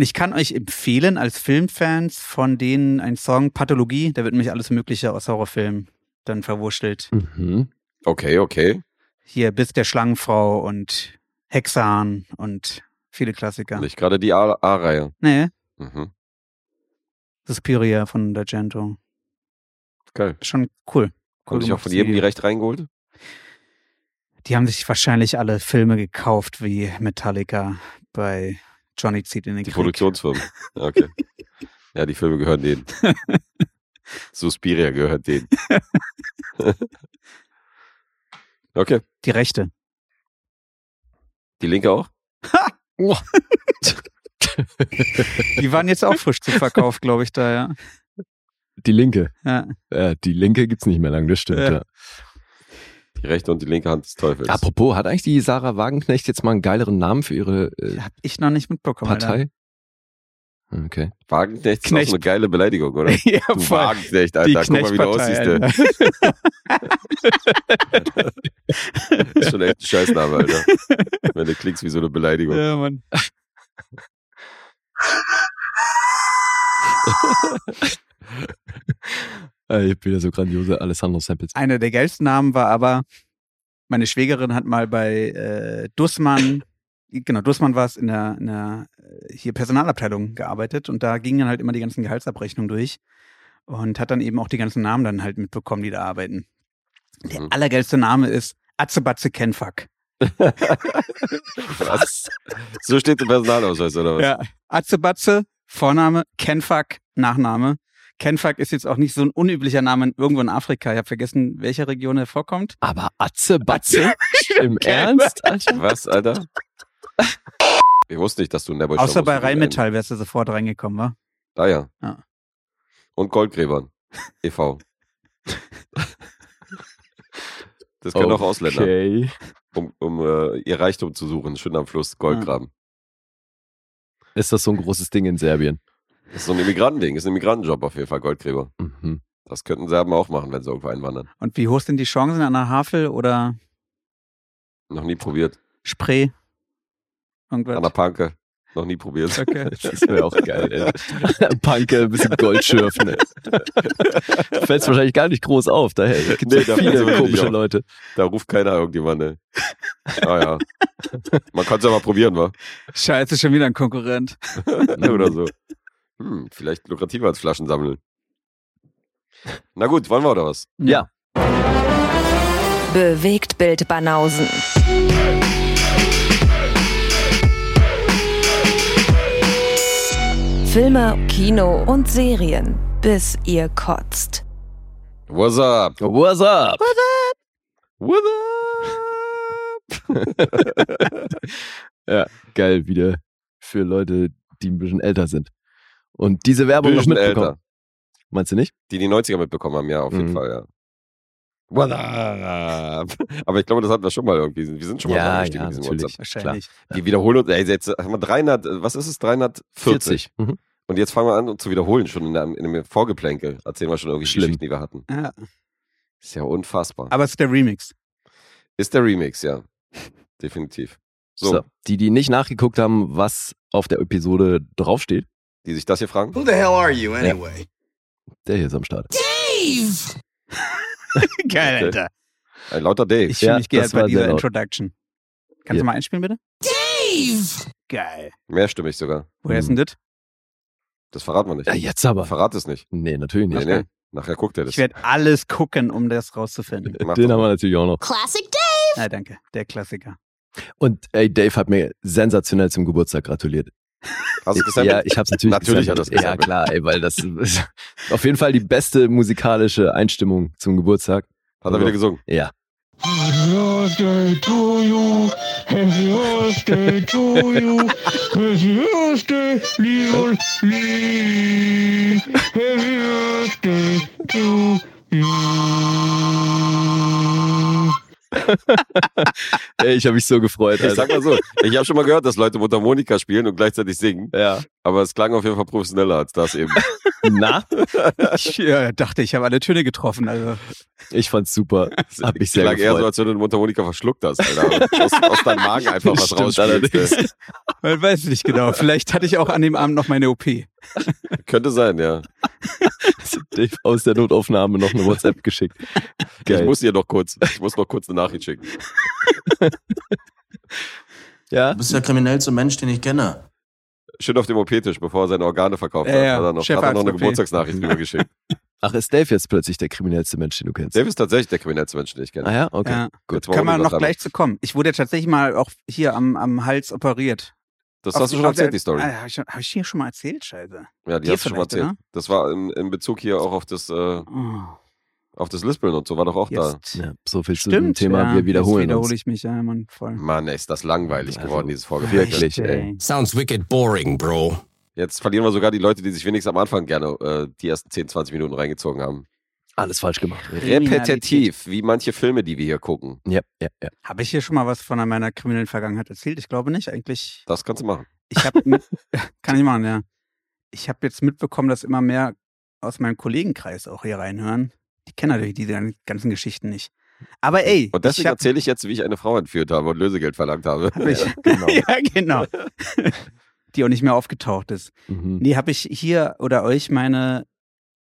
Und ich kann euch empfehlen, als Filmfans von denen ein Song Pathologie, da wird nämlich alles Mögliche aus Horrorfilmen dann verwurschtelt. Mhm. Okay, okay. Hier Bis der Schlangenfrau und Hexan und viele Klassiker. Nicht gerade die A-Reihe. Nee, Mhm. Suspiria von D'Argento. Geil. Schon cool. cool Und ich auch von jedem die- Recht reingeholt? Die haben sich wahrscheinlich alle Filme gekauft, wie Metallica bei Johnny zieht in den Die Krieg. Produktionsfirmen. Ja, Okay. Ja, die Filme gehören denen. Suspiria gehört denen. okay. Die Rechte. Die Linke auch? Die waren jetzt auch frisch zu Verkauf, glaube ich, da, ja. Die Linke. ja. Ja, die Linke gibt's nicht mehr lang, das stimmt. Ja. Ja. Die rechte und die linke Hand des Teufels. Apropos, hat eigentlich die Sarah Wagenknecht jetzt mal einen geileren Namen für ihre äh, Hab ich noch nicht mitbekommen. Alter. Partei? Okay. Wagenknecht ist auch so eine geile Beleidigung, oder? ja, Du voll. Wagenknecht, Die Alter. Guck mal, wie du aussiehst, Alter. du. ist schon echt ein Scheißname, Alter. Wenn du klingst wie so eine Beleidigung. Ja, Mann. Ich hab wieder so grandiose Alessandro Samples. Einer der geilsten Namen war aber, meine Schwägerin hat mal bei äh, Dussmann, genau, Dussmann war es, in der, in der äh, hier Personalabteilung gearbeitet und da gingen dann halt immer die ganzen Gehaltsabrechnungen durch und hat dann eben auch die ganzen Namen dann halt mitbekommen, die da arbeiten. Der Mhm. allergeilste Name ist Atzebatze Kenfuck. Was? So steht im Personalausweis, oder was? Ja. Atzebatze, Vorname, Kenfuck, Nachname. Kenfuck ist jetzt auch nicht so ein unüblicher Name irgendwo in Afrika. Ich habe vergessen, welche Region er vorkommt. Aber Atze Batze? Im Okay. Ernst, Alter? Was, Alter? Ich wusste nicht, dass du ein Never Außer bei Rheinmetall wärst du sofort reingekommen, wa? Ah ja. Ja. Und Goldgräbern. e.V. Das können auch Ausländer, Okay. um, um äh, ihr Reichtum zu suchen, schön am Fluss Gold Ja. graben. Ist das so ein großes Ding in Serbien? Das ist so ein Immigranten-Ding, ist ein Immigrantenjob auf jeden Fall, Goldgräber. Mhm. Das könnten Serben auch machen, wenn sie irgendwo einwandern. Und wie hoch sind die Chancen an der Havel oder Noch nie probiert. Spree? An der Irgendwas? Panke. Noch nie probiert. Okay. Das wäre auch geil, ey. Panke, ein bisschen Gold schürfen, fällst wahrscheinlich gar nicht groß auf, daher gibt Nee, es da viele komische. Leute. Da ruft keiner irgendjemand, ey. Ah ja. Man kann es ja mal probieren, wa? Scheiße, schon wieder ein Konkurrent. oder so. Hm, vielleicht lukrativer als Flaschen sammeln. Na gut, wollen wir oder was? Ja. Bewegt Bild Banausen. Filme, Kino und Serien, bis ihr kotzt. What's up? What's up? What Ja, geil, wieder für Leute, die ein bisschen älter sind. Und diese Werbung noch mitbekommen. älter. Meinst du nicht? Die die 90er mitbekommen haben, ja, auf jeden Mhm. Fall, ja. What up? Aber ich glaube, das hatten wir schon mal irgendwie. Wir sind schon mal Ja, eingestiegen ja, in diesen natürlich. WhatsApp. Wahrscheinlich. Die wiederholen uns, ey, jetzt haben wir 300, äh, was ist es, 340. Mhm. Und jetzt fangen wir an, uns zu wiederholen, schon in, der, in dem Vorgeplänkel. Erzählen wir schon irgendwie Schlimm. Geschichten, die wir hatten. Ja. Ist ja unfassbar. Aber es ist der Remix. Ist der Remix, ja. Definitiv. So, So. Die, die nicht nachgeguckt haben, was auf der Episode draufsteht, die sich das hier fragen. Who the hell are you anyway? der hier ist am Start. Geil, Okay. Alter. Ein lauter Dave. Ich fühle Ja, mich geehrt das bei dieser. Introduction. Kannst Ja. du mal einspielen, bitte? Dave! Geil. Mehrstimmig sogar. Woher ist denn das? Das verraten wir nicht. Ja, jetzt aber. Verrat es nicht. Nee, natürlich Nee, nicht. nee. Nachher guckt er das. Ich werde alles gucken, um das rauszufinden. Den doch haben wir natürlich auch noch. Classic Dave. Ja, danke. Der Klassiker. Und ey, Dave hat mir sensationell zum Geburtstag gratuliert. Hast du gesammelt? Ja, ich hab's natürlich Natürlich hat gesammelt. er's Ja, gesammelt. klar, ey, weil das ist auf jeden Fall die beste musikalische Einstimmung zum Geburtstag. Hat er wieder gesungen. Ja. Happy birthday to you. Happy birthday to you. Happy birthday, lieber Lee. Happy birthday to you. Ey, ich habe mich so gefreut, Ich Alter. sag mal so, ich habe schon mal gehört, dass Leute Mundharmonika spielen und gleichzeitig singen, Ja. aber es klang auf jeden Fall professioneller als das eben. Na, Ich äh, dachte, ich habe alle Töne getroffen. Also ich fand's super. Hab mich sehr klang eher so, gefreut. als wenn du eine Mundharmonika verschluckt hast, Alter. Aus, aus deinem Magen einfach was allerdings. man weiß nicht genau. Vielleicht hatte ich auch an dem Abend noch meine OP. Könnte sein, ja. Dave aus der Notaufnahme noch eine WhatsApp geschickt. Geil. Ich muss dir noch kurz, ich muss noch kurz eine Nachricht schicken. ja? Du bist der kriminellste Mensch, den ich kenne. Schön auf dem OP-Tisch, bevor er seine Organe verkauft Ja, hat. ja, Hat er noch, hat er noch eine OP. Geburtstagsnachricht rübergeschickt. Ach, ist Dave jetzt plötzlich der kriminellste Mensch, den du kennst? Dave ist tatsächlich der kriminellste Mensch, den ich kenne. Ah ja, okay. Ja. Gut, Kann man noch gleich zu kommen. Ich wurde ja tatsächlich mal auch hier am, am Hals operiert. Das Auf- hast du schon auf der- erzählt, die Story. Ah, Habe ich, schon- hab ich hier schon mal erzählt, Scheiße. Ja, die dir hast du schon mal erzählt. oder? Das war in, in Bezug hier auch auf das, äh, Oh, auf das Lispeln und so, war doch auch da. jetzt. Ja, so viel zu dem Stimmt, Thema, ja, wir wiederholen jetzt wiederhole uns. ich mich, ja, Mann, voll. Mann, ey, ist das langweilig Also, geworden, dieses Vorgespräch. wirklich, ey. Sounds wicked boring, bro. Jetzt verlieren wir sogar die Leute, die sich wenigstens am Anfang gerne äh, die ersten 10, 20 Minuten reingezogen haben. Alles falsch gemacht. Repetitiv, wie manche Filme, die wir hier gucken. Ja, ja, ja. Habe ich hier schon mal was von meiner kriminellen Vergangenheit erzählt? Ich glaube nicht. Eigentlich, Das kannst du machen. ich habe mit, kann ich machen, ja. Ich habe jetzt mitbekommen, dass immer mehr aus meinem Kollegenkreis auch hier reinhören. Die kennen natürlich diese ganzen Geschichten nicht. Aber ey, Und deswegen erzähle ich jetzt, wie ich eine Frau entführt habe und Lösegeld verlangt habe. hab ich, genau. ja, genau. Die auch nicht mehr aufgetaucht ist. Mhm. Nee, habe ich hier oder euch meine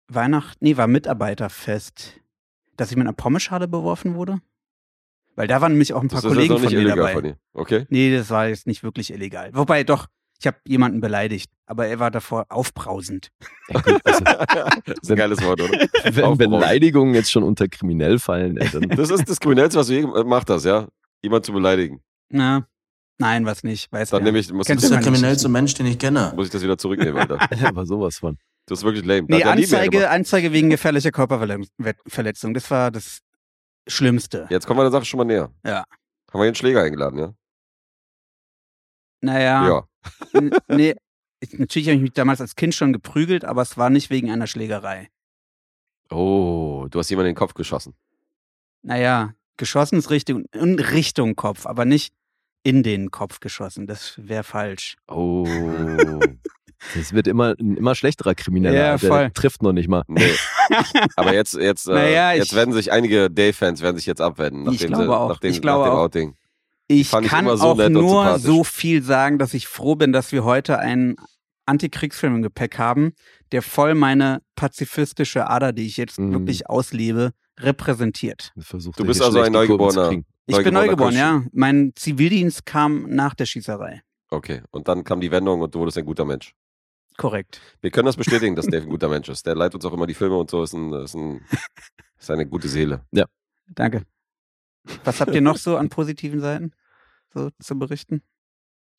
Weihnacht, nee, war Mitarbeiterfest, dass ich mit einer Pommeschale beworfen wurde? Weil da waren nämlich auch ein paar Das ist jetzt Kollegen auch nicht von mir illegal dabei. von dir. Okay? Nee, das war jetzt nicht wirklich illegal. Wobei doch, ich habe jemanden beleidigt, aber er war davor aufbrausend. Ja, gut, also, Das ist ein geiles Wort, oder? wenn. Beleidigungen jetzt schon unter kriminell fallen, ey, dann Das ist das Kriminellste, was du je gemacht hast, ja? Jemand zu beleidigen. Na, nein, was nicht, weiß Dann nehme ich, muss, Du Kennst bist du der kriminellste Mensch, den ich kenne. muss ich das wieder zurücknehmen, Alter. aber sowas von. Das ist wirklich lame. Nee, Anzeige. Anzeige wegen gefährlicher Körperverletzung. Das war das Schlimmste. Jetzt kommen wir der Sache schon mal näher. Ja. Haben wir hier einen Schläger eingeladen, ja? Naja, Ja. nee, ich, natürlich habe ich mich damals als Kind schon geprügelt, aber es war nicht wegen einer Schlägerei. Oh, du hast jemanden in den Kopf geschossen. Naja, geschossen ist Richtung, in Richtung Kopf, aber nicht in den Kopf geschossen. Das wäre falsch. Oh. Es wird immer ein immer schlechterer Krimineller. Ja, der voll. trifft noch nicht mal. Nee. Aber jetzt, jetzt, äh, Naja, ich- jetzt werden sich einige Day-Fans werden sich jetzt abwenden, Ich glaube sie, auch. nach dem, Ich glaube auch. Outing. Ich kann so auch nur so viel sagen, dass ich froh bin, dass wir heute einen Antikriegsfilm im Gepäck haben, der voll meine pazifistische Ader, die ich jetzt Mhm. wirklich auslebe, repräsentiert. Versucht Du bist also ein Neugeborener. Ich bin neugeboren, ja. Mein Zivildienst kam nach der Schießerei. Okay, und dann kam die Wendung und du wurdest ein guter Mensch. Korrekt. Wir können das bestätigen, dass Dave ein guter Mensch ist. Der leitet uns auch immer die Filme und so, ist, ein, ist, ein, ist eine gute Seele. Danke. Was habt ihr noch so an positiven Seiten so zu berichten?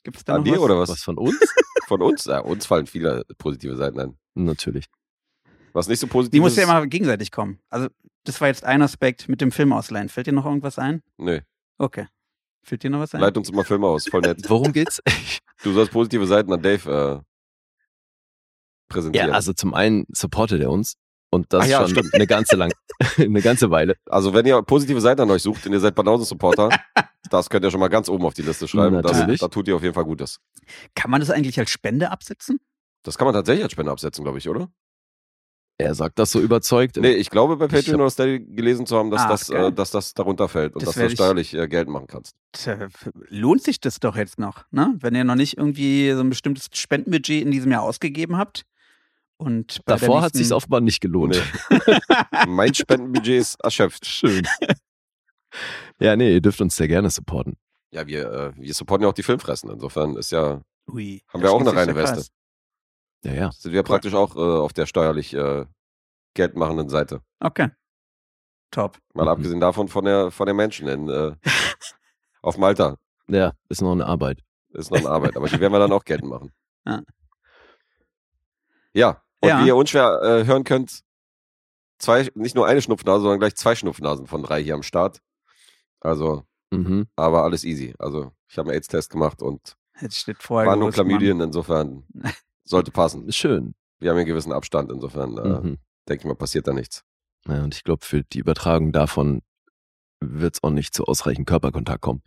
Gibt es da An noch dir was? oder was? Was von uns? Von uns? Ja, uns fallen viele positive Seiten ein. Natürlich. Was nicht so positiv Die muss ja immer gegenseitig kommen. Also, das war jetzt ein Aspekt mit dem Film ausleihen. Fällt dir noch irgendwas ein? Nö, Okay. Fällt dir noch was ein? leit uns immer Filme aus, voll nett. Worum geht's? Du sollst positive Seiten an Dave äh, präsentieren. Ja, also zum einen supportet er uns. Und das Ach ja, schon stimmt. eine ganze lang, eine ganze Weile. Also wenn ihr positive Seiten an euch sucht und ihr seid Banausen-Supporter, das könnt ihr schon mal ganz oben auf die Liste schreiben. Das, Natürlich. da tut ihr auf jeden Fall Gutes. Kann man das eigentlich als Spende absetzen? Das kann man tatsächlich als Spende absetzen, glaube ich, oder? Er sagt das so überzeugt. Nee, ich glaube bei Patreon oder Steady gelesen zu haben, dass, Ach, das, äh, dass das darunter fällt und Das dass du steuerlich äh, Geld machen kannst. Tja, lohnt sich das doch jetzt noch, ne? Wenn ihr noch nicht irgendwie so ein bestimmtes Spendenbudget in diesem Jahr ausgegeben habt. Und bei der Davor hat nächsten- sich's offenbar nicht gelohnt. mein Spendenbudget ist erschöpft. Schön. Ja, nee, ihr dürft uns sehr gerne supporten. Ja, wir, äh, wir supporten ja auch die Filmfressen. Insofern ist ja, Ui, haben wir auch eine sich reine der Weste. Ja, ja. Sind wir praktisch auch äh, auf der steuerlich äh, geldmachenden Seite. Okay. Top. Mal Mhm. abgesehen davon von der, von den Menschen in, äh, auf Malta. Ja, ist noch eine Arbeit. Ist noch eine Arbeit, aber die werden wir dann auch geltend machen. Ja. Ja, und Ja. wie ihr unschwer äh, hören könnt, zwei, nicht nur eine Schnupfnase, sondern gleich zwei Schnupfnasen von drei hier am Start. Also, Mhm. aber alles easy. Also, ich habe einen AIDS-Test gemacht und waren nur gewusst, Mann. Chlamydien, insofern sollte passen. Schön. Wir haben einen gewissen Abstand, insofern äh, Mhm. denke ich mal, passiert da nichts. Ja, und ich glaube, für die Übertragung davon wird es auch nicht zu ausreichend Körperkontakt kommen.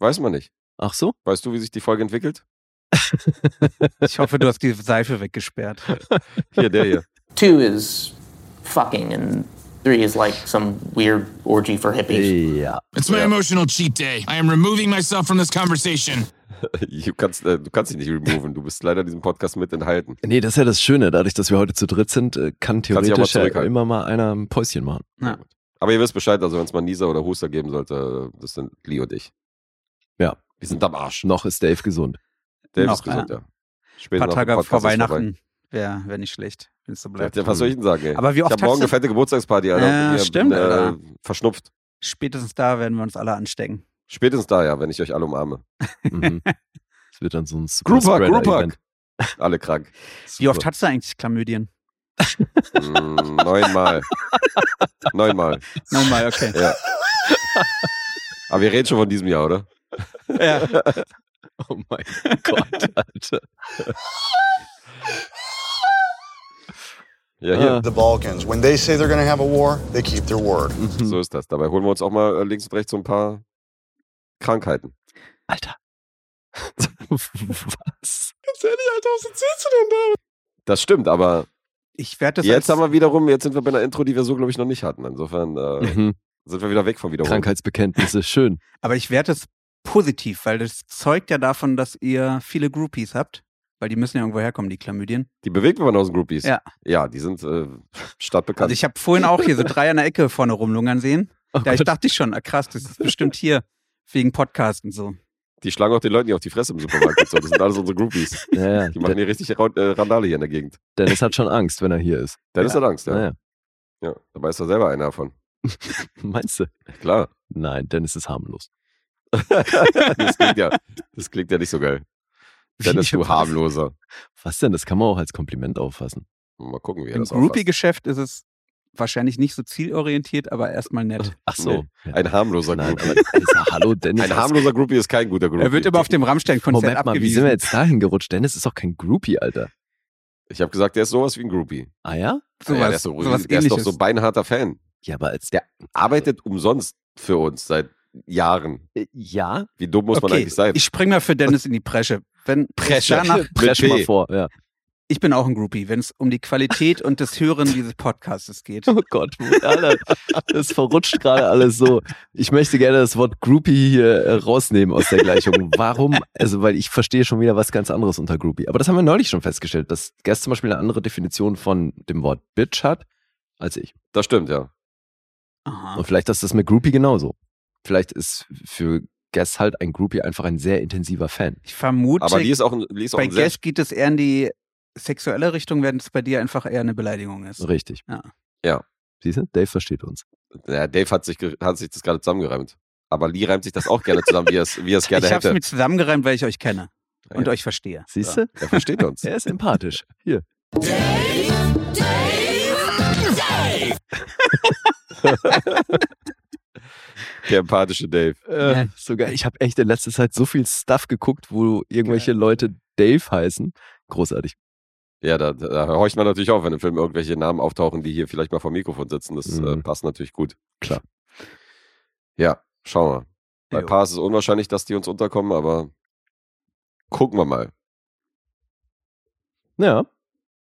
Weiß man nicht. Ach so? Weißt du, wie sich die Folge entwickelt? Ich hoffe, du hast die Seife weggesperrt. Hier, der hier. Two is fucking, and three is like some weird orgy for hippies. Ja. It's my emotional cheat day. I am removing myself from this conversation. Du kannst, äh, du kannst dich nicht removen. Du bist leider in diesem Podcast mit enthalten. Nee, das ist ja das Schöne. Dadurch, dass wir heute zu dritt sind, äh, kann theoretisch ja immer mal einer ein Päuschen machen. Ja. Aber ihr wisst Bescheid, also wenn es mal Nieser oder Huster geben sollte, das sind Lee und ich. Ja. Wir sind am Arsch. Noch ist Dave gesund. Ist gesund, ja. Ein Später paar nach dem Tage vor. Weihnachten wäre wär nicht schlecht, wenn es so bleibt. Ja, was soll ich denn sagen, ey? Aber wie oft ich habe morgen hast eine du- fette Geburtstagsparty, Alter. Ja, stimmt, äh, Alter. Verschnupft. Spätestens da werden wir uns alle anstecken. Spätestens da, ja, wenn ich euch alle umarme. Mhm. Es wird dann so ein Group Hug, Group. Alle krank. Wie oft hast du eigentlich Chlamydien? Mm, neunmal. Neunmal. Neunmal, okay. Ja. Aber wir reden schon von diesem Jahr, oder? ja. Oh mein Gott, Alter. Ja, hier. Ah. The Balkans. When they say they're going to have a war, they keep their word. Mhm. So ist das. Dabei holen wir uns auch mal äh, links und rechts so ein paar Krankheiten. Alter. Was? Das stimmt, aber Ich werde das jetzt haben wir wiederum, jetzt sind wir bei einer Intro, die wir so, glaube ich, noch nicht hatten. Insofern äh, Mhm. sind wir wieder weg von wiederum. Krankheitsbekenntnisse, schön. aber ich werde es positiv, weil das zeugt ja davon, dass ihr viele Groupies habt, weil die müssen ja irgendwo herkommen, die Chlamydien. Die Bewegtbewandhausen Groupies. Ja. Ja, die sind äh, stadtbekannt. Also ich habe vorhin auch hier so drei an der Ecke vorne rumlungern sehen. Oh Da ich dachte ich schon, ah, krass, das ist bestimmt hier wegen Podcast und so. die schlagen auch den Leuten nicht auf die Fresse im Supermarkt. und so. Das sind alles unsere Groupies. Ja, ja. Die machen hier richtig äh, Randale hier in der Gegend. Dennis hat schon Angst, wenn er hier ist. Dennis Ja. hat Angst, ja. Naja. ja. Dabei ist da selber einer davon. Meinst du? Klar. Nein, Dennis ist harmlos. Das, klingt ja, das klingt ja nicht so geil. Dennis, Wie? du harmloser. Was denn? Das kann man auch als Kompliment auffassen. Mal gucken, wie er Im das. Groupie-Geschäft ist es wahrscheinlich nicht so zielorientiert, aber erstmal nett. Ach so. Ja. Ein harmloser Nein, Groupie. Dennis, hallo Dennis. Ein was- harmloser Groupie ist kein guter Groupie. Er wird immer auf dem Rammstein-Konzert Moment mal, wie abgewiesen. sind wir jetzt dahin gerutscht? Dennis ist doch kein Groupie, Alter. Ich habe gesagt, der ist sowas wie ein Groupie. Ah ja? sowas, ja, der ist, so, der ist doch so beinharter Fan. Ja, aber als Der arbeitet umsonst für uns seit Jahren. Äh, Ja, Wie dumm muss man okay, eigentlich sein? ich spring mal für Dennis in die Presche. Wenn Presche. Danach, presch P. mal vor. Ja. ich bin auch ein Groupie, wenn es um die Qualität und das Hören dieses Podcasts geht. Oh Gott, Alter, das verrutscht gerade alles so. Ich möchte gerne das Wort Groupie hier äh, rausnehmen aus der Gleichung. Warum? Also, weil ich verstehe schon wieder was ganz anderes unter Groupie. Aber das haben wir neulich schon festgestellt, dass Gast zum Beispiel eine andere Definition von dem Wort Bitch hat als ich. Das stimmt, ja. Aha. Und vielleicht ist das mit Groupie genauso. Vielleicht ist für Guess halt ein Groupie einfach ein sehr intensiver Fan. Ich vermute, Aber die ist auch ein, die ist auch bei ein sehr, Guess geht es eher in die sexuelle Richtung, während es bei dir einfach eher eine Beleidigung ist. Richtig. Ja. Ja. Siehst du? Dave versteht uns. ja, Dave hat sich, hat sich das gerade zusammengereimt. Aber Lee reimt sich das auch gerne zusammen, wie er es, wie er es gerne ich habe es hätte. mir zusammengereimt, weil ich euch kenne und Ja. euch verstehe. Siehst Ja, du? er versteht uns. Er ist empathisch. Hier. Der empathische Dave. Äh, sogar, ich habe echt in letzter Zeit so viel Stuff geguckt, wo irgendwelche Leute Dave heißen. Großartig. Ja, da, da horcht man natürlich auf, wenn im Film irgendwelche Namen auftauchen, die hier vielleicht mal vor dem Mikrofon sitzen. Das äh, Mhm. passt natürlich gut. Klar. Ja, schauen wir. Bei Jo. Paar ist es unwahrscheinlich, dass die uns unterkommen, aber gucken wir mal. Ja.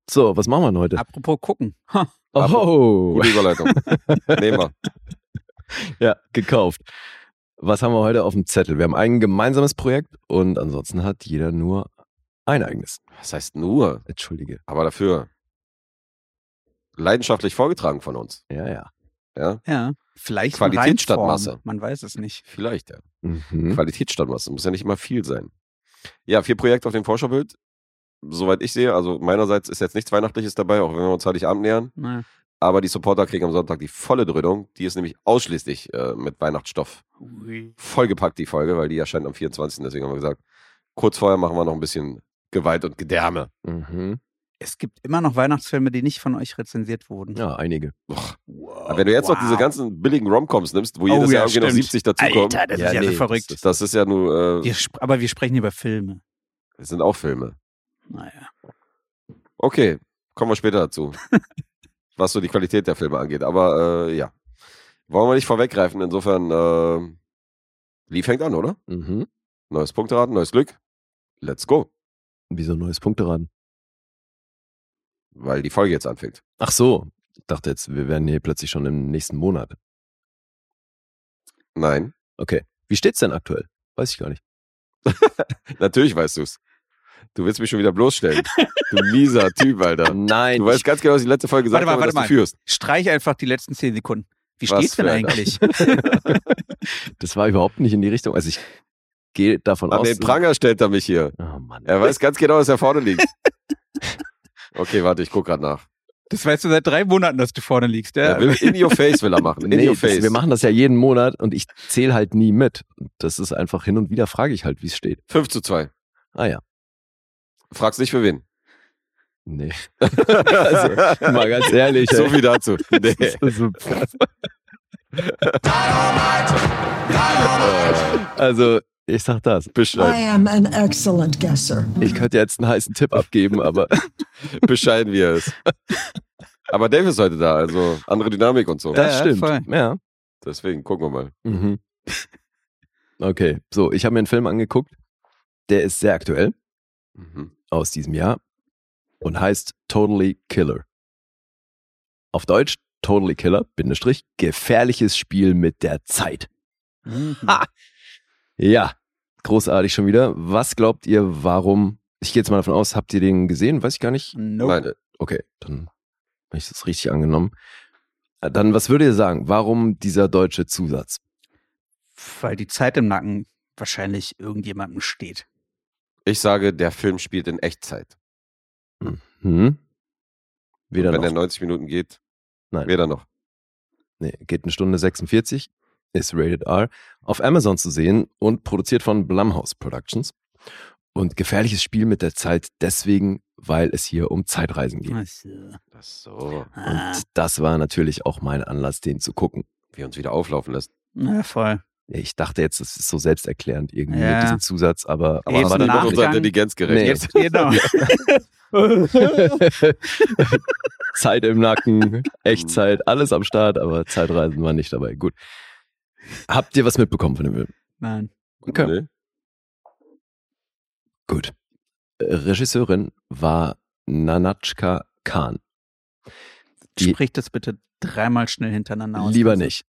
So, was machen wir denn heute? Apropos gucken. Ha, Oh, Gute Überleitung. Nehmen wir. ja, gekauft. Was haben wir heute auf dem Zettel? Wir haben ein gemeinsames Projekt und ansonsten hat jeder nur ein eigenes. Das heißt nur, Entschuldige. aber dafür leidenschaftlich vorgetragen von uns. Ja, ja. Ja, ja. Vielleicht Qualität statt. Masse. Man weiß es nicht. vielleicht ja. Mhm. Qualität statt Masse. Muss ja nicht immer viel sein. Ja, vier Projekte auf dem Vorschaubild. Soweit ich sehe, also meinerseits ist jetzt nichts Weihnachtliches dabei, auch wenn wir uns Heiligabend nähern. Naja. Aber die Supporter kriegen am Sonntag die volle Dröhnung. Die ist nämlich ausschließlich äh, mit Weihnachtsstoff vollgepackt, die Folge, weil die erscheint am 24. Deswegen haben wir gesagt, kurz vorher machen wir noch ein bisschen Gewalt und Gedärme. Mhm. Es gibt immer noch Weihnachtsfilme, die nicht von euch rezensiert wurden. Ja, einige. Aber wenn du jetzt noch diese ganzen billigen Romcoms nimmst, wo Oh jedes ja, Jahr irgendwie noch stimmt. 70 dazukommen, Alter, das Ja, ist ja nee, so verrückt. das, das ist ja nur, äh, Wir aber wir sprechen über Filme. das sind auch Filme. Naja. Okay, kommen wir später dazu. was so die Qualität der Filme angeht. Aber äh, ja. Wollen wir nicht vorweggreifen, insofern, äh, Lief fängt an, oder? Mhm. Neues Punkteraten, neues Glück. Let's go. Wieso neues Punkteraten? Weil die Folge jetzt anfängt. Ach so. Ich dachte jetzt, wir wären hier plötzlich schon im nächsten Monat. Nein. Okay. Wie steht's denn aktuell? Weiß ich gar nicht. Natürlich weißt du's. Du willst mich schon wieder bloßstellen. du mieser Typ, Alter. Nein. Du weißt ganz genau, was ich letzte Folge gesagt Warte mal, habe, warte dass mal. du führst. Streich einfach die letzten zehn Sekunden. Wie Was steht's denn eigentlich? das war überhaupt nicht in die Richtung. Also ich gehe davon An aus. den Pranger stellt er mich hier. Oh Mann. Er weiß ganz genau, was da vorne liegt. Okay, warte, ich guck grad nach. Das weißt du seit drei Monaten, dass du vorne liegst. Ja? Er will, in your face will er machen. In Nee, your das, face. wir machen das ja jeden Monat und ich zähle halt nie mit. Das ist einfach hin und wieder frage ich halt, wie es steht. 5 zu 2. Ah ja. Fragst nicht für wen. Nee. also, mal ganz ehrlich. So viel dazu. Nee. Also, ich sag das. Bescheiden, I am an excellent guesser. Ich könnte jetzt einen heißen Tipp abgeben, aber bescheiden wie er ist. Aber Dave ist heute da, also andere Dynamik und so. das ja, stimmt. voll. Ja. Deswegen gucken wir mal. Mhm. Okay, so, ich habe mir einen Film angeguckt, der ist sehr aktuell Mhm. aus diesem Jahr und heißt Totally Killer. Auf Deutsch Totally Killer, Bindestrich, gefährliches Spiel mit der Zeit. Mhm. Ha! Ja, großartig schon wieder. Was glaubt ihr, warum? Ich gehe jetzt mal davon aus, habt ihr den gesehen? Weiß ich gar nicht. Nope. Nein, Okay, dann habe ich das richtig angenommen. Äh, Dann, was würdet ihr sagen? Warum dieser deutsche Zusatz? Weil die Zeit im Nacken wahrscheinlich irgendjemandem steht. Ich sage, der Film spielt in Echtzeit. Hm? Weder Wenn noch. der 90 Minuten geht, Nein. weder noch. Nee, geht eine Stunde 46, ist rated R, auf Amazon zu sehen und produziert von Blumhouse Productions. Und gefährliches Spiel mit der Zeit deswegen, weil es hier um Zeitreisen geht. Ach so. Das so, Und das war natürlich auch mein Anlass, den zu gucken. wie er uns wieder auflaufen lässt. na voll. Ich dachte jetzt, das ist so selbsterklärend irgendwie Ja. mit diesem Zusatz, aber, Aber Eben haben wir dann mit Nachgang- unserer Intelligenz gerechnet. Jetzt, genau. Zeit im Nacken, Echtzeit, alles am Start, aber Zeitreisen war nicht dabei. Gut. Habt ihr was mitbekommen von dem Film? Nein. Okay. Nee. Gut. Regisseurin war Nanatschka Khan. Die- Sprich das bitte dreimal schnell hintereinander aus. Lieber nicht.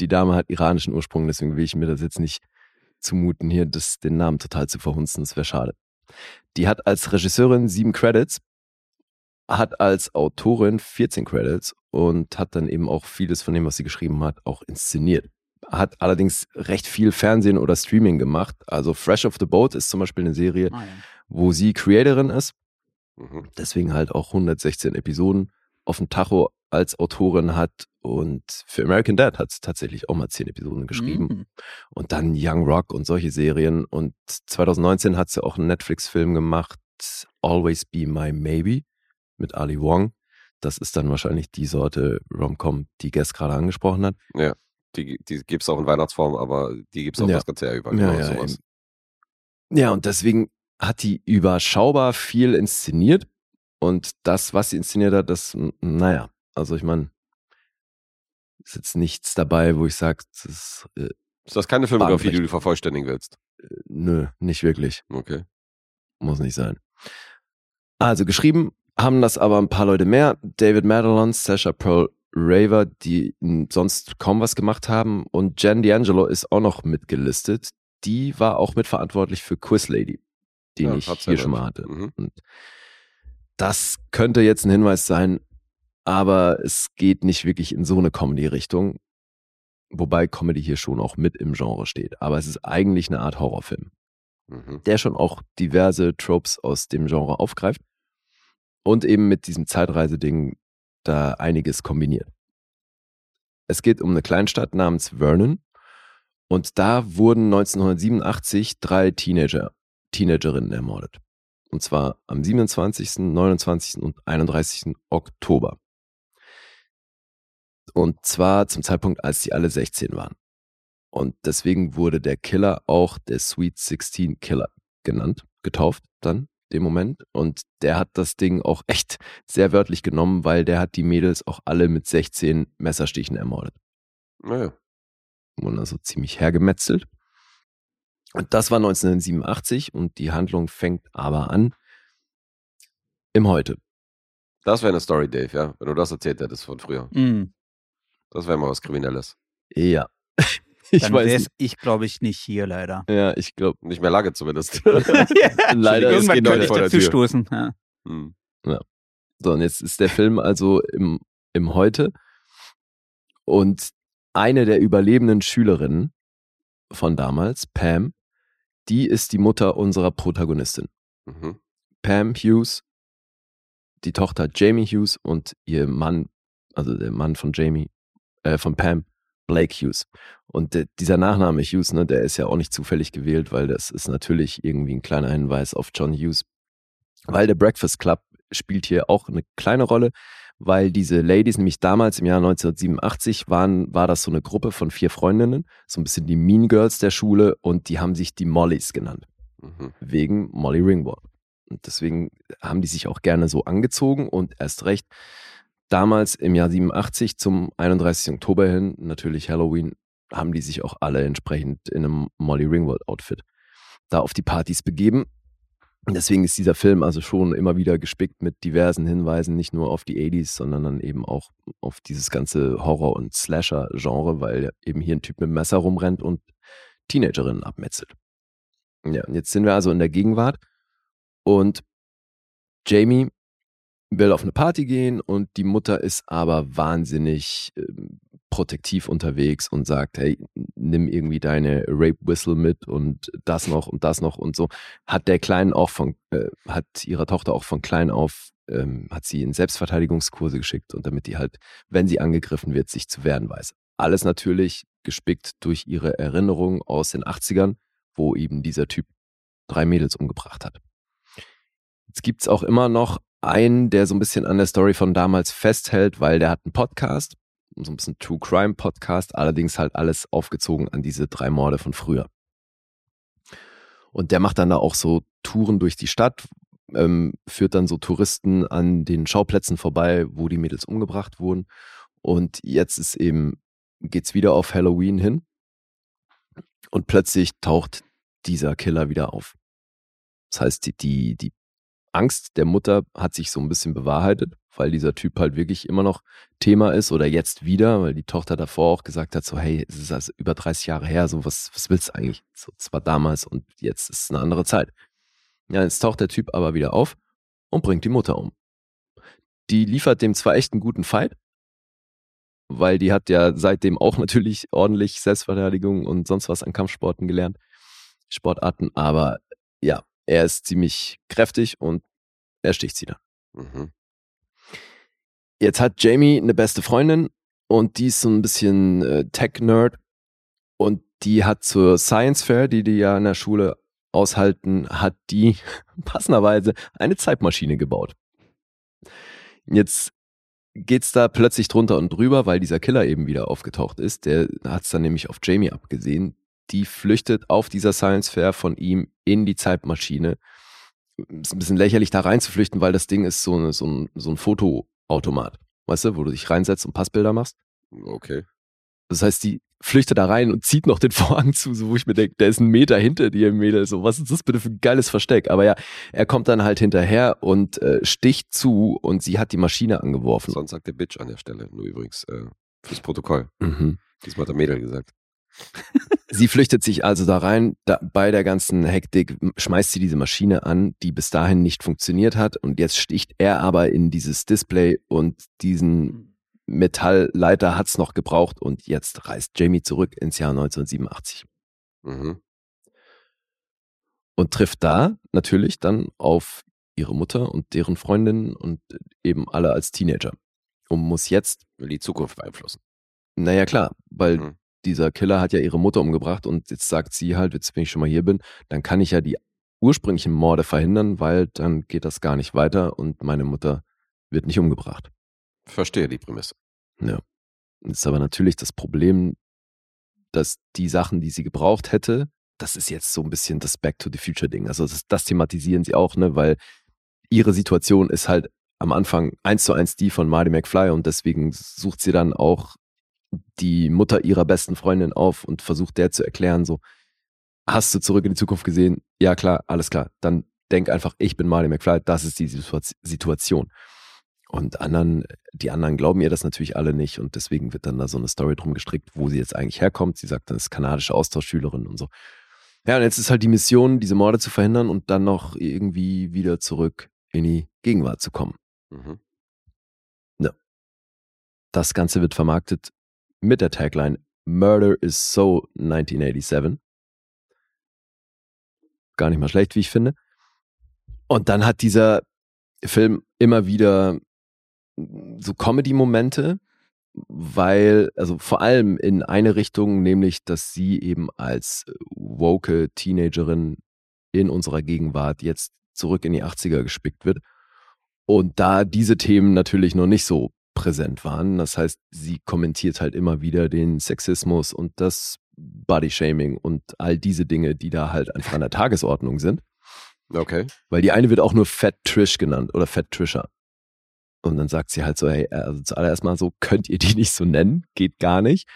Die Dame hat iranischen Ursprung, deswegen will ich mir das jetzt nicht zumuten, hier das, den Namen total zu verhunzen. Das wäre schade. Die hat als Regisseurin sieben Credits, hat als Autorin 14 Credits und hat dann eben auch vieles von dem, was sie geschrieben hat, auch inszeniert. Hat allerdings recht viel Fernsehen oder Streaming gemacht. Also Fresh of the Boat ist zum Beispiel eine Serie, Ah, ja. wo sie Creatorin ist Mhm. deswegen halt auch 116 Episoden auf dem Tacho als Autorin hat und für American Dad hat es tatsächlich auch mal 10 Episoden geschrieben Mhm. und dann Young Rock und solche Serien und 2019 hat sie auch einen Netflix-Film gemacht, Always Be My Maybe mit Ali Wong. Das ist dann wahrscheinlich die Sorte Rom-Com, die Guest gerade angesprochen hat. Die, die gibt es auch in Weihnachtsform, aber die gibt es auch Ja. das ganze Jahr über. Ja, genau ja, ja, und deswegen hat die überschaubar viel inszeniert. Und das, was sie inszeniert hat, das, naja, also ich meine, ist jetzt nichts dabei, wo ich sage, das ist, äh, Ist das keine Filmografie, die du vervollständigen willst? nö, nicht wirklich. Okay. Muss nicht sein. Also geschrieben haben das aber ein paar Leute mehr. David Madelon, Sasha Pearl Raver, die sonst kaum was gemacht haben. Und Jen D'Angelo ist auch noch mitgelistet. Die war auch mitverantwortlich für Quiz Lady, den Ja, ich hier schon mal hatte. Mhm. Und das könnte jetzt ein Hinweis sein, aber es geht nicht wirklich in so eine Comedy-Richtung. Wobei Comedy hier schon auch mit im Genre steht. Aber es ist eigentlich eine Art Horrorfilm Mhm. der schon auch diverse Tropes aus dem Genre aufgreift und eben mit diesem Zeitreiseding da einiges kombiniert. Es geht um eine Kleinstadt namens Vernon und da wurden 1987 drei Teenager, Teenagerinnen ermordet. Und zwar am 27., 29. und 31. Oktober. Und zwar zum Zeitpunkt, als sie alle 16 waren. Und deswegen wurde der Killer auch der Sweet 16 Killer genannt, getauft dann. dem Moment. Und der hat das Ding auch echt sehr wörtlich genommen, weil der hat die Mädels auch alle mit 16 Messerstichen ermordet. Naja. Wurden also ziemlich hergemetzelt. Und das war 1987 und die Handlung fängt aber an im Heute. Das wäre eine Story, Dave, ja. Wenn du das erzählt hättest von früher. Mhm. Das wäre mal was Kriminelles. Ja. Ich Dann weiß ich, glaube ich, nicht hier leider. Ja, ich glaube, Nicht mehr lange zumindest. leider ist Irgendwann könnte ich vor der dazu Tür. stoßen. Ja. Hm. So, und jetzt ist der Film also im, im Heute. Und eine der überlebenden Schülerinnen von damals, Pam, die ist die Mutter unserer Protagonistin. Mhm. Pam Hughes, die Tochter Jamie Hughes und ihr Mann, also der Mann von Jamie, äh, von Pam, Blake Hughes. Und der, dieser Nachname Hughes, ne, der ist ja auch nicht zufällig gewählt, weil das ist natürlich irgendwie ein kleiner Hinweis auf John Hughes. Weil der Breakfast Club spielt hier auch eine kleine Rolle, weil diese Ladies nämlich damals im Jahr 1987 waren, war das so eine Gruppe von vier Freundinnen, so ein bisschen die Mean Girls der Schule und die haben sich die Mollys genannt Mhm. wegen Molly Ringwald. Und deswegen haben die sich auch gerne so angezogen und erst recht damals im Jahr 87 zum 31. Oktober hin, natürlich Halloween, haben die sich auch alle entsprechend in einem Molly Ringwald Outfit da auf die Partys begeben. Deswegen ist dieser Film also schon immer wieder gespickt mit diversen Hinweisen, nicht nur auf die 80s, sondern dann eben auch auf dieses ganze Horror- und Slasher-Genre, weil eben hier ein Typ mit dem Messer rumrennt und Teenagerinnen abmetzelt. Ja, und jetzt sind wir also in der Gegenwart und Jamie will auf eine Party gehen und die Mutter ist aber wahnsinnig ähm, protektiv unterwegs und sagt, hey, nimm irgendwie deine Rape Whistle mit und das noch und das noch und so. Hat der Kleinen auch von, äh, hat ihrer Tochter auch von klein auf, ähm, hat sie in Selbstverteidigungskurse geschickt und damit die halt, wenn sie angegriffen wird, sich zu wehren weiß. Alles natürlich gespickt durch ihre Erinnerungen aus den 80ern, wo eben dieser Typ drei Mädels umgebracht hat. Jetzt gibt's auch immer noch einen, der so ein bisschen an der Story von damals festhält, weil der hat einen Podcast, so ein bisschen True Crime Podcast, allerdings halt alles aufgezogen an diese drei Morde von früher. Und der macht dann da auch so Touren durch die Stadt, ähm, führt dann so Touristen an den Schauplätzen vorbei, wo die Mädels umgebracht wurden. Und jetzt ist eben, geht's wieder auf Halloween hin. Und plötzlich taucht dieser Killer wieder auf. Das heißt, die, die, die Angst der Mutter hat sich so ein bisschen bewahrheitet, weil dieser Typ halt wirklich immer noch Thema ist oder jetzt wieder, weil die Tochter davor auch gesagt hat, so hey, es ist also über 30 Jahre her, so was, was willst du eigentlich? So, es war damals und jetzt ist es eine andere Zeit. Ja, jetzt taucht der Typ aber wieder auf und bringt die Mutter um. Die liefert dem zwar echt einen guten Fight, weil die hat ja seitdem auch natürlich ordentlich Selbstverteidigung und sonst was an Kampfsporten gelernt, Sportarten, aber ja, er ist ziemlich kräftig und er sticht sie dann. Mhm. Jetzt hat Jamie eine beste Freundin und die ist so ein bisschen äh, Tech-Nerd und die hat zur Science Fair, die die ja in der Schule aushalten, hat die passenderweise eine Zeitmaschine gebaut. Jetzt geht's da plötzlich drunter und drüber, weil dieser Killer eben wieder aufgetaucht ist. Der hat's dann nämlich auf Jamie abgesehen. Die flüchtet auf dieser Science Fair von ihm in die Zeitmaschine. Ist ein bisschen lächerlich da reinzuflüchten, weil das Ding ist so, eine, so, ein, so ein Fotoautomat. Weißt du, wo du dich reinsetzt und Passbilder machst. Okay. Das heißt, die flüchtet da rein und zieht noch den Vorhang zu, so wo ich mir denke, der ist ein Meter hinter dir, Mädel. So, was ist das bitte für ein geiles Versteck? Aber ja, er kommt dann halt hinterher und äh, sticht zu und sie hat die Maschine angeworfen. Sonst sagt der Bitch an der Stelle. Nur übrigens äh, fürs Protokoll. Mhm. Diesmal hat der Mädel gesagt. Sie flüchtet sich also da rein. Da, bei der ganzen Hektik schmeißt sie diese Maschine an, die bis dahin nicht funktioniert hat. Und jetzt sticht er aber in dieses Display und diesen Metallleiter hat's noch gebraucht. Und jetzt reist Jamie zurück ins Jahr 1987 Mhm. und trifft da natürlich dann auf ihre Mutter und deren Freundin und eben alle als Teenager. Und muss jetzt, die Zukunft beeinflussen. naja klar, weil Mhm. Dieser Killer hat ja ihre Mutter umgebracht und jetzt sagt sie halt, jetzt wenn ich schon mal hier bin, dann kann ich ja die ursprünglichen Morde verhindern, weil dann geht das gar nicht weiter und meine Mutter wird nicht umgebracht. Verstehe die Prämisse. Ja. Jetzt ist aber natürlich das Problem, dass die Sachen, die sie gebraucht hätte, das ist jetzt so ein bisschen das Back to the Future Ding. Also das, das thematisieren sie auch, ne, weil ihre Situation ist halt am Anfang eins zu eins die von Marty McFly und deswegen sucht sie dann auch die Mutter ihrer besten Freundin auf und versucht der zu erklären, so, hast du zurück in die Zukunft gesehen? Ja, klar, alles klar. Dann denk einfach, ich bin Marty McFly, das ist die Situa- Situation. Und anderen, die anderen glauben ihr das natürlich alle nicht und deswegen wird dann da so eine Story drum gestrickt, wo sie jetzt eigentlich herkommt. Sie sagt, das ist kanadische Austauschschülerin und so. Ja, und jetzt ist halt die Mission, diese Morde zu verhindern und dann noch irgendwie wieder zurück in die Gegenwart zu kommen. Mhm. Das Ganze wird vermarktet mit der Tagline Murder is so 1987. Gar nicht mal schlecht, wie ich finde. Und dann hat dieser Film immer wieder so Comedy-Momente, weil, also vor allem in eine Richtung, nämlich, dass sie eben als woke Teenagerin in unserer Gegenwart jetzt zurück in die 80er gespickt wird. Und da diese Themen natürlich noch nicht so präsent waren, das heißt, sie kommentiert halt immer wieder den Sexismus und das Bodyshaming und all diese Dinge, die da halt einfach an der Tagesordnung sind. Okay. Weil die eine wird auch nur Fat Trish genannt oder Fat Trisha. Und dann sagt sie halt so, hey, also zuallererst mal so, könnt ihr die nicht so nennen? Geht gar nicht.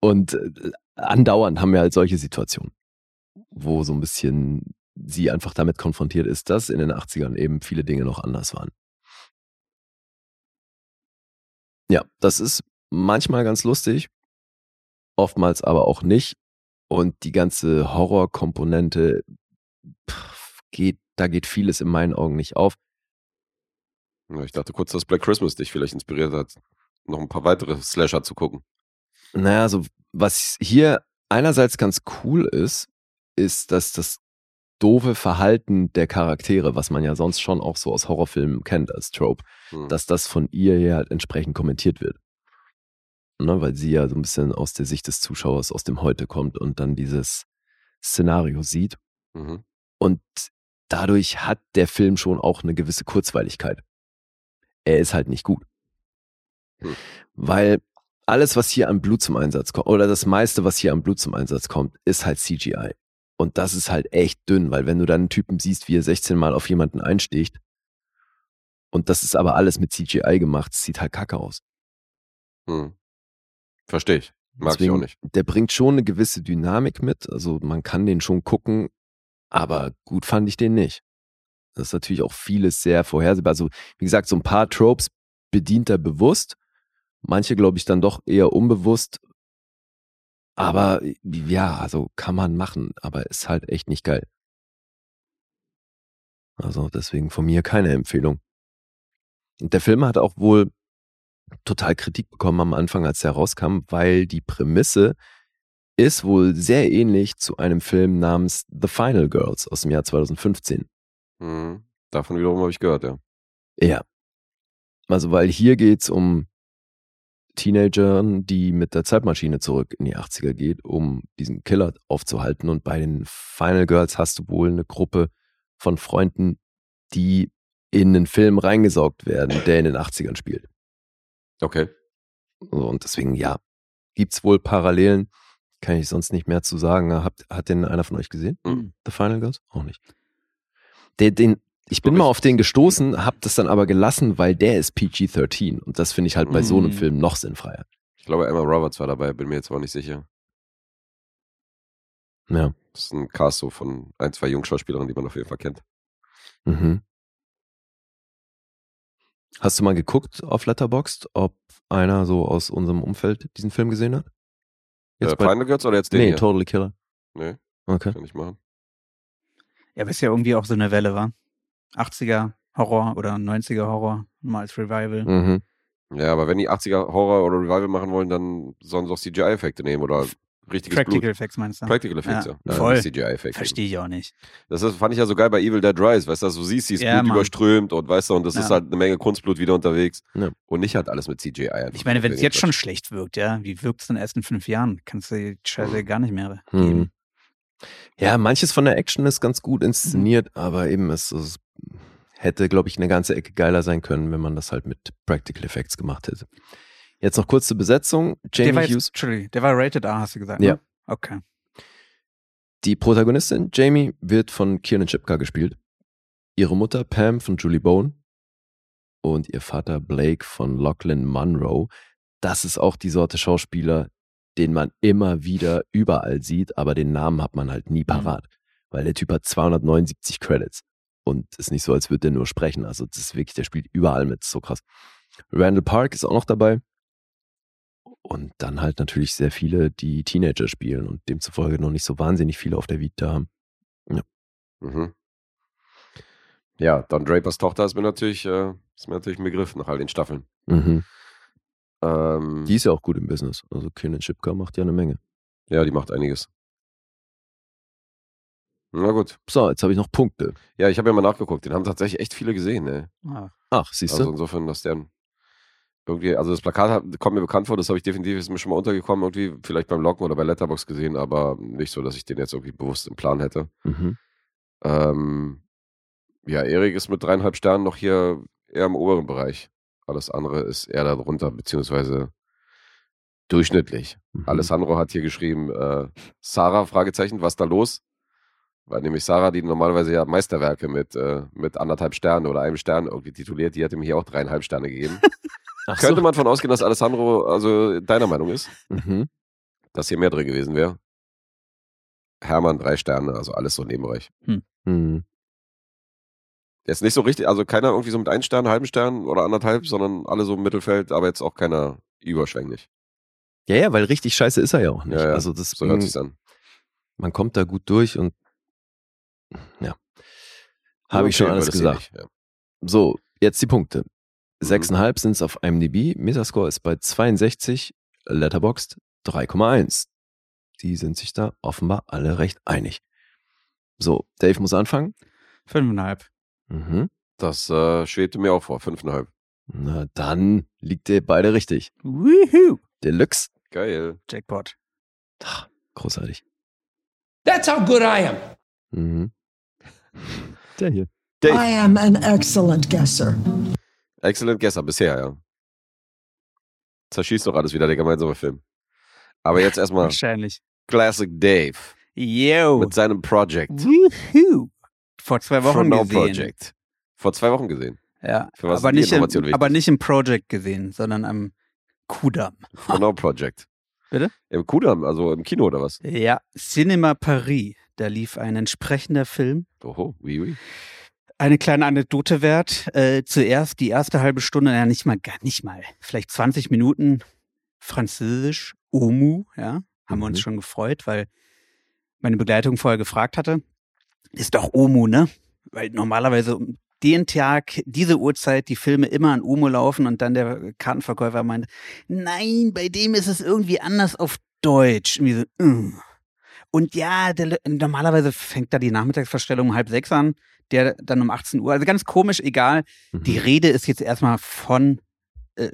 Und äh, andauernd haben wir halt solche Situationen, wo so ein bisschen sie einfach damit konfrontiert ist, dass in den 80ern eben viele Dinge noch anders waren. Ja, das ist manchmal ganz lustig, oftmals aber auch nicht. Und die ganze Horrorkomponente geht, da geht vieles in meinen Augen nicht auf. Ich dachte kurz, dass Black Christmas dich vielleicht inspiriert hat, noch ein paar weitere Slasher zu gucken. Naja, so was hier einerseits ganz cool ist, ist, dass das doofe Verhalten der Charaktere, was man ja sonst schon auch so aus Horrorfilmen kennt als Trope, Hm. dass das von ihr hier halt entsprechend kommentiert wird. Ne, weil sie ja so ein bisschen aus der Sicht des Zuschauers aus dem Heute kommt und dann dieses Szenario sieht. Mhm. Und dadurch hat der Film schon auch eine gewisse Kurzweiligkeit. Er ist halt nicht gut. Hm. Weil alles, was hier an Blut zum Einsatz kommt, oder das meiste, was hier an Blut zum Einsatz kommt, ist halt CGI. Und das ist halt echt dünn, weil wenn du dann einen Typen siehst, wie er 16 Mal auf jemanden einsticht, und das ist aber alles mit CGI gemacht, es sieht halt kacke aus. Hm. Verstehe ich. Mag Deswegen, ich auch nicht. Der bringt schon eine gewisse Dynamik mit. Also man kann den schon gucken, aber gut fand ich den nicht. Das ist natürlich auch vieles sehr vorhersehbar. Also, wie gesagt, so ein paar Tropes bedient er bewusst. Manche, glaube ich, dann doch eher unbewusst. Aber ja, also kann man machen, aber ist halt echt nicht geil. Also deswegen von mir keine Empfehlung. Und der Film hat auch wohl total Kritik bekommen am Anfang, als er rauskam, weil die Prämisse ist wohl sehr ähnlich zu einem Film namens The Final Girls aus dem Jahr 2015. Mhm. Davon wiederum habe ich gehört, ja. Ja. Also, weil hier geht's um Teenagern, die mit der Zeitmaschine zurück in die 80er geht, um diesen Killer aufzuhalten. Und bei den Final Girls hast du wohl eine Gruppe von Freunden, die in einen Film reingesaugt werden, der in den 80ern spielt. Okay. Und deswegen, ja, gibt's wohl Parallelen. Kann ich sonst nicht mehr zu sagen. Habt, hat den einer von euch gesehen? Mhm. The Final Girls? Auch nicht. Der, den, ich bin mal auf den gestoßen, hab das dann aber gelassen, weil der ist PG-13 und das finde ich halt bei so einem Mhm. Film noch sinnfreier. Ich glaube, Emma Roberts war dabei, bin mir jetzt aber nicht sicher. Ja. Das ist ein Cast so von ein, zwei Jungschauspielerinnen, die man auf jeden Fall kennt. Mhm. Hast du mal geguckt auf Letterboxd, ob einer so aus unserem Umfeld diesen Film gesehen hat? Äh, bei- Final Girls oder jetzt den nee, hier? Totally Killer. Nee, Okay. kann ich machen. Ja, was ja irgendwie auch so eine Welle war. 80er Horror oder 90er Horror, mal als Revival. Mhm. Ja, aber wenn die 80er Horror oder Revival machen wollen, dann sollen sie auch CGI-Effekte nehmen oder richtiges Practical Blut. Effects meinst du? Practical Effects, ja. Ja, voll. CGI-Effekte. Verstehe ich auch nicht. Das ist, fand ich ja so geil bei Evil Dead Rise, weißt du, du siehst, dieses Ja, Blut Mann. überströmt und weißt du, und das Ja. ist halt eine Menge Kunstblut wieder unterwegs. Ja. Und nicht halt alles mit CGI. Ich meine, wenn es jetzt schon schlecht wirkt, ja, wie wirkt es in den ersten fünf Jahren? Kannst du die Scheiße Mhm. gar nicht mehr Mhm. geben. Ja, manches von der Action ist ganz gut inszeniert, aber eben es, es hätte, glaube ich, eine ganze Ecke geiler sein können, wenn man das halt mit Practical Effects gemacht hätte. Jetzt noch kurz zur Besetzung. Der Jamie war, jetzt, Hughes. Entschuldigung, der war Rated R, hast du gesagt, Ja. ne? Okay. Die Protagonistin, Jamie, wird von Kiernan Chipka gespielt. Ihre Mutter, Pam, von Julie Bone. Und ihr Vater, Blake, von Lachlan Munro. Das ist auch die Sorte Schauspieler, den man immer wieder überall sieht, aber den Namen hat man halt nie parat. Weil der Typ hat 279 Credits. Und ist nicht so, als würde der nur sprechen. Also das ist wirklich, der spielt überall mit. So krass. Randall Park ist auch noch dabei. Und dann halt natürlich sehr viele, die Teenager spielen und demzufolge noch nicht so wahnsinnig viele auf der Vita haben. Mhm. Ja, Don Drapers Tochter ist mir natürlich, äh, ist mir natürlich ein Begriff nach all den Staffeln. Mhm. Ähm, Die ist ja auch gut im Business. Also Kenan Chipka macht ja eine Menge. ja, die macht einiges. Na gut. So, jetzt habe ich noch Punkte. Ja, ich habe ja mal nachgeguckt. Den haben tatsächlich echt viele gesehen, ne? Ah, Ach, siehst Also du? insofern, dass der irgendwie, also das Plakat hat, kommt mir bekannt vor, das habe ich definitiv, ist mir schon mal untergekommen, irgendwie, vielleicht beim Loggen oder bei Letterbox gesehen, aber nicht so, dass ich den jetzt irgendwie bewusst im Plan hätte. Mhm. Ähm, ja, Erik ist mit dreieinhalb Sternen noch hier eher im oberen Bereich. Alles andere ist eher darunter, beziehungsweise durchschnittlich. Mhm. Alessandro hat hier geschrieben, äh, Sarah, Fragezeichen, was da los? Weil nämlich Sarah, die normalerweise ja Meisterwerke mit, äh, mit anderthalb Sternen oder einem Stern irgendwie tituliert, die hat ihm hier auch dreieinhalb Sterne gegeben. Ach Könnte so. man von ausgehen, dass Alessandro also deiner Meinung ist, Mhm. dass hier mehr drin gewesen wäre? Hermann drei Sterne, also alles so im Nebenbereich. Mhm. Der ist nicht so richtig, also keiner irgendwie so mit einem Stern, halben Stern oder anderthalb, sondern alle so im Mittelfeld, aber jetzt auch keiner überschwänglich. Ja, ja, weil richtig scheiße ist er ja auch nicht. Ja, ja, Also das, So hört sich's an. man kommt da gut durch und ja. Habe ich schon alles gesagt. ja. So, jetzt die Punkte. Mhm. 6,5 sind es auf IMDb. Metascore ist bei 62. Letterboxd 3,1. Die sind sich da offenbar alle recht einig. So, Dave muss anfangen. Fünfeinhalb. Mhm. Das äh, schwebte mir auch vor, fünfeinhalb. Na, dann liegt ihr beide richtig. Woohoo! Deluxe. Geil. Jackpot. Ach, großartig. That's how good I am. Mhm. Der hier. Dave. I am an excellent guesser. Excellent Guesser, bisher, ja. Zerschießt doch alles wieder, der gemeinsame Film. Aber jetzt erstmal Wahrscheinlich. Classic Dave Yo. mit seinem Project. Woohoo. Vor zwei Wochen No gesehen. Project. Vor zwei Wochen gesehen. Ja, Für was aber nicht, im, aber nicht im Project gesehen, sondern am Kudamm. For No Project. Bitte? Im Kudamm, also im Kino oder was? Ja, Cinema Paris. Da lief ein entsprechender Film. Oho, oui, oui. Eine kleine Anekdote wert. Äh, zuerst die erste halbe Stunde, ja nicht mal, gar nicht mal, vielleicht 20 Minuten Französisch, Omu, ja, haben wir uns Mhm. schon gefreut, weil meine Begleitung vorher gefragt hatte, ist doch Omu, ne? Weil normalerweise um den Tag, diese Uhrzeit, die Filme immer an Omu laufen und dann der Kartenverkäufer meint, nein, bei dem ist es irgendwie anders auf Deutsch. Und, so, "Mm." und ja, der, normalerweise fängt da die Nachmittagsverstellung um halb sechs an, der dann um 18 Uhr. Also ganz komisch, egal. Die Mhm. Rede ist jetzt erstmal von äh,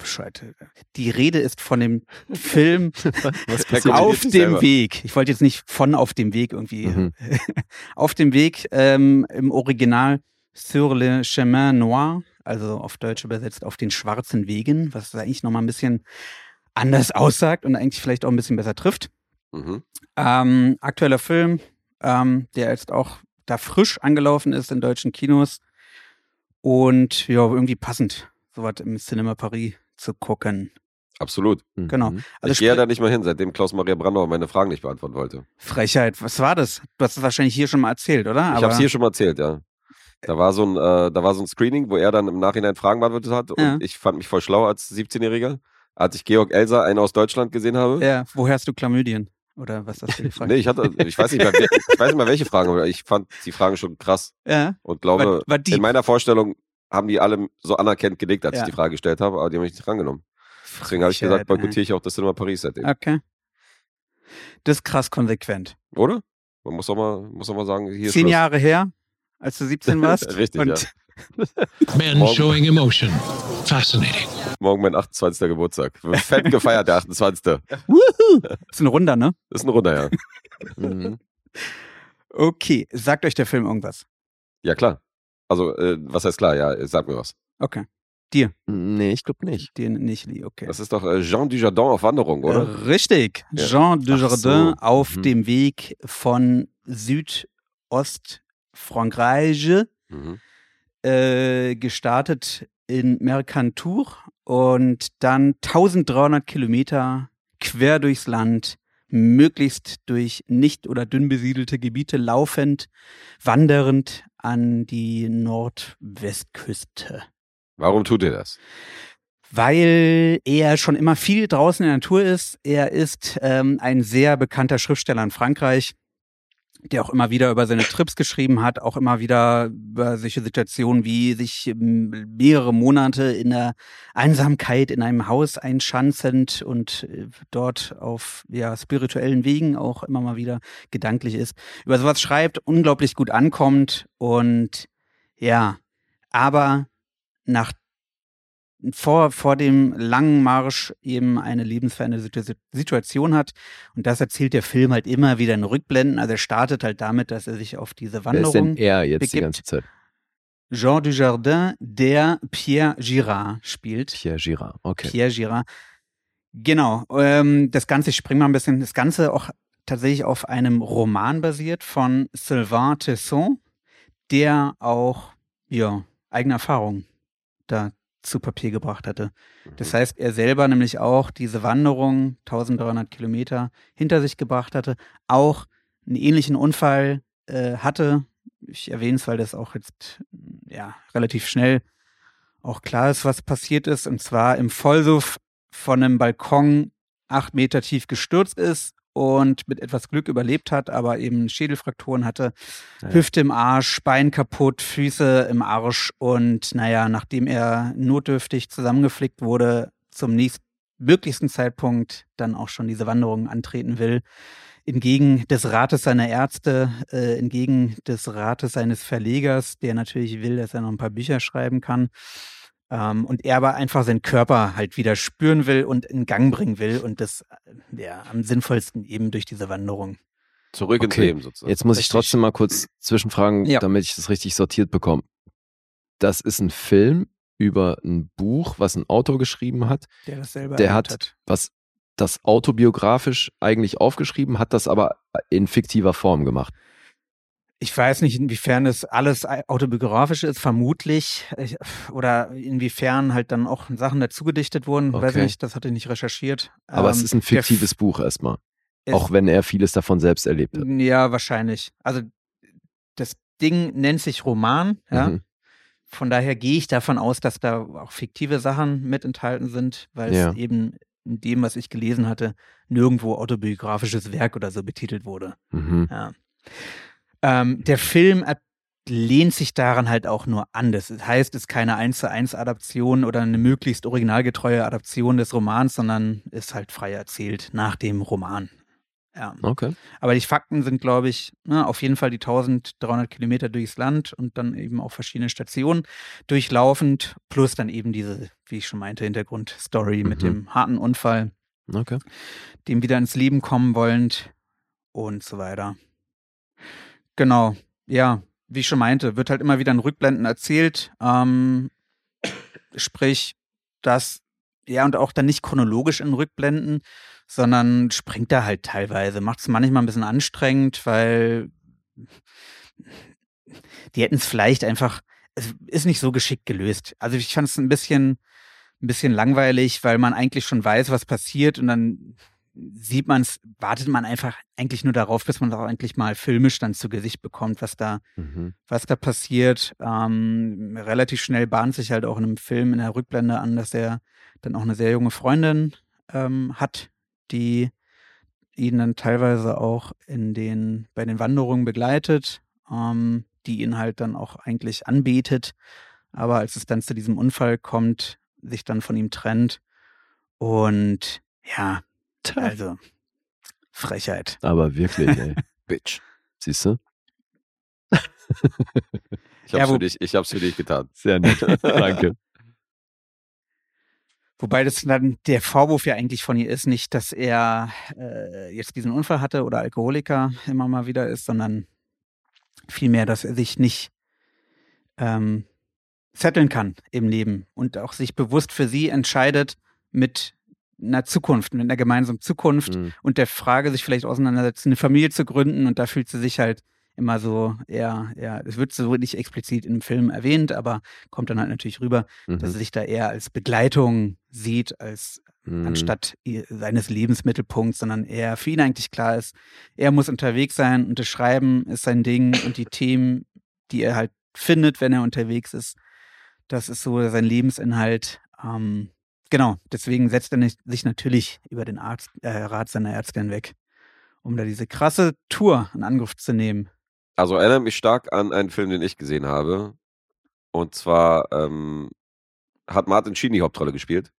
Bescheid. Die Rede ist von dem Film auf dem selber? Weg. Ich wollte jetzt nicht von auf dem Weg irgendwie. Mhm. auf dem Weg ähm, im Original Sur le chemin noir, also auf Deutsch übersetzt auf den schwarzen Wegen, was eigentlich nochmal ein bisschen anders aussagt und eigentlich vielleicht auch ein bisschen besser trifft. Mhm. Ähm, aktueller Film, ähm, der jetzt auch da frisch angelaufen ist in deutschen Kinos und ja, irgendwie passend, sowas im Cinema Paris zu gucken. Absolut. Genau. Mhm. Also ich gehe da nicht mal hin, seitdem Klaus-Maria Brandauer meine Fragen nicht beantworten wollte. Frechheit, was war das? Du hast es wahrscheinlich hier schon mal erzählt, oder? ich habe es hier schon mal erzählt, ja. Da war so ein, äh, da war so ein Screening, wo er dann im Nachhinein Fragen beantwortet hat und Ja. ich fand mich voll schlau als 17-Jähriger, als ich Georg Elser, einen aus Deutschland gesehen habe. Ja, woher hast du Chlamydien? Oder was für die Frage? Nee, ich hatte, ich weiß nicht mehr, ich weiß nicht mehr welche Fragen, aber ich fand die Fragen schon krass ja, und glaube, war, war in meiner Vorstellung haben die alle so anerkannt gelegt, als Ja. ich die Frage gestellt habe, aber die haben mich nicht rangenommen. Deswegen habe ich gesagt, boykottiere ich auch das Cinema Paris seitdem. Okay. Das ist krass konsequent. Oder? Man muss doch mal, muss doch mal sagen, hier ist Zehn. Jahre her, als du 17 warst. Richtig, und ja. Men Morgen. showing emotion. Fascinating. Morgen mein 28. Geburtstag. Wird fett gefeiert, der 28. Wuhu! Ist ein Runder, ne? Das ist ein Runder, ja. Mhm. Okay, sagt euch der Film irgendwas? Ja, klar. Also, äh, was heißt klar? Ja, sag mir was. Okay. Dir? Nee, ich glaube nicht. Dir nicht, Lee, okay. Das ist doch äh, Jean Dujardin auf Wanderung, oder? Äh, Richtig. Ja. Jean Dujardin so. auf Mhm. dem Weg von Südostfrankreich Mhm. äh, gestartet in Mercantour und dann 1300 Kilometer quer durchs Land, möglichst durch nicht oder dünn besiedelte Gebiete laufend, wandernd an die Nordwestküste. Warum tut ihr das? Weil er schon immer viel draußen in der Natur ist. Er ist ähm, ein sehr bekannter Schriftsteller in Frankreich, der auch immer wieder über seine Trips geschrieben hat, auch immer wieder über solche Situationen wie sich ähm, mehrere Monate in der Einsamkeit in einem Haus einschanzend und äh, dort auf ja, spirituellen Wegen auch immer mal wieder gedanklich ist. Über sowas schreibt, unglaublich gut ankommt und ja, aber nach vor, vor dem langen Marsch eben eine lebensverändernde Situ- Situation hat. Und das erzählt der Film halt immer wieder in Rückblenden. Also er startet halt damit, dass er sich auf diese Wer ist denn Wanderung. er jetzt die begibt. ganze Zeit? Jean Dujardin, der Pierre Girard spielt. Pierre Girard. Okay. Pierre Girard. Genau. Ähm, das Ganze, ich spring mal ein bisschen, das Ganze auch tatsächlich auf einem Roman basiert von Sylvain Tesson, der auch, ja, eigene Erfahrungen da zu Papier gebracht hatte. Das heißt, er selber nämlich auch diese Wanderung, 1300 Kilometer, hinter sich gebracht hatte, auch einen ähnlichen Unfall äh, hatte. Ich erwähne es, weil das auch jetzt ja relativ schnell auch klar ist, was passiert ist. Und zwar im Vollsuff von einem Balkon acht Meter tief gestürzt ist und mit etwas Glück überlebt hat, aber eben Schädelfrakturen hatte, Ja. Hüfte im Arsch, Bein kaputt, Füße im Arsch und naja, nachdem er notdürftig zusammengeflickt wurde, zum nächstmöglichsten Zeitpunkt dann auch schon diese Wanderung antreten will, entgegen des Rates seiner Ärzte, äh, entgegen des Rates seines Verlegers, der natürlich will, dass er noch ein paar Bücher schreiben kann. Ähm, und er aber einfach seinen Körper halt wieder spüren will und in Gang bringen will und das äh, ja am sinnvollsten eben durch diese Wanderung. Zurück ins Okay, Leben sozusagen. Jetzt muss ich Richtig. trotzdem mal kurz zwischenfragen, Ja. damit ich das richtig sortiert bekomme. Das ist ein Film über ein Buch, was ein Autor geschrieben hat, Der das selber Der hat- was das autobiografisch eigentlich aufgeschrieben, hat das aber in fiktiver Form gemacht. Ich weiß nicht, inwiefern das alles autobiografisch ist, vermutlich. Ich, oder inwiefern halt dann auch Sachen dazugedichtet wurden. Weiß Okay. ich nicht, das hatte ich nicht recherchiert. Aber es Ähm, ist ein fiktives Buch erstmal. Auch wenn er vieles davon selbst erlebt hat. Ja, wahrscheinlich. Also das Ding nennt sich Roman, ja. Mhm. Von daher gehe ich davon aus, dass da auch fiktive Sachen mit enthalten sind, weil Ja. es eben in dem, was ich gelesen hatte, nirgendwo autobiografisches Werk oder so betitelt wurde. Mhm. Ja. Ähm, der Film lehnt sich daran halt auch nur an. Das heißt, es ist keine 1 zu 1 Adaption oder eine möglichst originalgetreue Adaption des Romans, sondern ist halt frei erzählt nach dem Roman. Ja. Okay. Aber die Fakten sind, glaube ich, ne, auf jeden Fall die 1300 Kilometer durchs Land und dann eben auch verschiedene Stationen durchlaufend, plus dann eben diese, wie ich schon meinte, Hintergrundstory mit Mhm. dem harten Unfall, Okay. dem wieder ins Leben kommen wollend und so weiter. Genau, ja, wie ich schon meinte, wird halt immer wieder in Rückblenden erzählt. Ähm, sprich, dass, ja, und auch dann nicht chronologisch in Rückblenden, sondern springt da halt teilweise. Macht es manchmal ein bisschen anstrengend, weil die hätten es vielleicht einfach, es ist nicht so geschickt gelöst. Also ich fand es ein bisschen, ein bisschen langweilig, weil man eigentlich schon weiß, was passiert und dann sieht man es, wartet man einfach eigentlich nur darauf, bis man es auch endlich mal filmisch dann zu Gesicht bekommt, was da, Mhm. was da passiert. Ähm, relativ schnell bahnt sich halt auch in einem Film in der Rückblende an, dass er dann auch eine sehr junge Freundin ähm, hat, die ihn dann teilweise auch in den, bei den Wanderungen begleitet, ähm, die ihn halt dann auch eigentlich anbetet. Aber als es dann zu diesem Unfall kommt, sich dann von ihm trennt. Und ja, also Frechheit. Aber wirklich, ey. Bitch. Siehst du? Ich hab's, Ja, wo- für, dich, ich hab's für dich getan. Sehr nett. Danke. Wobei das dann der Vorwurf ja eigentlich von ihr ist, nicht, dass er äh, jetzt diesen Unfall hatte oder Alkoholiker immer mal wieder ist, sondern vielmehr, dass er sich nicht, ähm, zetteln kann im Leben und auch sich bewusst für sie entscheidet mit einer Zukunft, mit einer gemeinsamen Zukunft Mhm. und der Frage sich vielleicht auseinandersetzt, eine Familie zu gründen und da fühlt sie sich halt immer so eher, ja, es wird so nicht explizit im Film erwähnt, aber kommt dann halt natürlich rüber, dass Mhm. sie sich da eher als Begleitung sieht, als Mhm. anstatt seines Lebensmittelpunkts, sondern eher für ihn eigentlich klar ist, er muss unterwegs sein und das Schreiben ist sein Ding und die Themen, die er halt findet, wenn er unterwegs ist, das ist so sein Lebensinhalt. Ähm, genau, deswegen setzt er sich natürlich über den Arzt, äh, Rat seiner Ärztin weg, um da diese krasse Tour in Angriff zu nehmen. Also erinnert mich stark an einen Film, den ich gesehen habe. Und zwar ähm, hat Martin Sheen die Hauptrolle gespielt.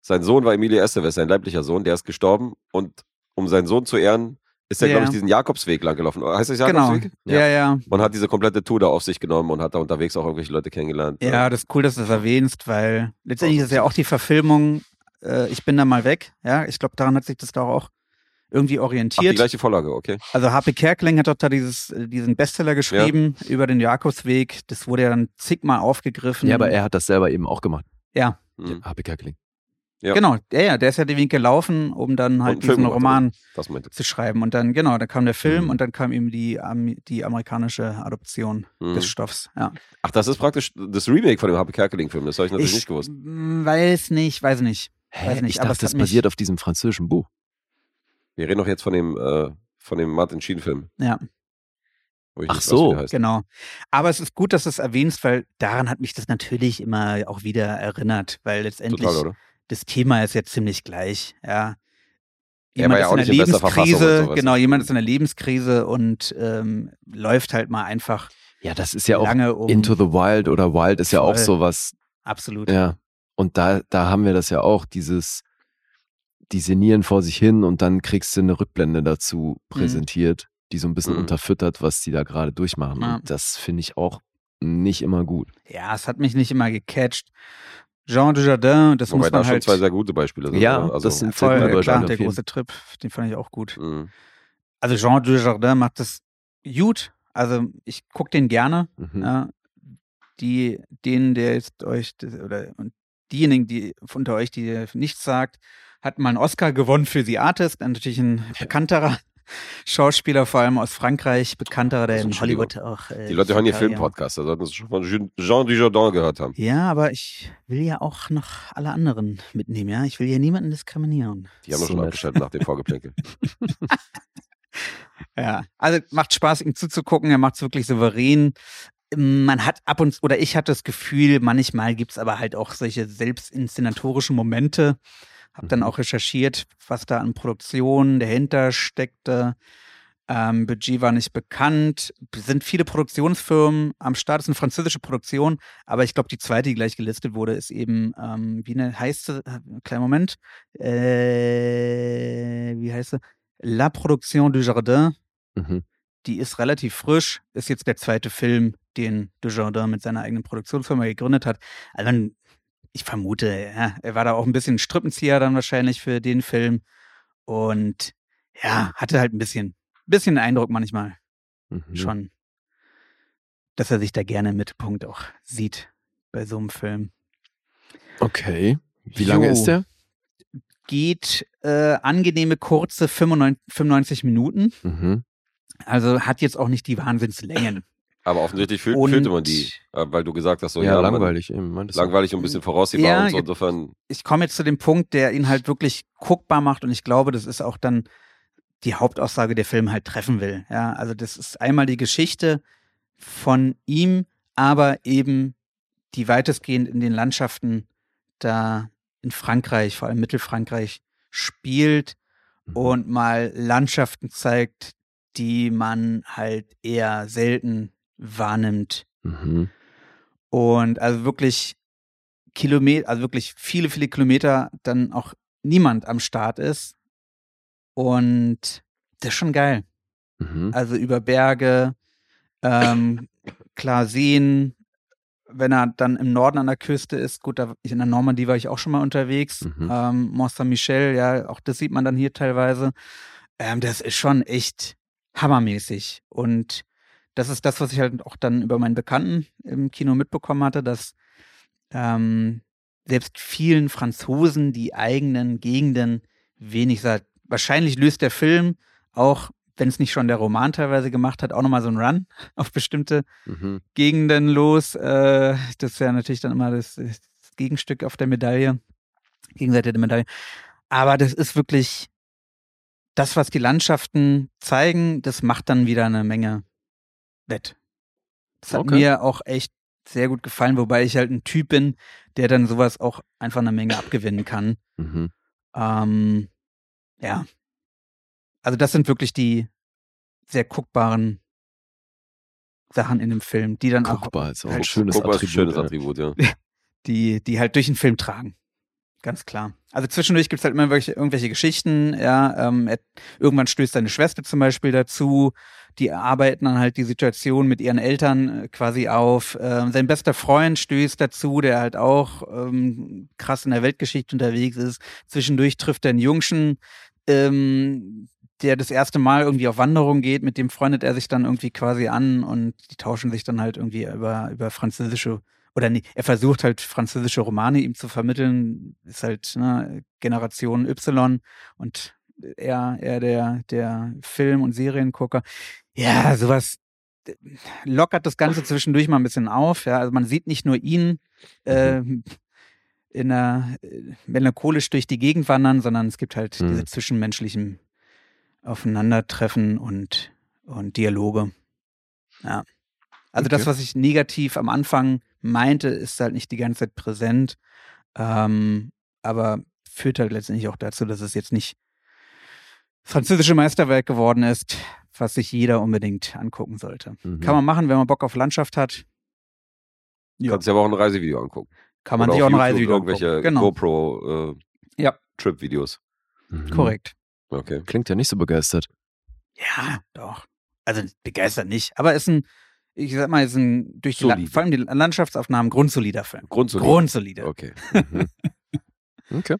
Sein Sohn war Emilio Estevez, sein leiblicher Sohn, der ist gestorben. Und um seinen Sohn zu ehren, ist er, Ja. glaube ich, diesen Jakobsweg lang gelaufen. Heißt das Genau. Jakobsweg? Ja, ja. Und hat diese komplette Tour da auf sich genommen und hat da unterwegs auch irgendwelche Leute kennengelernt. Ja, das ist cool, dass du das erwähnst, weil letztendlich ist ja auch die Verfilmung, äh, ich bin da mal weg. Ja, ich glaube, daran hat sich das doch auch irgendwie Ach, die orientiert. gleiche Vorlage, okay. Also H.P. Kerkeling hat doch da dieses, äh, diesen Bestseller geschrieben über den Jakobsweg. Das wurde ja dann zigmal aufgegriffen. Ja, aber er hat das selber eben auch gemacht. Ja, Mhm. Habe Kerkeling. Ja. genau. Ja, ja, der ist ja den Weg gelaufen, um dann halt Film diesen gemacht, Roman meinte zu schreiben. Und dann, genau, da kam der Film Mhm. und dann kam eben die, die amerikanische Adoption Mhm. des Stoffs. Ja. Ach, das ist praktisch das Remake von dem Happy Kerkeling-Film. Das habe ich natürlich nicht gewusst. weiß nicht, weiß nicht. Hä? Weiß nicht, ich aber dachte, das basiert auf diesem französischen Buch. Wir reden doch jetzt von dem, äh, von dem Martin Sheen-Film. Ja. ich Ach weiß, so. Genau. Aber es ist gut, dass du es erwähnst, weil daran hat mich das natürlich immer auch wieder erinnert, weil letztendlich Total, oder? Das Thema ist jetzt ziemlich gleich, ja. War ja nicht in und Lebenskrise, genau, jemand ist in einer Lebenskrise und ähm, läuft halt mal einfach Ja, das ist ja auch um. Into the Wild oder Wild ist ja auch Voll. sowas. Absolut. Ja. Und da, da haben wir das ja auch, dieses, die sinnieren vor sich hin und dann kriegst du eine Rückblende dazu präsentiert, die so ein bisschen Mhm. unterfüttert, was die da gerade durchmachen. Ja. Und das finde ich auch nicht immer gut. Ja, es hat mich nicht immer gecatcht. Jean Dujardin, das Wobei muss da man schon halt zwei sehr gute Beispiele sind. Ja, also, das sind voll, sehr gute klar, der jeden- große Trip, den fand ich auch gut. mh. Also Jean Dujardin macht das gut. Also ich gucke den gerne. Mhm. Ja, die, denen, der jetzt euch, oder und diejenigen, die unter euch, die nichts sagt, hat mal einen Oscar gewonnen für The Artist, natürlich ein bekannterer Schauspieler, vor allem aus Frankreich, bekannterer, der Also, in. Hollywood auch. Äh, Die Leute hören hier Filmpodcasts, da sollten sie schon von Jean Dujardin gehört haben. Ja, aber ich will ja auch noch alle anderen mitnehmen, ja. Ich will ja niemanden diskriminieren. Die haben So schon nett. abgeschaltet nach dem Vorgeplänkel. Ja, also macht Spaß, ihm zuzugucken. Er macht es wirklich souverän. Man hat ab und oder ich hatte das Gefühl, manchmal gibt's aber halt auch solche selbstinszenatorischen Momente. Hab dann Mhm. auch recherchiert, was da an Produktion dahinter steckte. Ähm, Budget war nicht bekannt. Es sind viele Produktionsfirmen am Start. Es ist eine französische Produktion, aber ich glaube, die zweite, die gleich gelistet wurde, ist eben, ähm, wie ne, heißt sie? Kleinen Moment. Äh, wie heißt sie? La Production du Jardin Mhm. die ist relativ frisch, ist jetzt der zweite Film, den Dujardin mit seiner eigenen Produktionsfirma gegründet hat. Also dann, ich vermute, ja, er war da auch ein bisschen Strippenzieher dann wahrscheinlich für den Film und ja, hatte halt ein bisschen, bisschen Eindruck manchmal Mhm. schon, dass er sich da gerne im Mittelpunkt auch sieht bei so einem Film. Okay. Wie lange Jo. ist der? Geht äh, angenehme kurze 95, 95 Minuten, Mhm. also hat jetzt auch nicht die Wahnsinnslängen. Aber offensichtlich fühl, Und- fühlte man die, äh, weil du gesagt hast, so ja, ja, man- langweilig. eben, meintest du. langweilig und ein bisschen voraussehbar Ja, und so. Insofern, ich komme jetzt zu dem Punkt, der ihn halt wirklich guckbar macht und ich glaube, das ist auch dann die Hauptaussage, der Film halt treffen will. Ja, also das ist einmal die Geschichte von ihm, aber eben die weitestgehend in den Landschaften da in Frankreich, vor allem Mittelfrankreich, spielt Mhm. und mal Landschaften zeigt, die man halt eher selten wahrnimmt. Mhm. Und also wirklich Kilometer, also wirklich viele, viele Kilometer dann auch niemand am Start ist. Und das ist schon geil. Mhm. Also über Berge, ähm, klar Seen, wenn er dann im Norden an der Küste ist, gut, da, in der Normandie war ich auch schon mal unterwegs. Mhm. Ähm, Mont Saint-Michel, ja, auch das sieht man dann hier teilweise. Ähm, das ist schon echt hammermäßig. Und das ist das, was ich halt auch dann über meinen Bekannten im Kino mitbekommen hatte, dass ähm, selbst vielen Franzosen die eigenen Gegenden wenig sagt. Wahrscheinlich löst der Film auch, wenn es nicht schon der Roman teilweise gemacht hat, auch nochmal so einen Run auf bestimmte Mhm. Gegenden los. Äh, das wäre natürlich dann immer das, das Gegenstück auf der Medaille, Gegenseite der Medaille. Aber das ist wirklich das, was die Landschaften zeigen, das macht dann wieder eine Menge wett. Das hat Okay. mir auch echt sehr gut gefallen, wobei ich halt ein Typ bin, der dann sowas auch einfach eine Menge abgewinnen kann. Mhm. Ähm, ja. Also das sind wirklich die sehr guckbaren Sachen in dem Film, die dann Guckbar auch ist auch ein halt- schönes Guck mal, ist ein Attribut. schönes ja. Attribut, ja. die, die halt durch den Film tragen. Ganz klar. Also zwischendurch gibt's halt immer welche, irgendwelche Geschichten, ja, ähm, er, irgendwann stößt seine Schwester zum Beispiel dazu, die arbeiten dann halt die Situation mit ihren Eltern äh, quasi auf. Ähm, sein bester Freund stößt dazu, der halt auch ähm, krass in der Weltgeschichte unterwegs ist. Zwischendurch trifft er einen Jungschen, ähm, der das erste Mal irgendwie auf Wanderung geht, mit dem freundet er sich dann irgendwie quasi an und die tauschen sich dann halt irgendwie über, über französische oder nee, er versucht halt französische Romane ihm zu vermitteln, ist halt ne, Generation Y und er, er der, der Film- und Seriengucker. Ja, sowas äh, lockert das Ganze zwischendurch mal ein bisschen auf. Ja, also man sieht nicht nur ihn äh, in einer äh, melancholisch durch die Gegend wandern, sondern es gibt halt Mhm. diese zwischenmenschlichen Aufeinandertreffen und, und Dialoge. Ja. Also das, Okay. was ich negativ am Anfang meinte, ist halt nicht die ganze Zeit präsent, ähm, aber führt halt letztendlich auch dazu, dass es jetzt nicht französische Meisterwerk geworden ist, was sich jeder unbedingt angucken sollte. Mhm. Kann man machen, wenn man Bock auf Landschaft hat. Ja. Kannst dir aber auch ein Reisevideo angucken. Kann man Oder sich auch ein Reisevideo Irgendwelche angucken. Genau, GoPro äh, Ja. Trip-Videos. Mhm. korrekt. Okay. Klingt ja nicht so begeistert. Ja, doch. Also begeistert nicht, aber ist ein, ich sag mal, ist ein durch die, vor allem die Landschaftsaufnahmen grundsolider Film. Grundsolide. Grundsolide. Okay. Mhm. Okay.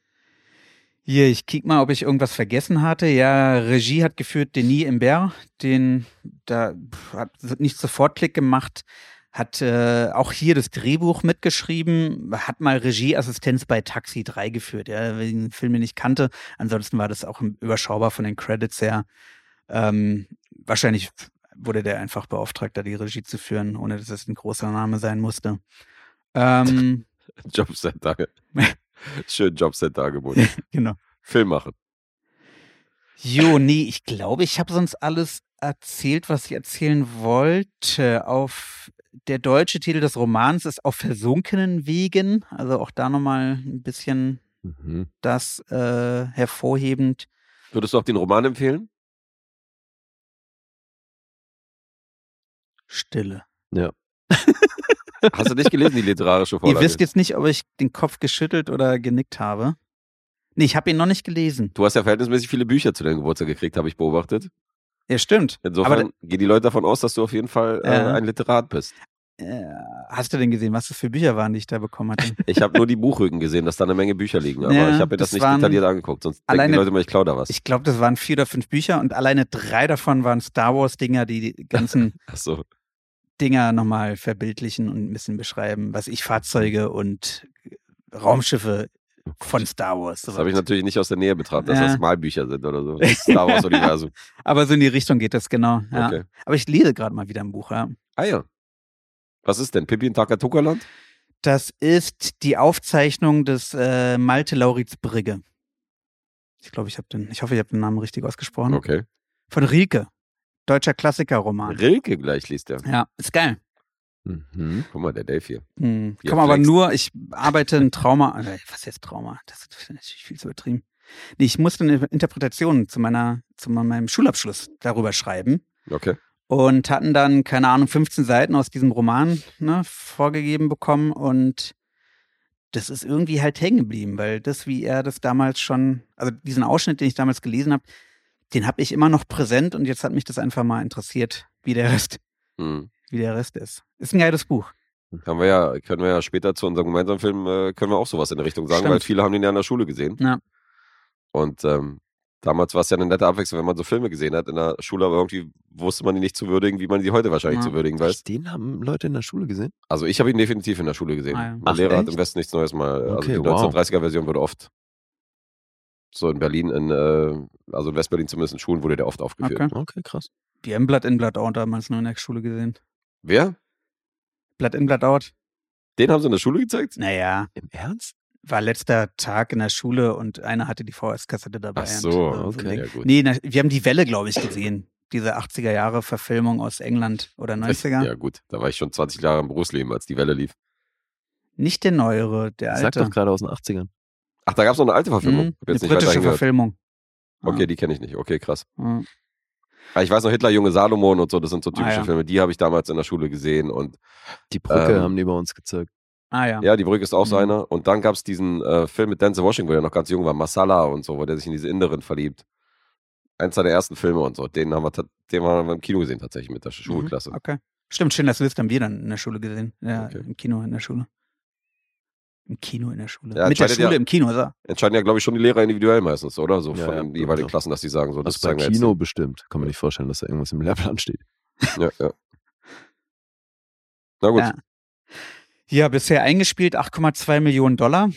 Hier, ich kick mal, ob ich irgendwas vergessen hatte. Ja, Regie hat geführt Denis Imbert, den da hat nicht sofort Klick gemacht, hat äh, auch hier das Drehbuch mitgeschrieben, hat mal Regieassistenz bei Taxi 3 geführt, ja, weil ich den Film den ich kannte. Ansonsten war das auch überschaubar von den Credits her. Ähm, wahrscheinlich wurde der einfach beauftragt, da die Regie zu führen, ohne dass es ein großer Name sein musste. Ähm, Jobcenter. Schön Jobcenter-Angebot. genau. Film machen. Jo, nee, ich glaube, ich habe sonst alles erzählt, was ich erzählen wollte. Auf der deutsche Titel des Romans ist Auf versunkenen Wegen. Also auch da nochmal ein bisschen Mhm. das äh, hervorhebend. Würdest du auch den Roman empfehlen? Stille. Hast du nicht gelesen, die literarische Ihr Vorlage? wisst jetzt nicht, ob ich den Kopf geschüttelt oder genickt habe. Nee, ich habe ihn noch nicht gelesen. du hast ja verhältnismäßig viele Bücher zu deinem Geburtstag gekriegt, habe ich beobachtet. Ja, stimmt. Insofern Aber gehen die Leute davon aus, dass du auf jeden Fall äh, ein Literat bist. äh, hast du denn gesehen, was das für Bücher waren, die ich da bekommen hatte? Ich habe nur die Buchrücken gesehen, dass da eine Menge Bücher liegen. Aber Ja, ich habe mir das, das nicht waren detailliert angeguckt, sonst denken alleine- die Leute mal, ich klau da was. Ich glaube, das waren vier oder fünf Bücher und alleine drei davon waren Star Wars-Dinger, die die ganzen Ach so. Dinger nochmal verbildlichen und ein bisschen beschreiben, was ich Fahrzeuge und Raumschiffe von Star Wars. Das habe ich natürlich nicht aus der Nähe betrachtet, dass Ja. das Malbücher sind oder so. Star Wars-Universum. Aber so in die Richtung geht das genau. Ja. Okay. Aber ich lese gerade mal wieder ein Buch. Ja. Ah ja. Was ist denn? Pippi in Takatuka-Land? Das ist die Aufzeichnung des äh, Malte Lauritz Brigge. Ich glaube, ich habe den, ich hoffe, ich habe den Namen richtig ausgesprochen. Okay. Von Rilke. Deutscher Klassikerroman. Rilke gleich liest er. Ja, ist geil. Mhm. Guck mal, der Dave hier. Hm. Hier Komm aber nur, ich arbeite ein Trauma. äh, Was jetzt Trauma? Das ist natürlich viel zu übertrieben. Nee, ich musste eine Interpretation zu meiner, zu meinem Schulabschluss darüber schreiben Okay. und hatten dann, keine Ahnung, 15 Seiten aus diesem Roman ne, vorgegeben bekommen und das ist irgendwie halt hängen geblieben, weil das, wie er das damals schon, also diesen Ausschnitt, den ich damals gelesen habe, den habe ich immer noch präsent und jetzt hat mich das einfach mal interessiert, wie der Rest, Hm. wie der Rest ist. Ist ein geiles Buch. Haben wir ja, können wir ja später zu unserem gemeinsamen Film, äh, können wir auch sowas in der Richtung sagen, Stimmt. weil viele haben den ja in der Schule gesehen. Ja. Und ähm, Damals war es ja eine nette Abwechslung, wenn man so Filme gesehen hat in der Schule, aber irgendwie wusste man die nicht zu würdigen, wie man die heute wahrscheinlich Ja. zu würdigen weiß. Den haben Leute in der Schule gesehen? Also ich habe ihn definitiv in der Schule gesehen. Ah, ja. Mein Ach, Lehrer hat echt? im Westen nichts Neues mal. Also Okay, die wow. 1930er-Version wurde oft so in Berlin, in, äh, also in Westberlin zumindest in Schulen wurde der oft aufgeführt. Okay. Okay, krass. Wir haben Blood in, Blood out damals nur in der Schule gesehen. Wer? Blood in, Blood out. Den haben sie in der Schule gezeigt? Naja, Im Ernst? war letzter Tag in der Schule und einer hatte die VS-Kassette dabei. Ach so, okay. Ja, gut. Nee, na, wir haben die Welle, glaube ich, gesehen. Diese 80er Jahre Verfilmung aus England oder 90er. Ja, gut. Da war ich schon 20 Jahre im Berufsleben, als die Welle lief. Nicht der neuere, der Sag alte. doch gerade aus den 80ern. Ach, da gab es noch eine alte Verfilmung. Mhm, eine britische. Verfilmung. Okay, die kenne ich nicht. Okay, krass. Ja, ich weiß noch, Hitler, Junge Salomon und so, das sind so typische Ah, ja. Filme, die habe ich damals in der Schule gesehen und Die Brücke Ähm, haben die bei uns gezeigt. Ah ja. ja, die Brücke ist auch so Mhm. einer. Und dann gab es diesen äh, Film mit Denzel Washington, wo er noch ganz jung war, Masala und so, wo der sich in diese Inderin verliebt. Eins seiner ersten Filme und so. Den haben wir, den haben wir im Kino gesehen tatsächlich mit der Schulklasse. Mhm, Okay. Stimmt, schön, dass du wisst, haben wir dann in der Schule gesehen. Ja, Okay. im Kino in der Schule. Im Kino in der Schule. Ja, Mit der entscheidet Schule ja- im Kino, so. Entscheiden ja, glaube ich, schon die Lehrer individuell meistens, oder? So Ja, von ja, den jeweiligen ja. Klassen, dass die sagen, so, das Also zeigen wir jetzt. Kino bestimmt. Kann man nicht vorstellen, dass da irgendwas im Lehrplan steht. Ja, ja. Na gut. Ja. Ja, bisher eingespielt 8,2 Millionen Dollar.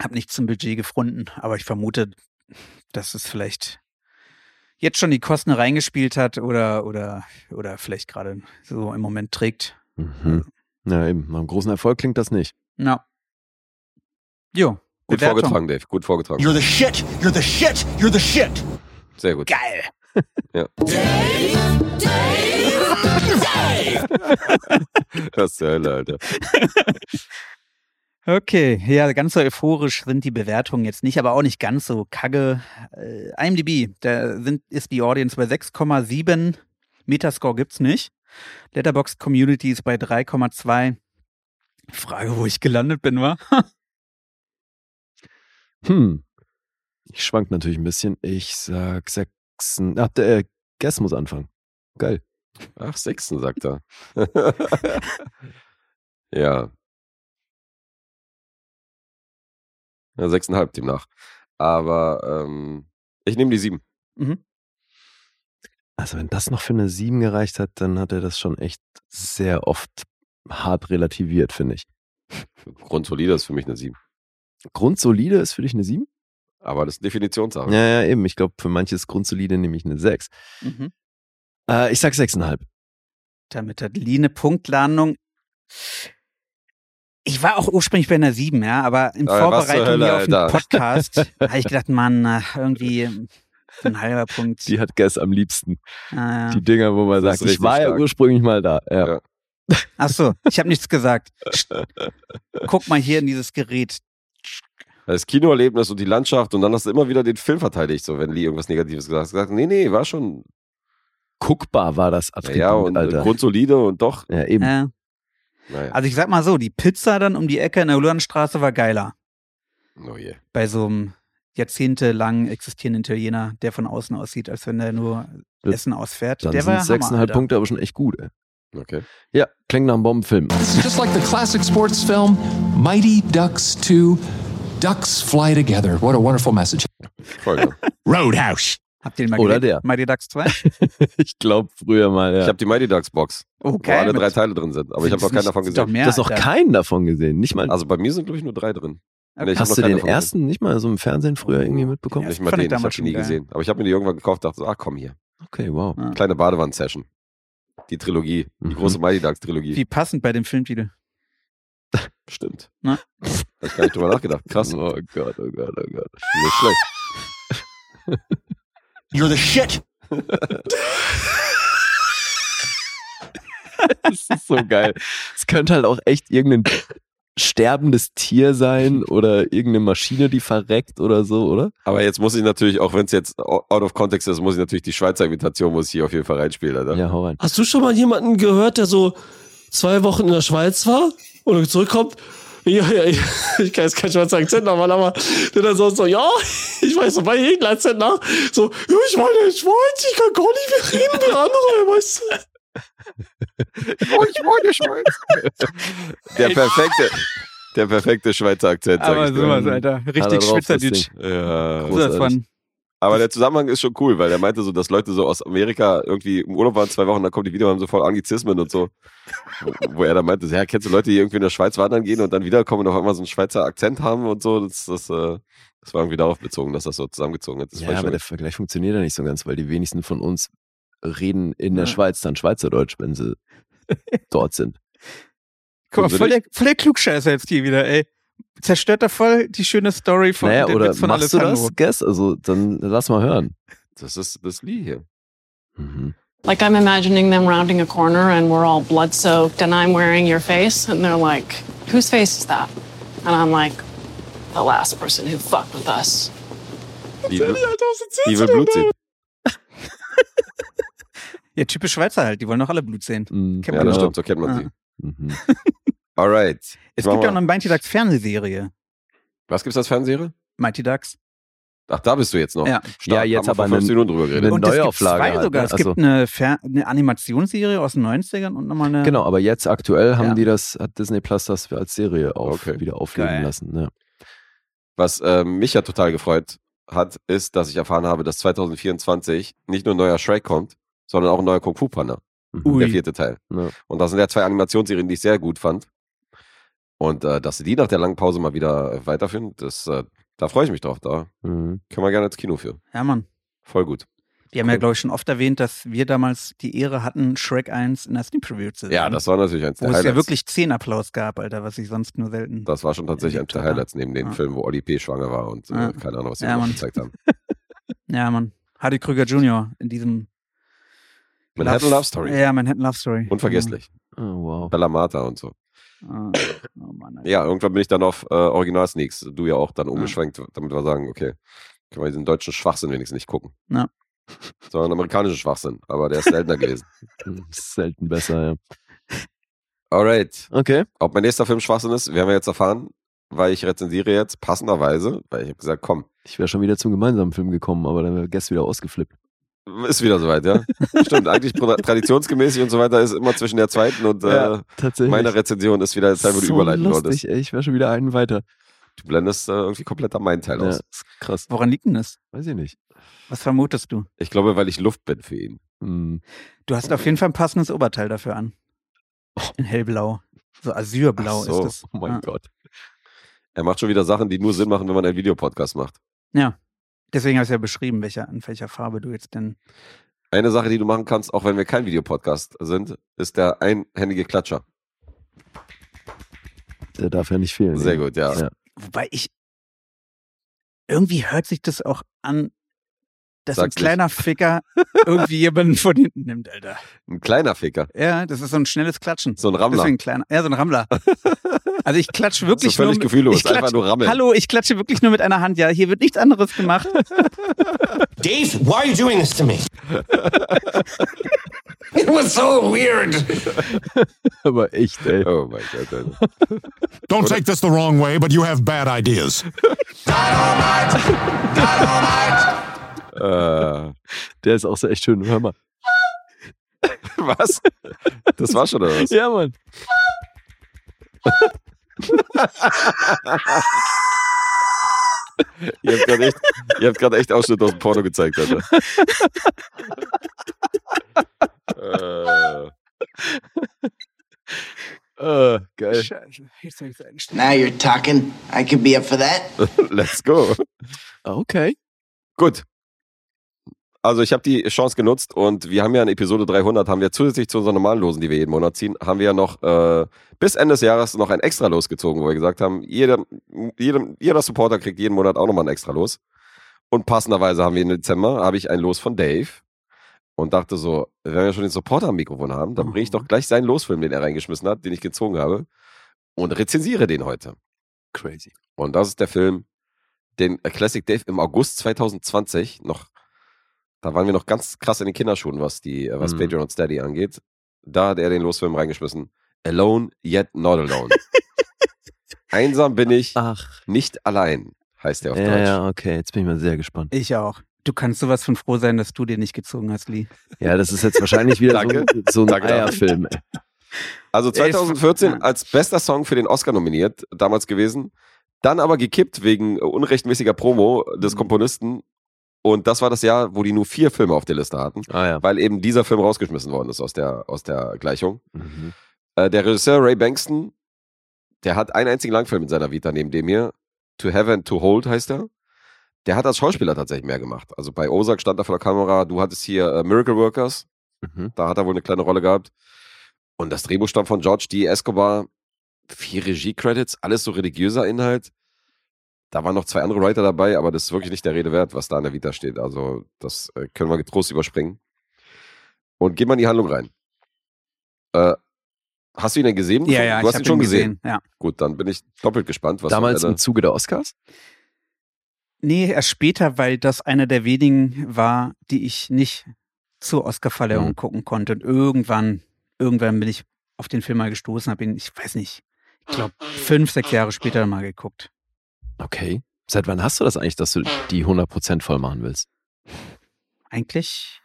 Hab nichts zum Budget gefunden, aber ich vermute, dass es vielleicht jetzt schon die Kosten reingespielt hat oder, oder, oder vielleicht gerade so im Moment trägt. Mhm. Ja, eben. Nach einem großen Erfolg klingt das nicht. Ja. Jo. Gut Bewertung. vorgetragen, Dave. Gut vorgetragen. You're the shit. You're the shit. You're the shit. Sehr gut. Geil. Ja. Was zur Hölle, Alter. Okay, ja, ganz so euphorisch sind die Bewertungen jetzt nicht, aber auch nicht ganz so kacke. Äh, IMDb, da sind, ist die Audience bei 6,7. Metascore gibt's nicht. Letterboxd Community ist bei 3,2. Frage, wo ich gelandet bin, war. Hm. Ich schwank natürlich ein bisschen. Ich sag sechsen. Ach, der äh, Guess muss anfangen. Geil. Ach, Sechsten, sagt er. ja. Ja, sechseinhalb demnach. Aber ähm, ich nehme die sieben. Mhm. Also wenn das noch für eine 7 gereicht hat, dann hat er das schon echt sehr oft hart relativiert, finde ich. Grundsolide ist für mich eine sieben. Grundsolide ist für dich eine 7? Aber das ist eine Definitionssache. Ja, ja, eben. Ich glaube, für manche ist Grundsolide nämlich eine 6. Mhm. Äh, ich sag 6,5. Damit hat Lee eine Punktlandung. Ich war auch ursprünglich bei einer 7, ja, aber in Aber zur Vorbereitung Hölle, hier auf den. Podcast habe ich gedacht, Mann, na, irgendwie ein halber Punkt. Die hat Guess am liebsten. Ah, ja. Die Dinger, wo man Das sagt, ich war ja stark. ursprünglich mal da. Ja. Ja. Ach so, ich habe nichts gesagt. Guck mal hier in dieses Gerät. Das Kinoerlebnis und die Landschaft und dann hast du immer wieder den Film verteidigt, so wenn Lee irgendwas Negatives gesagt hat. Gesagt, nee, nee, war schon, Guckbar war das ja, Attribut, ja und äh, Alter. grundsolide und doch, ja, eben. Äh, naja. also ich sag mal so, die Pizza dann um die Ecke in der Ullernstraße war geiler. Oh je. Bei so einem jahrzehntelang existierenden Italiener, der von außen aussieht, als wenn der nur Das- Essen ausfährt. Dann der sind war Hammer, 6,5 Alter. Punkte aber schon echt gut. Ey. Okay. Ja, klingt nach einem Bombenfilm. This is just like the classic sports film Mighty Ducks 2 Ducks Fly Together. What a wonderful message. Folge. Roadhouse. Habt ihr den mal Oder der. Mighty Ducks 2? ich glaube früher mal, ja. Ich habe die Mighty Ducks Box, Oh, wo alle drei Teile drin sind. Aber ich habe noch keinen davon gesehen. mehr, du hast noch keinen davon gesehen. Nicht mal. Also bei mir sind, glaube ich, nur drei drin. Nee, ich hab hast noch du den davon gesehen. ersten nicht mal so im Fernsehen früher irgendwie mitbekommen? Ja. Nicht mal den, ich habe damals den nie schon geil. gesehen. Aber ich habe mir die irgendwann gekauft dachte so, ach komm hier. Okay, wow. Ja. Kleine Badewand-Session. Die Trilogie, die Mhm. große Mighty Ducks-Trilogie. Wie passend bei dem Filmtitel. Stimmt. Na? Hab ich gar nicht drüber nachgedacht. Krass. Oh Gott, oh Gott, oh Gott. Nicht schlecht. You're the shit. Das ist so geil. Es könnte halt auch echt irgendein sterbendes Tier sein oder irgendeine Maschine, die verreckt oder so, oder? Aber jetzt muss ich natürlich, auch wenn es jetzt out of context ist, muss ich natürlich die Schweizer Imitation muss ich hier auf jeden Fall reinspielen, Alter. Ja, hau rein. Hast du schon mal jemanden gehört, der so zwei Wochen in der Schweiz war und zurückkommt? Ja, ja, ja, ich kann jetzt keinen Schweizer Akzent machen, aber der dann so, so, ja, ich weiß noch bei jedem Akzent nach, so, ja, ich war in der Schweiz, ich kann gar nicht mehr reden wie andere, weißt du? Oh, ich wollte Schweiz. Der perfekte, der perfekte Schweizer Akzent, sag Aber ich dir. sowas, Alter. Hat er Richtig Schweizerdeutsch. Ja, Großartig. Aber der Zusammenhang ist schon cool, weil er meinte so, dass Leute so aus Amerika irgendwie im Urlaub waren, zwei Wochen, dann kommen die wieder und haben so voll Anglizismen und so. Wo- er dann meinte, ja, kennst du Leute, die irgendwie in der Schweiz wandern gehen und dann wiederkommen und auf einmal so einen Schweizer Akzent haben und so. Das, das, äh, das war irgendwie darauf bezogen, dass das so zusammengezogen hat. Das Ja, aber schon der Vergleich funktioniert ja nicht so ganz, weil die wenigsten von uns reden in der Ja. Schweiz dann Schweizerdeutsch, wenn sie dort sind. Guck mal, voll der, voll der Klugscheißer jetzt hier wieder, ey. Zerstört da voll die schöne Story von naja, oder von machst du Alessandro. das, Guess? Also dann lass mal hören. Das ist das Lee hier. Mhm. Like I'm imagining them rounding a corner and we're all blood soaked and I'm wearing your face and they're like, whose face is that? And I'm like, the last person who fucked with us. Die, die will Blut sehen. Ja, typisch Schweizer halt, die wollen doch alle Blut sehen. Mhm. Kennt Ja, man das stimmt, so kennt man Ja. sie. Mhm. Alright. Es gibt ja auch noch eine Mighty Ducks Fernsehserie. Was gibt's als Fernsehserie? Mighty Ducks. Ach, da bist du jetzt noch. Ja. Stark, Ja, jetzt haben wir aber vor fünf eine- Minuten drüber geredet. eine Und es gibt Neuauflage zwei halt, sogar. ne? Es gibt Also- eine, Fer eine Animationsserie aus den 90ern und nochmal eine. Genau, aber jetzt aktuell haben Ja. die das, hat Disney Plus das als Serie auf, Okay. wieder aufleben Geil. lassen. Ja. Was äh, mich ja total gefreut hat, ist, dass ich erfahren habe, dass 2024 nicht nur ein neuer Shrek kommt, sondern auch ein neuer Kung Fu Panda, Mhm. Ui. der vierte Teil. Ja. Und das sind ja zwei Animationsserien, die ich sehr gut fand. Und äh, dass sie die nach der langen Pause mal wieder äh, weiterführen, das, äh, da freue ich mich drauf. Da Mhm. können wir gerne ins Kino für. Ja, Mann. Voll gut. Die haben ja, glaube ich, schon oft erwähnt, dass wir damals die Ehre hatten, Shrek 1 in der Sneak Preview zu sehen. Ja, das war natürlich eins Wo der es Highlights. ja wirklich zehn Applaus gab, Alter, was ich sonst nur selten. das war schon tatsächlich eins der. Highlights neben dem Ja. Film, wo Oli P. schwanger war und äh, keine Ahnung, was sie Ja, noch gezeigt haben. Ja, Mann. Hardy Krüger Jr. in diesem Manhattan Love Story. Ja, Manhattan Love Story. Unvergesslich. Oh, wow. Bella Mata und so. Ah, oh Mann. Ja, irgendwann bin ich dann auf äh, Original Sneaks. Du ja auch dann umgeschwenkt, damit wir sagen, okay, können wir diesen deutschen Schwachsinn wenigstens nicht gucken. Ja. Sondern amerikanischen Schwachsinn. Aber der ist seltener gewesen. Selten besser, ja. Alright. Okay. Ob mein nächster Film Schwachsinn ist, werden wir jetzt erfahren, weil ich rezensiere jetzt passenderweise, weil ich habe gesagt, komm, Ich wäre schon wieder zum gemeinsamen Film gekommen, aber dann wäre Guess wieder ausgeflippt. Ist wieder soweit, ja. Stimmt, eigentlich tra- traditionsgemäß und so weiter ist immer zwischen der zweiten und äh, tatsächlich. meiner Rezension ist wieder Zeit, wo du so überleiten lustig, wolltest. ey. Ich wäre schon wieder einen weiter. Du blendest äh, irgendwie komplett am meinen Teil Ja, aus. ist krass. Woran liegt denn das? Weiß ich nicht. Was vermutest du? Ich glaube, weil ich Luft bin für ihn. Hm. Du hast auf jeden Fall ein passendes Oberteil dafür an. In hellblau. So azurblau Ach so, ist das. Oh mein ja. Gott. Er macht schon wieder Sachen, die nur Sinn machen, wenn man einen Videopodcast macht. ja. Deswegen habe ich ja beschrieben, welcher, in welcher Farbe du jetzt denn. Eine Sache, die du machen kannst, auch wenn wir kein Videopodcast sind, ist der einhändige Klatscher. Der darf ja nicht fehlen. Sehr ey. gut, ja. Ja. Wobei ich. Irgendwie hört sich das auch an, dass Sag's ein kleiner Ficker irgendwie jemanden von hinten nimmt, Alter. Ein kleiner Ficker. Ja, das ist so ein schnelles Klatschen. So ein Rammler. Deswegen kleiner. Ja, so ein Rammler. Also ich klatsche wirklich So völlig nur. gefühllos, ich klatsche- einfach nur rammeln. Hallo, ich klatsche wirklich nur mit einer Hand. Ja, hier wird nichts anderes gemacht. Dave, why are you doing this to me? it was so weird. Aber echt, ey. Oh mein Gott. Alter. Don't take this the wrong way, but you have bad ideas. Äh, Der ist auch so echt schön. Hör mal. was? Das war schon oder was? Ja, Mann. Ihr habt gerade echt, ihr habt echt Ausschnitte aus dem Porno gezeigt, Alter. äh, Äh, geil. Now you're talking. I could be up for that. let's go. Okay. Gut. Also ich habe die Chance genutzt und wir haben ja in Episode 300, haben wir zusätzlich zu unseren normalen Losen, die wir jeden Monat ziehen, haben wir ja noch äh, bis Ende des Jahres noch ein extra Los gezogen, wo wir gesagt haben, jeder, jeder, jeder Supporter kriegt jeden Monat auch nochmal ein extra Los. Und passenderweise haben wir im Dezember, habe ich ein Los von Dave und dachte so, wenn wir schon den Supporter am Mikrofon haben, dann bringe ich doch gleich seinen Losfilm, den er reingeschmissen hat, den ich gezogen habe und rezensiere den heute. Crazy. Und das ist der Film, den Classic Dave im August 2020 noch, da waren wir noch ganz krass in den Kinderschuhen, was die, äh, was Mhm. Patreon und Steady angeht. Da hat er den Losfilm reingeschmissen. Alone yet not alone. Einsam bin ich, Ach. nicht allein, heißt er auf Ja, Deutsch. ja, okay. Jetzt bin ich mal sehr gespannt. Ich auch. Du kannst sowas von froh sein, dass du dir nicht gezogen hast, Lee. Ja, das ist jetzt wahrscheinlich wieder so, Danke. so ein Danke. Eierfilm. ey. Also Er ist- 2014 ja. als bester Song für den Oscar nominiert, damals gewesen. Dann aber gekippt wegen unrechtmäßiger Promo des Mhm. Komponisten Und das war das Jahr, wo die nur vier Filme auf der Liste hatten, Ah ja. weil eben dieser Film rausgeschmissen worden ist aus der, aus der Gleichung. Mhm. Äh, der Regisseur Ray Bankston, der hat einen einzigen Langfilm in seiner Vita neben dem hier. To Have and to Hold heißt er. Der hat als Schauspieler tatsächlich mehr gemacht. Also bei Ozark stand er vor der Kamera. Du hattest hier äh, Miracle Workers. Mhm. Da hat er wohl eine kleine Rolle gehabt. Und das Drehbuch stammt von George D. Escobar. Vier Regie-Credits, alles so religiöser Inhalt. Da waren noch zwei andere Writer dabei, aber das ist wirklich nicht der Rede wert, was da in der Vita steht. Also, das äh, können wir getrost überspringen. Und gehen wir in die Handlung rein. Äh, hast du ihn denn gesehen? Ja, ja, du ich hast ihn schon ihn gesehen. gesehen, ja. Gut, dann bin ich doppelt gespannt. Was Damals du, im Zuge der Oscars? Nee, erst später, weil das einer der wenigen war, die ich nicht zur Oscarverleihung Mhm. gucken konnte. Und irgendwann, irgendwann bin ich auf den Film mal gestoßen, habe ihn, ich weiß nicht, ich glaube fünf, sechs Jahre später mal geguckt. Okay. Seit wann hast du das eigentlich, dass du die 100% voll machen willst? Eigentlich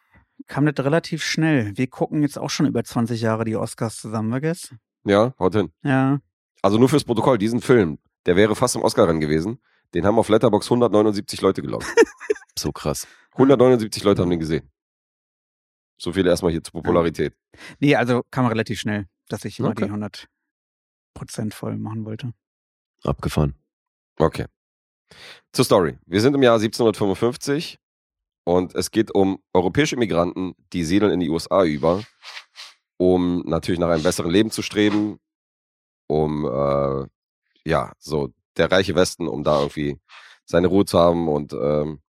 kam das relativ schnell. Wir gucken jetzt auch schon über 20 Jahre die Oscars zusammen, vergiss? Ja, haut hin. Ja. Also nur fürs Protokoll, diesen Film, der wäre fast im Oscar-Rennen gewesen. Den haben auf Letterbox 179 Leute gelockt. So krass. 179 Leute haben den gesehen. So viel erstmal hier zur Popularität. Nee, also kam relativ schnell, dass ich immer Okay. die 100 Prozent voll machen wollte. Abgefahren. Okay. Zur Story. Wir sind im Jahr 1755 und es geht um europäische Migranten, die siedeln in die USA über, um natürlich nach einem besseren Leben zu streben, um äh, ja, so der reiche Westen, um da irgendwie seine Ruhe zu haben und ähm,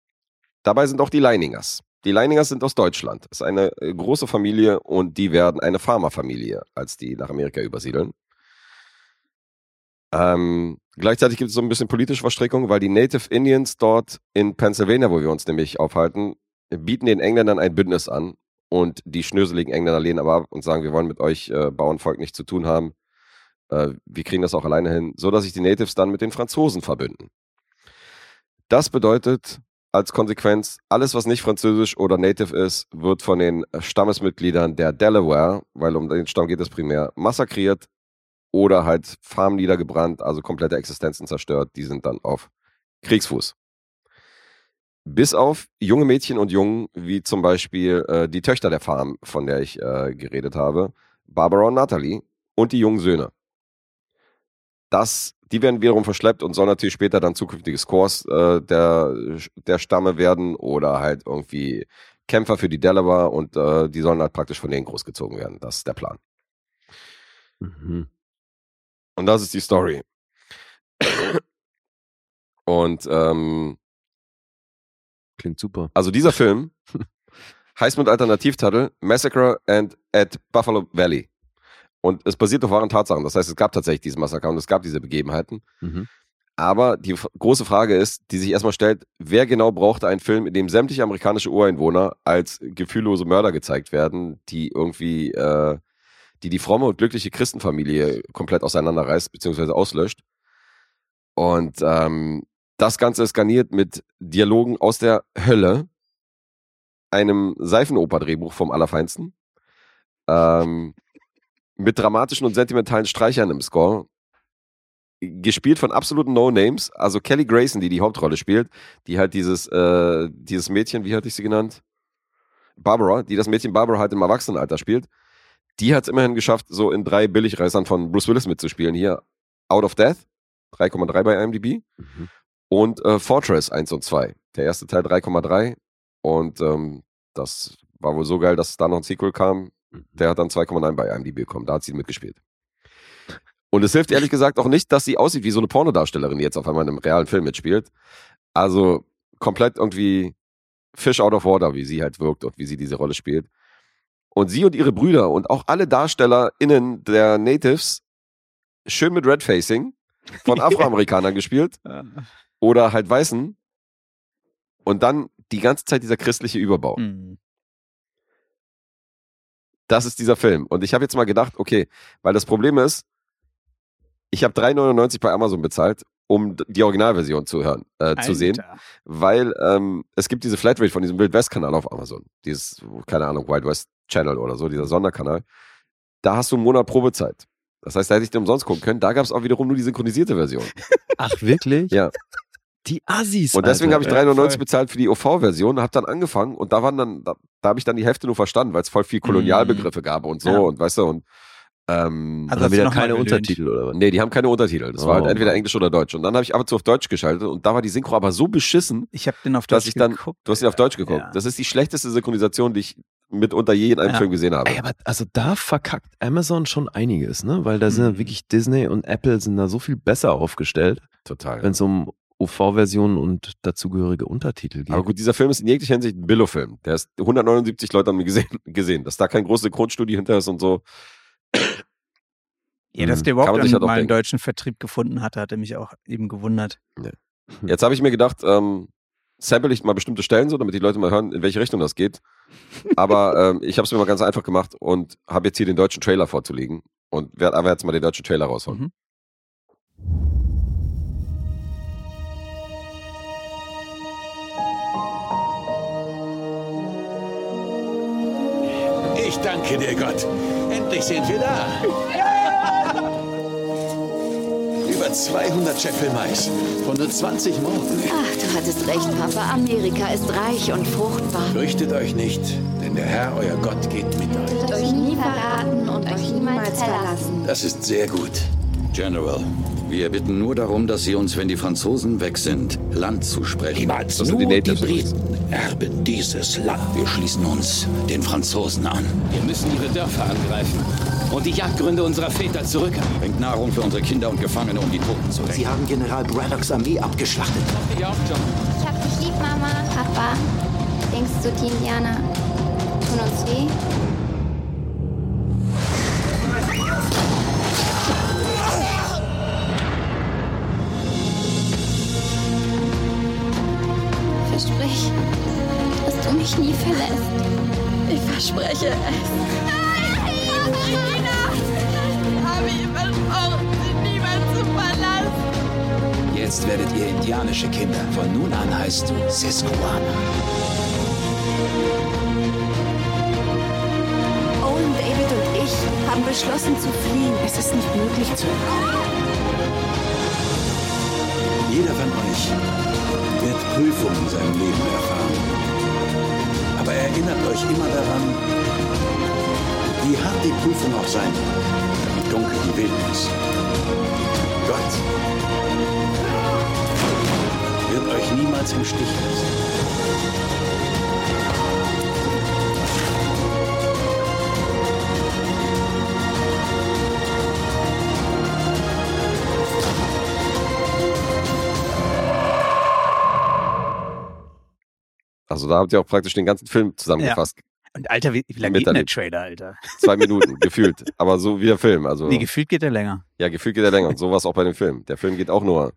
dabei sind auch die Leiningers. Die Leiningers sind aus Deutschland. Das ist eine äh, große Familie und die werden eine Pharmafamilie, als die nach Amerika übersiedeln. Ähm, gleichzeitig gibt es so ein bisschen politische Verstrickung, weil die Native Indians dort in Pennsylvania, wo wir uns nämlich aufhalten, bieten den Engländern ein Bündnis an und die schnöseligen Engländer lehnen aber ab und sagen, wir wollen mit euch äh, Bauernvolk nichts zu tun haben. Äh, wir kriegen das auch alleine hin, so dass sich die Natives dann mit den Franzosen verbünden. Das bedeutet als Konsequenz, alles, was nicht französisch oder native ist, wird von den Stammesmitgliedern der Delaware, weil um den Stamm geht es primär, massakriert oder halt Farmen niedergebrannt, also komplette Existenzen zerstört. Die sind dann auf Kriegsfuß. Bis auf junge Mädchen und Jungen, wie zum Beispiel äh, die Töchter der Farm, von der ich äh, geredet habe, Barbara und Natalie und die jungen Söhne. Das, die werden wiederum verschleppt und sollen natürlich später dann zukünftige Scores äh, der, der Stamme werden oder halt irgendwie Kämpfer für die Delaware und äh, die sollen halt praktisch von denen großgezogen werden. Das ist der Plan. Mhm. Und das ist die Story. Und ähm, Klingt super. also dieser Film heißt mit Alternativtitel Massacre and at Buffalo Valley. Und es basiert auf wahren Tatsachen. Das heißt, es gab tatsächlich dieses Massaker und es gab diese Begebenheiten. Mhm. Aber die große Frage ist, die sich erstmal stellt, wer genau brauchte einen Film, in dem sämtliche amerikanische Ureinwohner als gefühllose Mörder gezeigt werden, die irgendwie, äh, die die fromme und glückliche Christenfamilie komplett auseinanderreißt, beziehungsweise auslöscht. Und ähm, das Ganze ist garniert mit Dialogen aus der Hölle, einem Seifenoper-Drehbuch vom Allerfeinsten, ähm, mit dramatischen und sentimentalen Streichern im Score, gespielt von absoluten No-Names, also Kelly Grayson, die die Hauptrolle spielt, die halt dieses, äh, dieses Mädchen, wie hatte ich sie genannt? Barbara, die das Mädchen Barbara halt im Erwachsenenalter spielt, die hat es immerhin geschafft, so in drei Billigreißern von Bruce Willis mitzuspielen. Hier Out of Death, 3,3 bei IMDb. Mhm. Und äh, Fortress 1 und 2. Der erste Teil 3,3. Und ähm, das war wohl so geil, dass da noch ein Sequel kam. Der hat dann 2,9 bei IMDb bekommen. Da hat sie mitgespielt. Und es hilft ehrlich gesagt auch nicht, dass sie aussieht wie so eine Pornodarstellerin, die jetzt auf einmal in einem realen Film mitspielt. Also komplett irgendwie Fish out of water, wie sie halt wirkt und wie sie diese Rolle spielt. Und sie und ihre Brüder und auch alle DarstellerInnen der Natives schön mit Red Facing von Afroamerikanern gespielt oder halt Weißen. Und dann die ganze Zeit dieser christliche Überbau. Hm. Das ist dieser Film. Und ich habe jetzt mal gedacht, okay, weil das Problem ist, ich habe 3,99 bei Amazon bezahlt, um die Originalversion zu hören, äh, zu sehen. Weil ähm, es gibt diese Flatrate von diesem Wild West-Kanal auf Amazon. Dieses, keine Ahnung, Wild West Channel oder so, dieser Sonderkanal. Da hast du einen Monat Probezeit. Das heißt, da hätte ich den umsonst gucken können. Da gab es auch wiederum nur die synchronisierte Version. Ach, wirklich? Ja. Die Assis. Und deswegen habe ich 3,99 Ja, bezahlt für die OV-Version, habe dann angefangen und da waren dann, da, da habe ich dann die Hälfte nur verstanden, weil es voll viel Kolonialbegriffe gab und so Ja. und weißt du und ähm, Also noch mal keine? Untertitel oder was? nee, die haben keine Untertitel. Das war Oh. halt entweder Englisch oder Deutsch. Und dann habe ich ab und zu auf Deutsch geschaltet und da war die Synchro aber so beschissen, Ich habe den auf dass Deutsch ich dann, geguckt. du hast ihn auf Deutsch geguckt. Ja. Das ist die schlechteste Synchronisation, die ich mitunter je in einem Ja. Film gesehen habe. Ey, aber also da verkackt Amazon schon einiges, ne? Weil da sind Mhm. wirklich Disney und Apple sind da so viel besser aufgestellt, Total. wenn es um OV-Versionen und dazugehörige Untertitel geht. Aber gut, dieser Film ist in jeglicher Hinsicht ein Billo-Film. Der ist 179 Leute haben ihn gesehen, gesehen. Dass da kein großes Synchronstudio hinter ist und so. Ja, dass Mhm. der überhaupt dann halt mal einen deutschen Vertrieb gefunden hatte, hatte mich auch eben gewundert. Jetzt habe ich mir gedacht, ähm, sample ich mal bestimmte Stellen so, damit die Leute mal hören, in welche Richtung das geht. Aber ähm, ich habe es mir mal ganz einfach gemacht und habe jetzt hier den deutschen Trailer vorzulegen und werde aber jetzt mal den deutschen Trailer rausholen. Mhm. Ich danke dir, Gott. Endlich sind wir da. Über 200 Scheffel Mais, 120 Morgen. Ach, du hattest recht, Papa. Amerika ist reich und fruchtbar. Fürchtet euch nicht, denn der Herr, euer Gott, geht mit euch. Wird euch nie verraten und euch niemals verlassen. Das ist sehr gut. General, wir bitten nur darum, dass Sie uns, wenn die Franzosen weg sind, Land zusprechen. Das Niemals sind die Natives übrigens. erben dieses Land. Wir schließen uns den Franzosen an. Wir müssen ihre Dörfer angreifen und die Jagdgründe unserer Väter zurückhaben. Bringt Nahrung für unsere Kinder und Gefangene, um die Toten zu retten. Sie haben General Braddocks Armee abgeschlachtet. Ja, John. Ich hab dich lieb, Mama. Papa. Denkst du, die Indianer tun uns weh? Versprich, dass du mich nie verlässt. Ich verspreche es. Habe ich versprochen, sie niemals zu verlassen. Jetzt werdet ihr indianische Kinder. Von nun an heißt du Sisquana. Owen, David und ich haben beschlossen zu fliehen. Es ist nicht möglich zu Jeder von euch wird Prüfungen in seinem Leben erfahren. Aber erinnert euch immer daran, wie hart die Prüfung auch sein mag, wie dunkel die Wildnis. Gott wird euch niemals im Stich lassen. Da habt ihr auch praktisch den ganzen Film zusammengefasst. Und Alter, wie, wie lange geht denn der. Trailer, Alter? Zwei Minuten, gefühlt. Aber so wie der Film. Also, Nee, gefühlt geht der länger. ja, gefühlt geht er länger. Und sowas auch bei dem Film. Der Film geht auch nur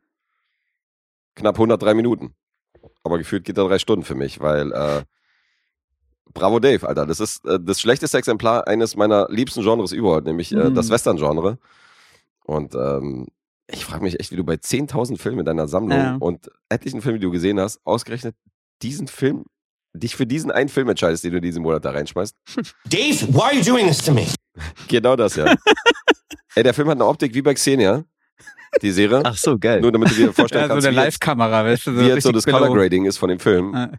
knapp 103 Minuten. Aber gefühlt geht er drei Stunden für mich, weil äh, Bravo Dave, Alter. Das ist äh, das schlechteste Exemplar eines meiner liebsten Genres überhaupt, nämlich äh, Mhm. das Western-Genre. Und ähm, ich frage mich echt, wie du bei 10.000 Filmen in deiner Sammlung Ja. und etlichen Filmen, die du gesehen hast, ausgerechnet diesen Film, dich für diesen einen Film entscheidest, den du diesen Monat da reinschmeißt. Dave, why are you doing this to me? Genau das, ja. Ey, der Film hat eine Optik wie bei Xenia, die Serie. Ach so, geil. Nur damit du dir vorstellen Ja, so kannst, eine wie jetzt, Live-Kamera, weißt du? wie jetzt so das Color. Grading ist von dem Film. Ja.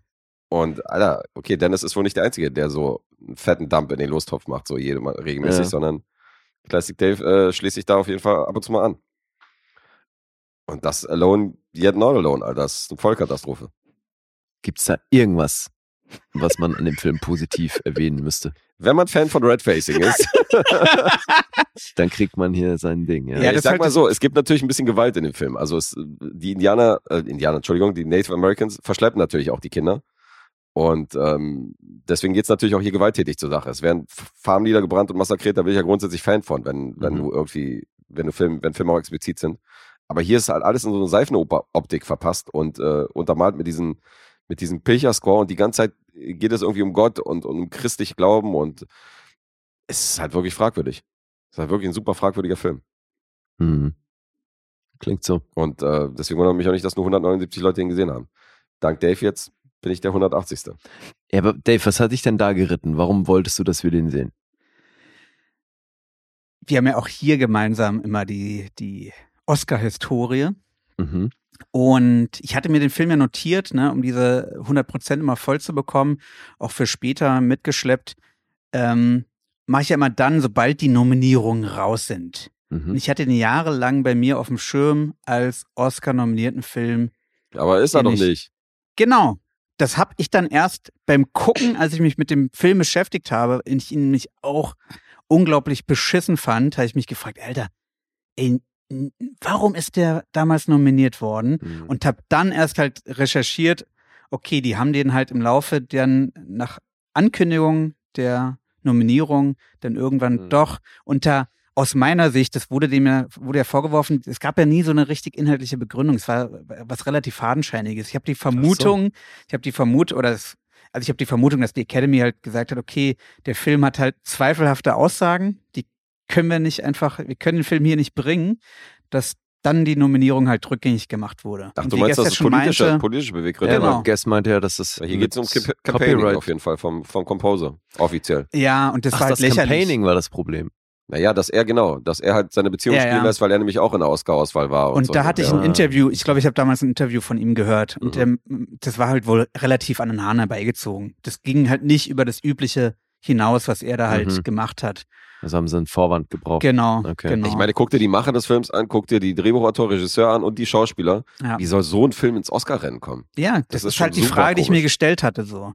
Und Alter, okay, Dennis ist wohl nicht der Einzige, der so einen fetten Dump in den Lostopf macht, so jede Mal regelmäßig, Ja. sondern Classic Dave äh, schließt sich da auf jeden Fall ab und zu mal an. Und das Alone, yet not alone, Alter, das ist eine Vollkatastrophe. Gibt's da irgendwas, was man an dem Film positiv erwähnen müsste? Wenn man Fan von Red Facing ist, Dann kriegt man hier sein Ding. Ja. Ja, ich sag mal so, es gibt natürlich ein bisschen Gewalt in dem Film. Also es, die Indianer, äh, Indianer, Entschuldigung, die Native Americans verschleppen natürlich auch die Kinder. Und ähm, deswegen geht's natürlich auch hier gewalttätig zur Sache. Es werden F- Farmen niedergebrannt und massakriert, da bin ich ja grundsätzlich Fan von, wenn, wenn Mhm. du irgendwie, wenn du Film, wenn Filme auch explizit sind. Aber hier ist halt alles in so eine Seifenoptik verpasst und äh, untermalt mit diesen, mit diesem Pilcher-Score und die ganze Zeit geht es irgendwie um Gott und, und um christlich Glauben und es ist halt wirklich fragwürdig. Es ist halt wirklich ein super fragwürdiger Film. Mhm. Klingt so. Und äh, deswegen wundert mich auch nicht, dass nur 179 Leute ihn gesehen haben. Dank Dave jetzt bin ich der 180. Ja, aber Dave, was hat dich denn da geritten? Warum wolltest du, dass wir den sehen? Wir haben ja auch hier gemeinsam immer die, die Oscar-Historie. Mhm. Und ich hatte mir den Film ja notiert, ne, um diese 100% immer voll zu bekommen, auch für später mitgeschleppt. Ähm, Mache ich ja immer dann, sobald die Nominierungen raus sind. Mhm. Ich hatte den jahrelang bei mir auf dem Schirm als Oscar-nominierten Film. Aber ist er doch ich- nicht. Genau. Das habe ich dann erst beim Gucken, als ich mich mit dem Film beschäftigt habe, und ich ihn nämlich auch unglaublich beschissen fand, habe ich mich gefragt, Alter, ey, warum ist der damals nominiert worden? Mhm. Und habe dann erst halt recherchiert, okay, die haben den halt im Laufe dann nach Ankündigung der Nominierung dann irgendwann Mhm. doch unter aus meiner Sicht, das wurde dem ja, wurde ja vorgeworfen, es gab ja nie so eine richtig inhaltliche Begründung. Es war was relativ fadenscheiniges. Ich habe die Vermutung, ich habe die Vermutung, oder es, also ich habe die Vermutung, dass die Academy halt gesagt hat, okay, der Film hat halt zweifelhafte Aussagen, die können wir nicht einfach, wir können den Film hier nicht bringen, dass dann die Nominierung halt rückgängig gemacht wurde. Ach, Und du meinst, das ja ist politische, meinte- politische Beweggründe. Ja, aber genau. Guest meinte ja, dass das. Hier geht es um Campaigning Copyright- auf jeden Fall vom, vom Composer, offiziell. Ja, und das Ach, war halt das lächerlich. Campaigning war das Problem. Naja, dass er genau, dass er halt seine Beziehung Ja, spielen ja. lässt, weil er nämlich auch in der Oscar-Auswahl war. Und, Und so. da hatte ich ja. ein Interview, ich glaube, ich habe damals ein Interview von ihm gehört und Mhm. ähm, das war halt wohl relativ an den Haaren herbeigezogen. Das ging halt nicht über das Übliche hinaus, was er da halt Mhm. gemacht hat. Also haben sie einen Vorwand gebraucht. Genau, Okay. genau. Ich meine, guck dir die Macher des Films an, guck dir die Drehbuchautor, Regisseur an und die Schauspieler. Ja. Wie soll so ein Film ins Oscar-Rennen kommen? Ja, Das das, ist ist, halt die Frage, die ich mir komisch. gestellt hatte. So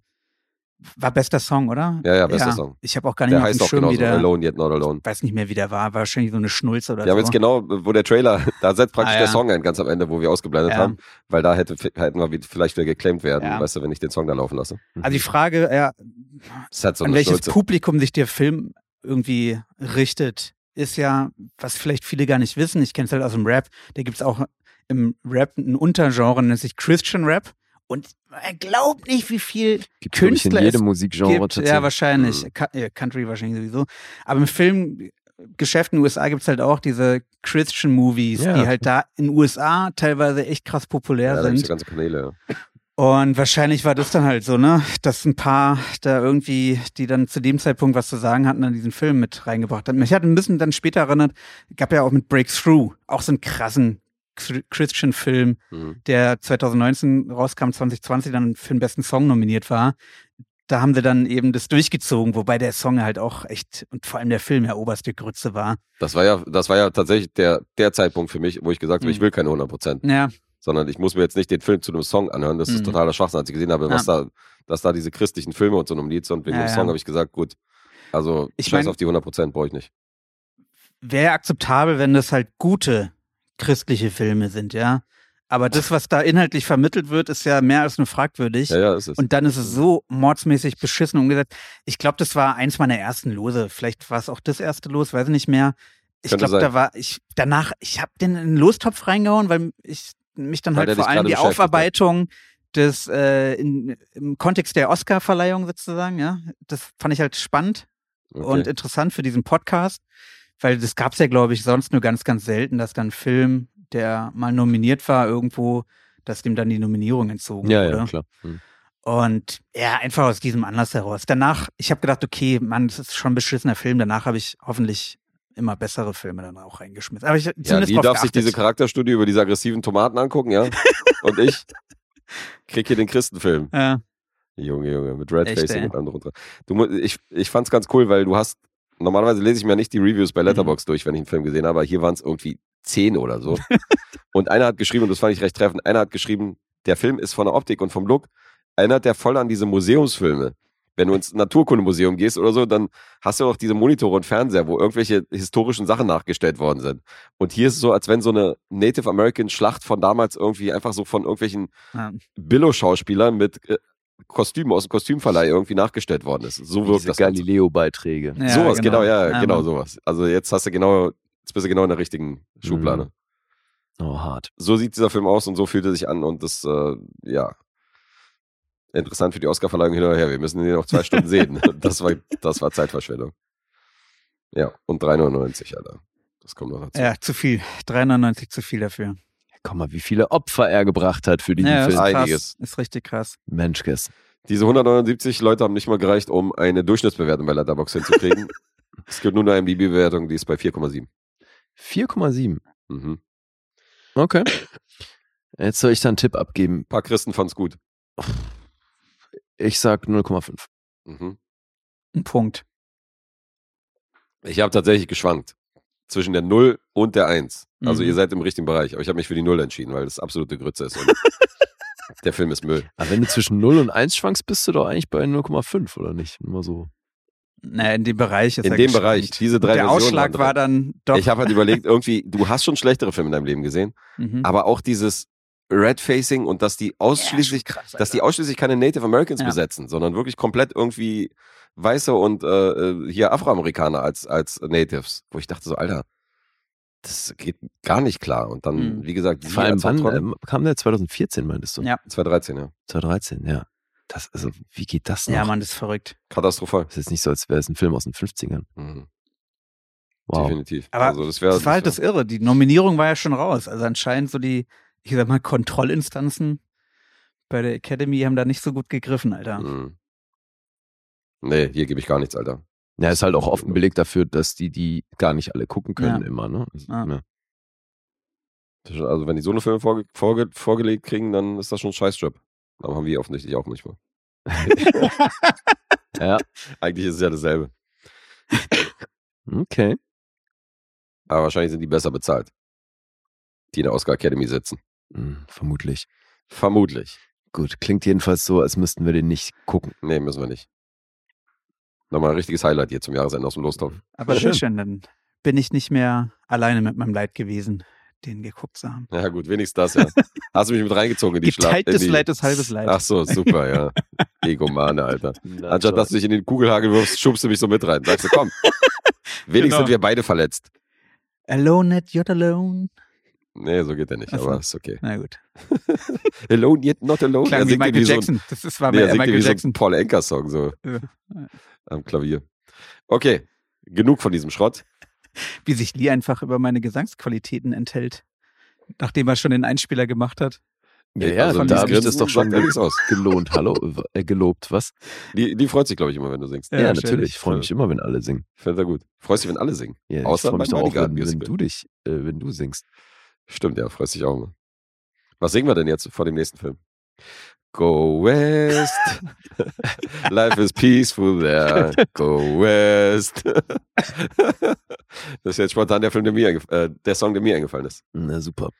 war bester Song, oder? Ja, ja, bester Song. Ich habe auch gar nicht Der heißt auch Schirm, genauso, der, Alone Yet Not Alone. weiß nicht mehr, wie der war. Wahrscheinlich so eine Schnulze oder Wir haben so. jetzt genau, wo der Trailer, da setzt praktisch Ah, der ja. Song ein, ganz am Ende, wo wir ausgeblendet Ja. haben, weil da hätte, hätten wir vielleicht wieder geclaimed werden, Ja. weißt du, wenn ich den Song da laufen lasse. Also die Frage, ja, halt so an welches Schnulze. Publikum sich der Film irgendwie richtet, ist ja, was vielleicht viele gar nicht wissen. Ich kenne es halt aus dem Rap. Da gibt es auch im Rap ein Untergenre, nennt sich Christian Rap. Und man glaubt nicht, wie viel glaub ich, in Künstler jedem es Musikgenre gibt. tatsächlich. Ja, wahrscheinlich. Mhm. Äh, Country wahrscheinlich sowieso. Aber im Filmgeschäft in den USA gibt es halt auch diese Christian Movies, Ja. die halt da in den USA teilweise echt krass populär Ja, da sind. ganze Kanäle. Und wahrscheinlich war das dann halt so, ne, dass ein paar da irgendwie, die dann zu dem Zeitpunkt was zu sagen hatten, dann diesen Film mit reingebracht haben. Mich hat ein bisschen dann später erinnert, gab ja auch mit Breakthrough auch so einen krassen Christian-Film, Mhm. der 2019 rauskam, 2020 dann für den besten Song nominiert war. Da haben sie dann eben das durchgezogen, wobei der Song halt auch echt und vor allem der Film ja oberste Grütze war. Das war ja, das war ja tatsächlich der, der Zeitpunkt für mich, wo ich gesagt habe, Mhm. ich will keine 100 Prozent. Ja, sondern ich muss mir jetzt nicht den Film zu einem Song anhören. Das ist Mhm. totaler Schwachsinn, als ich gesehen habe, was da, dass da diese christlichen Filme und so nominiert sind. Wegen Ja, dem ja. Song habe ich gesagt, gut. Also, Ich scheiß mein- auf die 100 Prozent, brauche ich nicht. wäre akzeptabel, wenn das halt gute christliche Filme sind, ja. Aber das, was da inhaltlich vermittelt wird, ist ja mehr als nur fragwürdig. Ja, ja, ist es. Und dann ist es so mordsmäßig beschissen umgesetzt. Ich glaube, das war eins meiner ersten Lose. Vielleicht war es auch das erste Los, weiß ich nicht mehr. Ich glaube, da war ich danach, ich habe den in den Lostopf reingehauen, weil ich mich dann Weil halt vor allem die. Aufarbeitung des äh, in, im Kontext der Oscar-Verleihung sozusagen, ja, das fand ich halt spannend Okay. und interessant für diesen Podcast, weil das gab es ja, glaube ich, sonst nur ganz, ganz selten, dass dann ein Film, der mal nominiert war irgendwo, dass dem dann die Nominierung entzogen Ja, wurde. ja, klar. Mhm. Und ja, einfach aus diesem Anlass heraus. Danach, ich habe gedacht, okay, Mann, das ist schon ein beschissener Film. Danach habe ich hoffentlich immer bessere Filme dann auch reingeschmissen. Aber ich ja, zumindest die darf sich geachtet. diese Charakterstudie über diese aggressiven Tomaten angucken, ja. und ich krieg hier den Christenfilm. Ja. Junge, Junge, mit Red Echt, Facing ey. und allem drunter. Du, ich, ich fand's ganz cool, weil du hast, normalerweise lese ich mir nicht die Reviews Mhm. bei Letterbox durch, wenn ich einen Film gesehen habe, aber hier waren es irgendwie zehn oder so. und einer hat geschrieben, und das fand ich recht treffend, einer hat geschrieben, der Film ist von der Optik und vom Look, erinnert der voll an diese Museumsfilme. Wenn du ins Naturkundemuseum gehst oder so, dann hast du auch diese Monitore und Fernseher, wo irgendwelche historischen Sachen nachgestellt worden sind. Und hier ist es so, als wenn so eine Native American Schlacht von damals irgendwie einfach so von irgendwelchen Ja. Billo-Schauspielern mit Kostümen aus dem Kostümverleih irgendwie nachgestellt worden ist. So wirkt Diese das. Galileo-Beiträge. Ja, sowas, genau, ja, Ja, genau Mann. sowas. Also jetzt hast du genau, jetzt bist du genau in der richtigen Schublade. Oh, hart. So sieht dieser Film aus und so fühlt er sich an und das, äh, ja, interessant für die Oscarverleihung hinterher. Wir müssen den noch zwei Stunden sehen. Das war, das war Zeitverschwendung. Ja, und 3,99, Alter. Das kommt noch dazu. Ja, zu viel. 3,99 zu viel dafür. Guck mal, wie viele Opfer er gebracht hat für diesen Ja, ist Film. krass. Einiges. Ist richtig krass. Menschkes. Diese 179 Leute haben nicht mal gereicht, um eine Durchschnittsbewertung bei Letterboxd hinzukriegen. es gibt nur eine IMDb-Bewertung, die ist bei 4,7. 4,7. Mhm. Okay. Jetzt soll ich da einen Tipp abgeben. Ein paar Christen fanden es gut. Ich sag 0,5. Mhm. Ein Punkt. Ich habe tatsächlich geschwankt zwischen der 0 und der 1. Also Mhm. ihr seid im richtigen Bereich, aber ich habe mich für die 0 entschieden, weil das absolute Grütze ist. Und der Film ist Müll. Aber wenn du zwischen 0 und 1 schwankst, bist du doch eigentlich bei 0,5, oder nicht? Nur so. Naja, in dem Bereich ist In er dem. Bereich, diese drei Der Versionen Ausschlag war dann doch. Ich habe halt überlegt, irgendwie, du hast schon schlechtere Filme in deinem Leben gesehen, Mhm. aber auch dieses Red Facing und dass die ausschließlich, dass die ausschließlich keine Native Americans Ja. besetzen, sondern wirklich komplett irgendwie Weiße und äh, äh, hier Afroamerikaner als, als Natives, wo ich dachte so, Alter, das geht gar nicht klar. Und dann, Mhm. wie gesagt, Vor allem, wann ähm, kam der? 2014, meintest du? Ja. 2013, ja. 2013, ja. Das, also, wie geht das noch? Ja, Mann, das ist verrückt. Katastrophal. Das ist jetzt nicht so, als wäre es ein Film aus den 50ern. Mhm. Wow. Definitiv. Aber also das wäre das war halt das Irre. Die Nominierung war ja schon raus. Also anscheinend so die, ich sag mal, Kontrollinstanzen bei der Academy haben da nicht so gut gegriffen, Alter. Mhm. Nee, hier gebe ich gar nichts, Alter. Ja, ist halt auch oft ein Beleg dafür, dass die die gar nicht alle gucken können Ja. immer, ne? Also, ist schon- Also wenn die so eine Filme vorge vorge vorgelegt kriegen, dann ist das schon ein Scheißjob. Aber haben wir offensichtlich auch manchmal. ja. Eigentlich ist es ja dasselbe. Okay. Aber wahrscheinlich sind die besser bezahlt. Die in der Oscar Academy sitzen. Hm, vermutlich. Vermutlich. Gut, klingt jedenfalls so, als müssten wir den nicht gucken. Nee, müssen wir nicht. Nochmal ein richtiges Highlight hier zum Jahresende aus dem Lostopf. Aber schön, schön, dann bin ich nicht mehr alleine mit meinem Leid gewesen, den geguckt zu haben. Ja gut, wenigstens das, ja. Hast du mich mit reingezogen in die Schlacht? Geteiltes die... Leid ist halbes Leid. Ach so, super, ja. Egomane, Alter. Anstatt dass du dich in den Kugelhagel wirfst, schubst du mich so mit rein. Sagst du, komm. Wenigstens Genau. sind wir beide verletzt. Alone at you're alone. Nee, so geht er nicht, so. aber ist okay. Na gut. alone yet not alone. Klang Er wie Michael irgendwie so ein- Jackson. Das ist- war nee, er Michael so Jackson. ein Paul Anka Song so Ja. am Klavier. Okay, genug von diesem Schrott. Wie sich Lee einfach über meine Gesangsqualitäten enthält. Nachdem er schon den Einspieler gemacht hat. Ja, ja, Also da ich das Grinsen doch schon nichts aus. gelohnt. Hallo, äh, gelobt, was? Die, die freut sich, glaube ich, immer, wenn du singst. Ja, Ja, natürlich. Ich freue mich immer, wenn alle singen. Fällt er gut. Freust dich, wenn alle singen. Ja, ich Außer freue mich doch auch, wenn, wenn du dich, äh, wenn du singst. Stimmt, ja, freust dich auch immer. Was singen wir denn jetzt vor dem nächsten Film? Go West. Life is peaceful there. Go West. das ist jetzt spontan der Film, der mir äh, der Song, der mir eingefallen ist. Na super.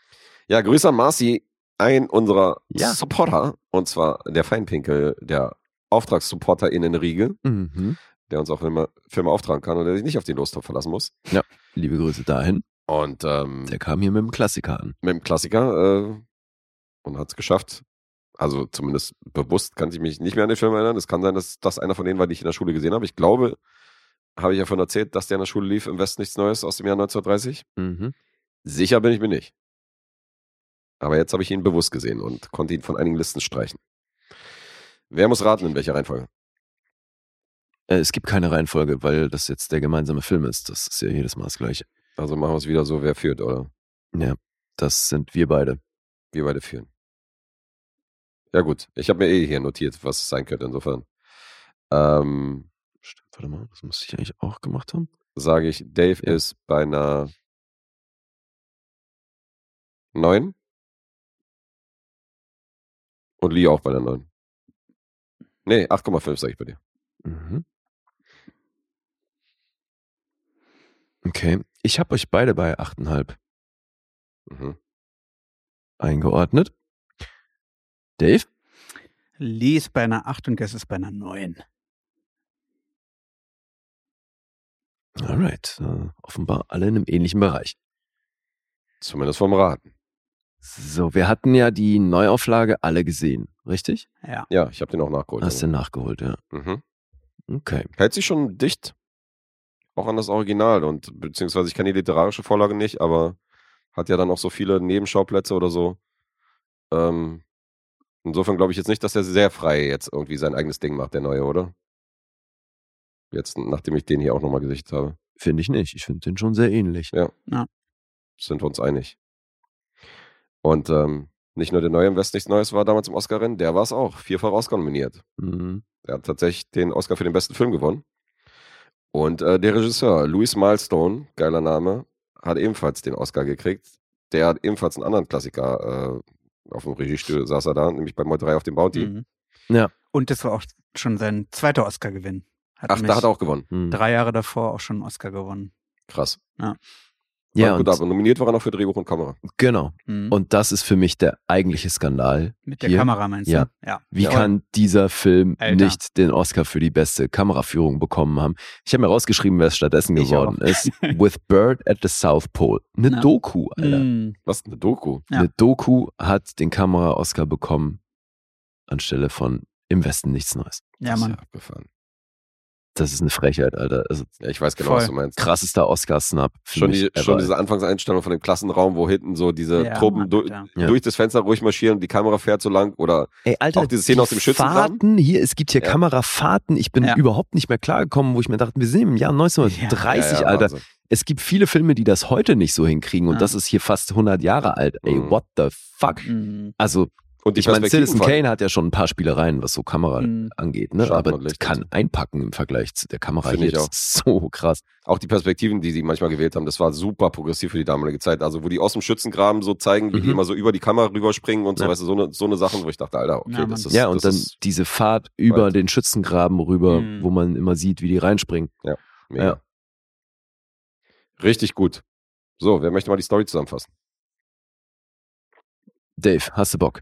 Ja, Grüße an Marci, ein unserer Ja. Supporter, und zwar der Feinpinkel, der Auftragssupporter in den Riegel, Mhm. der uns auch immer Filme auftragen kann und der sich nicht auf den Lostopf verlassen muss. Ja, liebe Grüße dahin. Und ähm, Der kam hier mit dem Klassiker an. mit dem Klassiker äh, und hat es geschafft. Also zumindest bewusst kann ich mich nicht mehr an den Film erinnern. Es kann sein, dass das einer von denen war, die ich in der Schule gesehen habe. Ich glaube, habe ich ja von erzählt, dass der in der Schule lief, im Westen nichts Neues aus dem Jahr 1930. Mhm. Sicher bin ich mir nicht. Aber jetzt habe ich ihn bewusst gesehen und konnte ihn von einigen Listen streichen. Wer muss raten, in welcher Reihenfolge? Äh, es gibt keine Reihenfolge, weil das jetzt der gemeinsame Film ist. Das ist ja jedes Mal das Gleiche. Also machen wir es wieder so, wer führt, oder? Ja, das sind wir beide. Wir beide führen. Ja gut, ich habe mir eh hier notiert, was es sein könnte. Insofern ähm, Stimmt, warte mal, das muss ich eigentlich auch gemacht haben. sage ich, Dave Ja. ist bei einer 9 und Lee auch bei einer 9. Nee, 8,5 sage ich bei dir. Mhm. Okay, ich habe euch beide bei 8,5 Mhm. eingeordnet. Dave? Lee ist bei einer 8 und Guess ist bei einer 9. Alright, äh, offenbar alle in einem ähnlichen Bereich. Zumindest vom Raten. So, wir hatten ja die Neuauflage alle gesehen, richtig? Ja. Ja, ich habe den auch nachgeholt. Hast du nachgeholt, ja. Mhm. Okay. Hält sich schon dicht auch an das Original und beziehungsweise ich kenne die literarische Vorlage nicht, aber hat ja dann auch so viele Nebenschauplätze oder so. Ähm, insofern glaube ich jetzt nicht, dass er sehr frei jetzt irgendwie sein eigenes Ding macht, der neue, oder? Jetzt, nachdem ich den hier auch nochmal gesichtet habe. Finde ich nicht. Ich finde den schon sehr ähnlich. Ja. Ja. Sind wir uns einig. Und ähm, nicht nur der neue im West nichts Neues war damals im Oscar-Rennen, der war es auch. Vierfach Oscar nominiert. Mhm. Er hat tatsächlich den Oscar für den besten Film gewonnen. Und äh, der Regisseur, Louis Milestone, geiler Name, hat ebenfalls den Oscar gekriegt. der hat ebenfalls einen anderen Klassiker äh, auf dem Regiestuhl saß er da, nämlich bei Mod 3 auf dem Bounty. Mhm. Ja. Und das war auch schon sein zweiter Oscar-Gewinn. Ach, da hat er auch gewonnen. Hm. Drei Jahre davor auch schon einen Oscar gewonnen. Krass. Ja. Ja, gut und- ab. Und nominiert war er noch für Drehbuch und Kamera. Genau. Mhm. Und das ist für mich der eigentliche Skandal. Mit der hier. Kamera meinst du? Ja. Ja. Wie Ja. kann dieser Film Alter. nicht den Oscar für die beste Kameraführung bekommen haben? Ich habe mir rausgeschrieben, wer es stattdessen Ich geworden auch. ist. With Bird at the South Pole. Eine Ja. Doku, Alter. Mhm. Was? Eine Doku? Ja. Eine Doku hat den Kamera-Oscar bekommen anstelle von Im Westen nichts Neues. Ja, Das ist Mann. ja abgefahren. Das ist eine Frechheit, Alter. Also, Ja, ich weiß genau, Voll. was du meinst. krassester Oscar-Snap. Schon, die, schon diese Anfangseinstellung von dem Klassenraum, wo hinten so diese Ja, Truppen Mann, du. Ja. durch das Fenster ruhig marschieren, die Kamera fährt so lang oder Ey, Alter, Auch diese Szene die aus dem Schützengraben? Fahrten hier, es gibt hier Ja. Kamerafahrten. Ich bin Ja. überhaupt nicht mehr klargekommen, wo ich mir dachte, wir sind im Jahr 1930, Ja, ja, Alter. Wahnsinn. Es gibt viele Filme, die das heute nicht so hinkriegen und Ja. das ist hier fast 100 Jahre alt. Ey, Mhm. what the fuck? Mhm. Also, Und die ich meine, Citizen. Kane hat ja schon ein paar Spielereien, was so Kamera Mhm. angeht, ne? Schatten aber kann so. einpacken im Vergleich zu der Kamera Finde hier. auch. so krass. Auch die Perspektiven, die sie manchmal gewählt haben, das war super progressiv für die damalige Zeit. Also, wo die aus dem Schützengraben so zeigen, wie die Mhm. immer so über die Kamera rüberspringen und so, Ja. weißt du, so eine, so eine Sachen, wo ich dachte, Alter, okay, Ja, das ist. ja, und das dann ist diese Fahrt über weit. den Schützengraben rüber, Mhm. wo man immer sieht, wie die reinspringen. mega. ja. Richtig gut. So, wer möchte mal die Story zusammenfassen? Dave, hast du Bock?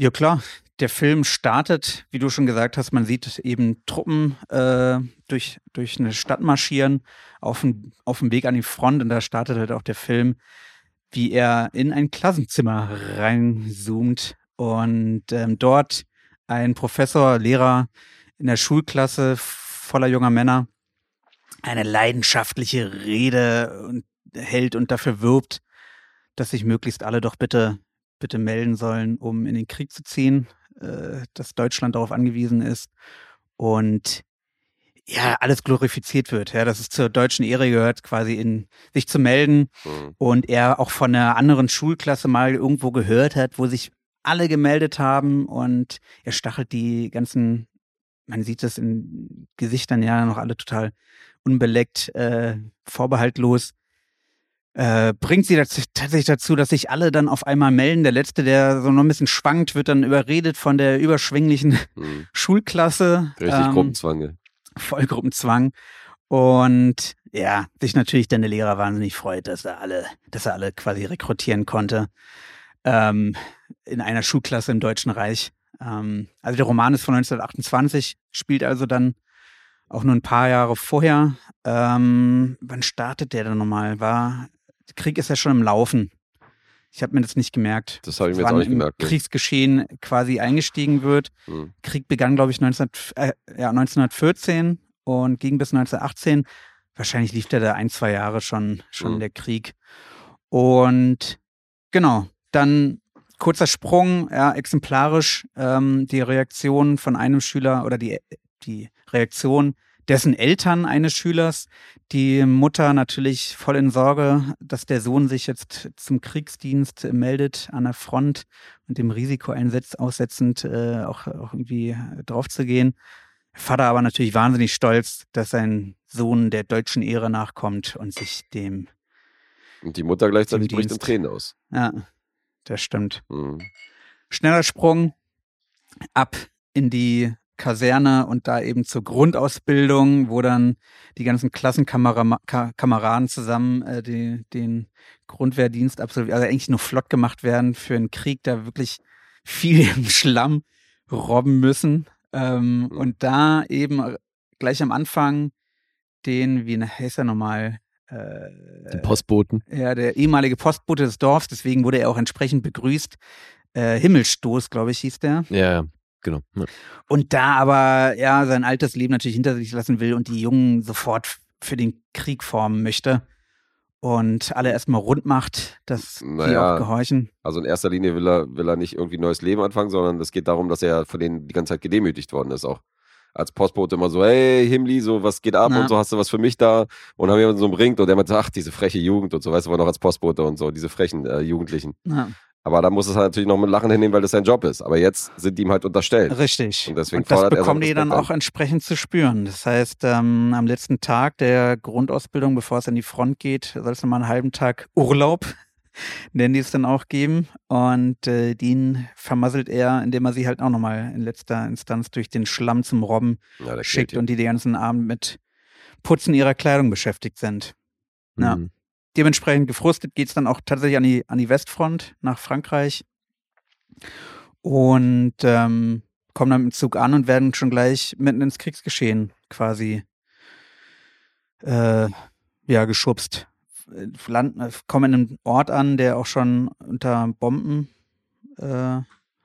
Ja klar, der Film startet, wie du schon gesagt hast, man sieht eben Truppen äh, durch, durch eine Stadt marschieren auf dem, auf Weg an die Front und da startet halt auch der Film, wie er in ein Klassenzimmer reinzoomt und ähm, dort ein Professor, Lehrer in der Schulklasse voller junger Männer eine leidenschaftliche Rede hält und dafür wirbt, dass sich möglichst alle doch bitte bitte melden sollen, um in den Krieg zu ziehen, äh, dass Deutschland darauf angewiesen ist und ja, alles glorifiziert wird, ja, dass es zur deutschen Ehre gehört, quasi in sich zu melden Mhm. und er auch von einer anderen Schulklasse mal irgendwo gehört hat, wo sich alle gemeldet haben und er stachelt die ganzen, man sieht das in Gesichtern ja noch alle total unbeleckt, äh, vorbehaltlos äh, bringt sie tatsächlich dazu, dass sich alle dann auf einmal melden. Der Letzte, der so noch ein bisschen schwankt, wird dann überredet von der überschwänglichen Mhm. Schulklasse. Richtig ähm, Gruppenzwang. ja. Vollgruppenzwang. Und ja, sich natürlich dann der Lehrer wahnsinnig freut, dass er alle, dass er alle quasi rekrutieren konnte. Ähm, in einer Schulklasse im Deutschen Reich. Ähm, also der Roman ist von 1928, spielt also dann auch nur ein paar Jahre vorher. Ähm, wann startet der denn nochmal? War, der Krieg ist ja schon im Laufen. Ich habe mir das nicht gemerkt. Das habe ich mir jetzt auch nicht gemerkt. nee. Kriegsgeschehen quasi eingestiegen wird. Mhm. Krieg begann, glaube ich, 19, äh, ja, 1914 und ging bis 1918. Wahrscheinlich lief der da ein, zwei Jahre schon, schon Mhm. der Krieg. Und genau, dann kurzer Sprung, ja, exemplarisch ähm, die Reaktion von einem Schüler oder die, die Reaktion dessen Eltern eines Schülers. Die Mutter natürlich voll in Sorge, dass der Sohn sich jetzt zum Kriegsdienst meldet an der Front und dem Risiko einsetzt, aussetzend äh, auch, auch irgendwie drauf zu gehen. Vater aber natürlich wahnsinnig stolz, dass sein Sohn der deutschen Ehre nachkommt und sich dem, Und die Mutter gleichzeitig bricht in. Tränen aus. ja, das stimmt. Mhm. Schneller Sprung ab in die Kaserne und da eben zur Grundausbildung, wo dann die ganzen Klassenkameraden zusammen äh, die, den Grundwehrdienst absolvieren, also eigentlich nur flott gemacht werden für einen Krieg, da wirklich viel im Schlamm robben müssen. Ähm, Und da eben gleich am Anfang den, wie heißt er nochmal? Äh, Den Postboten. ja, der ehemalige Postbote des Dorfs, deswegen wurde er auch entsprechend begrüßt. Äh, Himmelstoß, glaube ich, hieß der. Ja, ja, genau. Ja. Und da aber ja sein altes Leben natürlich hinter sich lassen will und die Jungen sofort für den Krieg formen möchte und alle erstmal rund macht, dass die Naja. auch gehorchen. Also in erster Linie will er, will er nicht irgendwie ein neues Leben anfangen, sondern es geht darum, dass er von denen die ganze Zeit gedemütigt worden ist auch. Als Postbote immer so, hey Himmli, so was geht ab Ja. und so, hast du was für mich da? Und haben jemanden so umringt und der meinte, ach, diese freche Jugend und so, weißt du, war noch als Postbote und so, diese frechen äh, Jugendlichen. Ja, Aber da muss es halt natürlich noch mit Lachen hinnehmen, weil das sein Job ist. Aber jetzt sind die ihm halt unterstellt. richtig. Und deswegen Und das er bekommen die dann Respekt auch entsprechend zu spüren. Das heißt, ähm, am letzten Tag der Grundausbildung, bevor es an die Front geht, soll es nochmal einen halben Tag Urlaub nennen die es dann auch geben. Und äh, den vermasselt er, indem er sie halt auch nochmal in letzter Instanz durch den Schlamm zum Robben Ja, schickt und die den ganzen Abend mit Putzen ihrer Kleidung beschäftigt sind. Ja. Mhm. Dementsprechend gefrustet geht's dann auch tatsächlich an die, an die Westfront nach Frankreich und ähm, kommen dann im Zug an und werden schon gleich mitten ins Kriegsgeschehen quasi äh, ja, geschubst. Äh, Landen, äh, kommen in einem Ort an, der auch schon unter Bomben äh,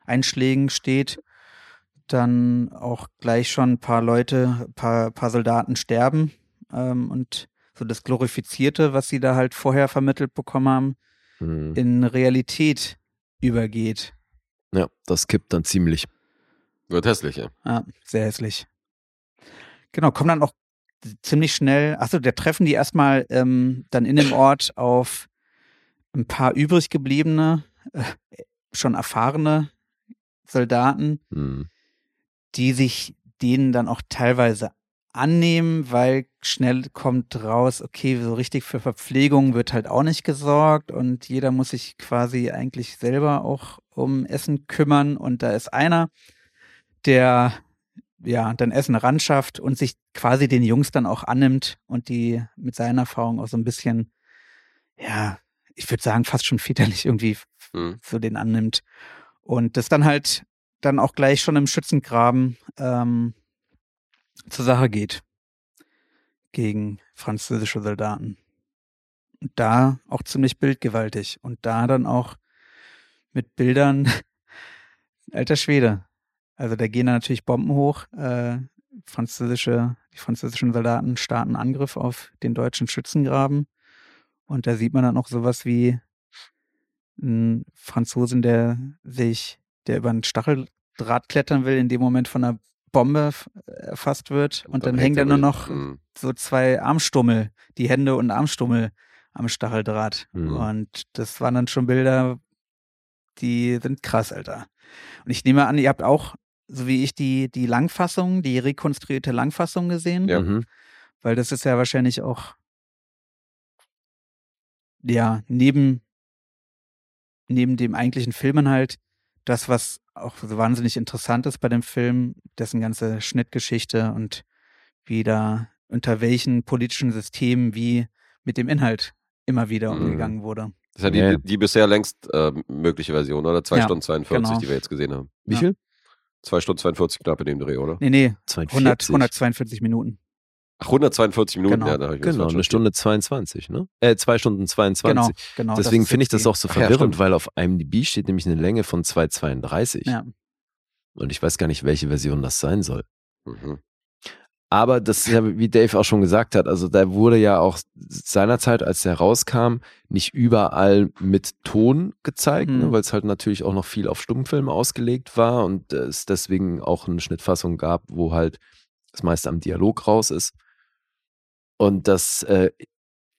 Einschlägen steht. Dann auch gleich schon ein paar Leute, ein paar, paar Soldaten sterben ähm, und so das Glorifizierte, was sie da halt vorher vermittelt bekommen haben, Mhm. in Realität übergeht. Ja, das kippt dann ziemlich. Wird hässlich, ja. Ja, sehr hässlich. Genau, kommen dann auch ziemlich schnell, achso, da treffen die erstmal ähm, dann in dem Ort auf ein paar übrig gebliebene, äh, schon erfahrene Soldaten, Mhm. die sich denen dann auch teilweise annehmen, weil schnell kommt raus, okay, so richtig für Verpflegung wird halt auch nicht gesorgt und jeder muss sich quasi eigentlich selber auch um Essen kümmern und da ist einer, der ja dann Essen ran schafft und sich quasi den Jungs dann auch annimmt und die mit seiner Erfahrung auch so ein bisschen, ja, ich würde sagen, fast schon väterlich irgendwie Mhm. so den annimmt. Und das dann halt dann auch gleich schon im Schützengraben ähm, zur Sache geht gegen französische Soldaten. Und da auch ziemlich bildgewaltig. Und da dann auch mit Bildern, alter Schwede. Also da gehen dann natürlich Bomben hoch. Äh, französische, die französischen Soldaten starten Angriff auf den deutschen Schützengraben. Und da sieht man dann auch sowas wie ein Franzosen, der sich, der über einen Stacheldraht klettern will, in dem Moment von einer Bombe erfasst wird. Und, dann, hängen da nur noch Mhm. so zwei Armstummel, die Hände und Armstummel am Stacheldraht. Mhm. Und das waren dann schon Bilder, die sind krass, Alter. Und ich nehme an, ihr habt auch, so wie ich, die, die Langfassung, die rekonstruierte Langfassung gesehen. Ja. Mhm. Weil das ist ja wahrscheinlich auch, ja, neben, neben dem eigentlichen Filmen halt, das, was auch so wahnsinnig interessant ist bei dem Film, dessen ganze Schnittgeschichte und wie da, unter welchen politischen Systemen wie mit dem Inhalt immer wieder Mhm. umgegangen wurde. Das ist ja die, die bisher längst äh, mögliche Version, oder? 2 Ja, Stunden 42, genau. die wir jetzt gesehen haben. Wie Ja. viel? 2 Stunden 42 knapp in dem Dreh, oder? Nee, nee, 42. 100, 142 Minuten. Ach, 142 Minuten, Genau. ja, da habe ich Genau, eine. Stunde 22, ne? Äh, zwei Stunden 22. Genau, genau. Deswegen finde ich das auch so Ach ja, verwirrend, stimmt. weil auf IMDb steht nämlich eine Länge von 2,32. Ja. Und ich weiß gar nicht, welche Version das sein soll. Mhm. Aber das ist ja, wie Dave auch schon gesagt hat, also da wurde ja auch seinerzeit, als der rauskam, nicht überall mit Ton gezeigt, Mhm. ne, weil es halt natürlich auch noch viel auf Stummfilme ausgelegt war und es deswegen auch eine Schnittfassung gab, wo halt das meiste am Dialog raus ist. Und das äh,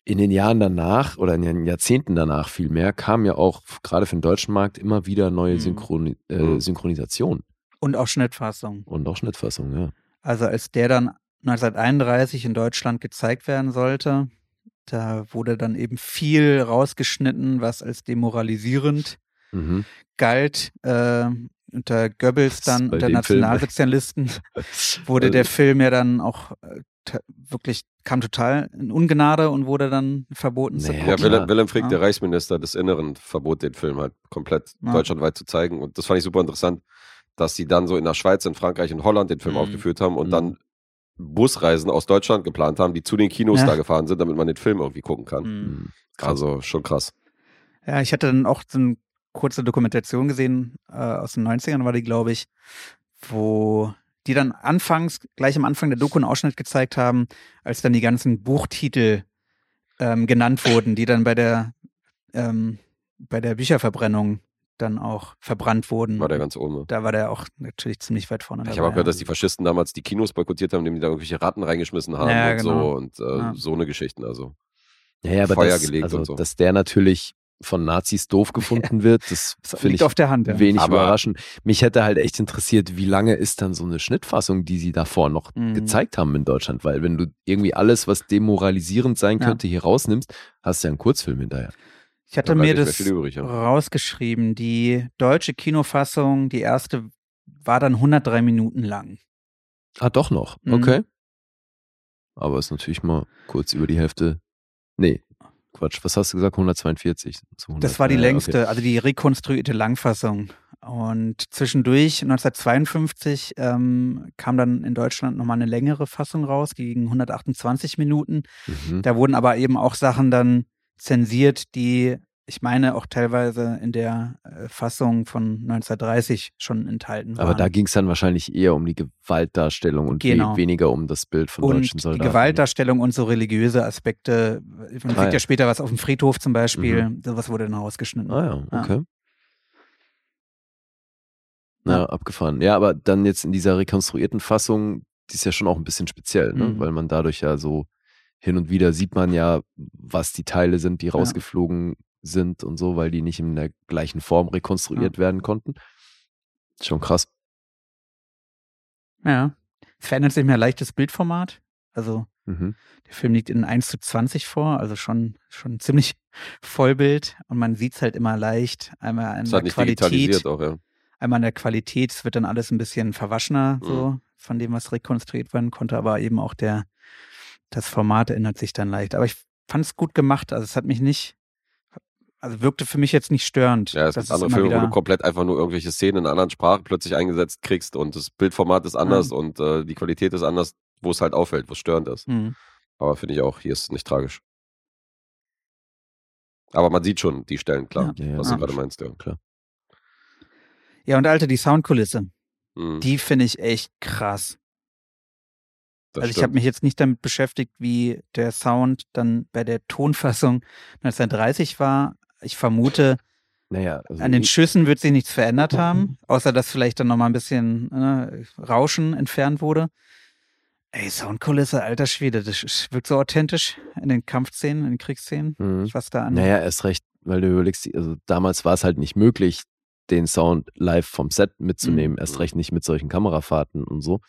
in den Jahren danach oder in den Jahrzehnten danach vielmehr kam ja auch gerade für den deutschen Markt immer wieder neue Mhm. Synchroni äh, Mhm. Synchronisationen Und auch Schnittfassung. und auch Schnittfassungen, ja. Also als der dann 1931 in Deutschland gezeigt werden sollte, da wurde dann eben viel rausgeschnitten, was als demoralisierend Mhm. galt. Äh, unter Goebbels dann, unter. Nationalsozialisten, wurde der Film ja dann auch äh, wirklich, kam total in Ungnade und wurde dann verboten zu Nee, Ja. Willem, Willem Frick, Ja. der Reichsminister des Inneren, verbot den Film halt komplett Ja. deutschlandweit zu zeigen. Und das fand ich super interessant, dass sie dann so in der Schweiz, in Frankreich, in Holland den Film Mhm. aufgeführt haben und Mhm. dann Busreisen aus Deutschland geplant haben, die zu den Kinos Ja. da gefahren sind, damit man den Film irgendwie gucken kann. Mhm. Also schon krass. Ja, ich hatte dann auch so eine kurze Dokumentation gesehen, äh, aus den 90ern war die, glaube ich, wo die dann anfangs, gleich am Anfang der Doku einen Ausschnitt gezeigt haben, als dann die ganzen Buchtitel ähm, genannt wurden, die dann bei der ähm, bei der Bücherverbrennung dann auch verbrannt wurden. War der ganz oben. da war der auch natürlich ziemlich weit vorne. Ich habe auch gehört, ja. dass die Faschisten damals die Kinos boykottiert haben, indem die da irgendwelche Ratten reingeschmissen haben Ja, und genau. so und äh, Ja. so eine Geschichten. Also Ja, ja, aber Feuer das, gelegt also, und so. dass der natürlich von Nazis doof gefunden wird, das Das finde ich auf der Hand. Ja. wenig Aber- überraschend. Mich hätte halt echt interessiert, wie lange ist dann so eine Schnittfassung, die sie davor noch Mhm. gezeigt haben in Deutschland? Weil wenn du irgendwie alles, was demoralisierend sein Ja. könnte, hier rausnimmst, hast du ja einen Kurzfilm hinterher. Ich hatte Da mir das übrig, ja. rausgeschrieben. Die deutsche Kinofassung, die erste, war dann 103 Minuten lang. Ah, doch noch. Mhm. Okay. Aber ist natürlich mal kurz über die Hälfte. Nee, Quatsch. Was hast du gesagt? 142. zu 100. Das war die längste, okay. also die rekonstruierte Langfassung. Und zwischendurch, 1952, ähm, kam dann in Deutschland nochmal eine längere Fassung raus, die ging 128 Minuten. Mhm. Da wurden aber eben auch Sachen dann zensiert, die, ich meine, auch teilweise in der äh, Fassung von 1930 schon enthalten waren. Aber da ging es dann wahrscheinlich eher um die Gewaltdarstellung und Genau. weniger um das Bild von und deutschen die Soldaten. Gewaltdarstellung und so religiöse Aspekte. Man Ah, kriegt ja. ja später was auf dem Friedhof zum Beispiel. Mhm. Sowas wurde dann rausgeschnitten. Ah ja, okay. Ja, abgefahren. Ja, aber dann jetzt in dieser rekonstruierten Fassung, die ist ja schon auch ein bisschen speziell, ne? Mhm. weil man dadurch ja so hin und wieder sieht man ja, was die Teile sind, die rausgeflogen sind und so, weil die nicht in der gleichen Form rekonstruiert werden konnten. Schon krass. Ja. Es verändert sich mehr leicht das Bildformat. Also Mhm. der Film liegt in 1 zu 20 vor, also schon, schon ziemlich Vollbild. Und man sieht es halt immer leicht. Einmal an der Qualität. auch, ja. Einmal an der Qualität, es wird dann alles ein bisschen verwaschener, so Mhm. von dem, was rekonstruiert werden konnte, aber eben auch der, das Format ändert sich dann leicht. Aber ich fand es gut gemacht. Also es hat mich nicht, also wirkte für mich jetzt nicht störend. Ja, es gibt andere Filme, wo du komplett einfach nur irgendwelche Szenen in einer anderen Sprache plötzlich eingesetzt kriegst und das Bildformat ist anders Mhm. und äh, die Qualität ist anders, wo es halt auffällt, wo es störend ist. Mhm. Aber finde ich auch, hier ist es nicht tragisch. Aber man sieht schon die Stellen, klar, Ja, ja, was ja. du gerade meinst, ja. Klar. Ja, und Alter, die Soundkulisse, Mhm. die finde ich echt krass. Das also ich stimmt. habe mich jetzt nicht damit beschäftigt, wie der Sound dann bei der Tonfassung 1930 war. Ich vermute, Naja, also an den Schüssen wird sich nichts verändert haben, außer dass vielleicht dann nochmal ein bisschen äh, Rauschen entfernt wurde. Ey, Soundkulisse, alter Schwede, das wirkt so authentisch in den Kampfszenen, in den Kriegsszenen, Mhm. was da an. Naja, erst recht, weil du überlegst, also damals war es halt nicht möglich, den Sound live vom Set mitzunehmen, Mhm. erst recht nicht mit solchen Kamerafahrten und so.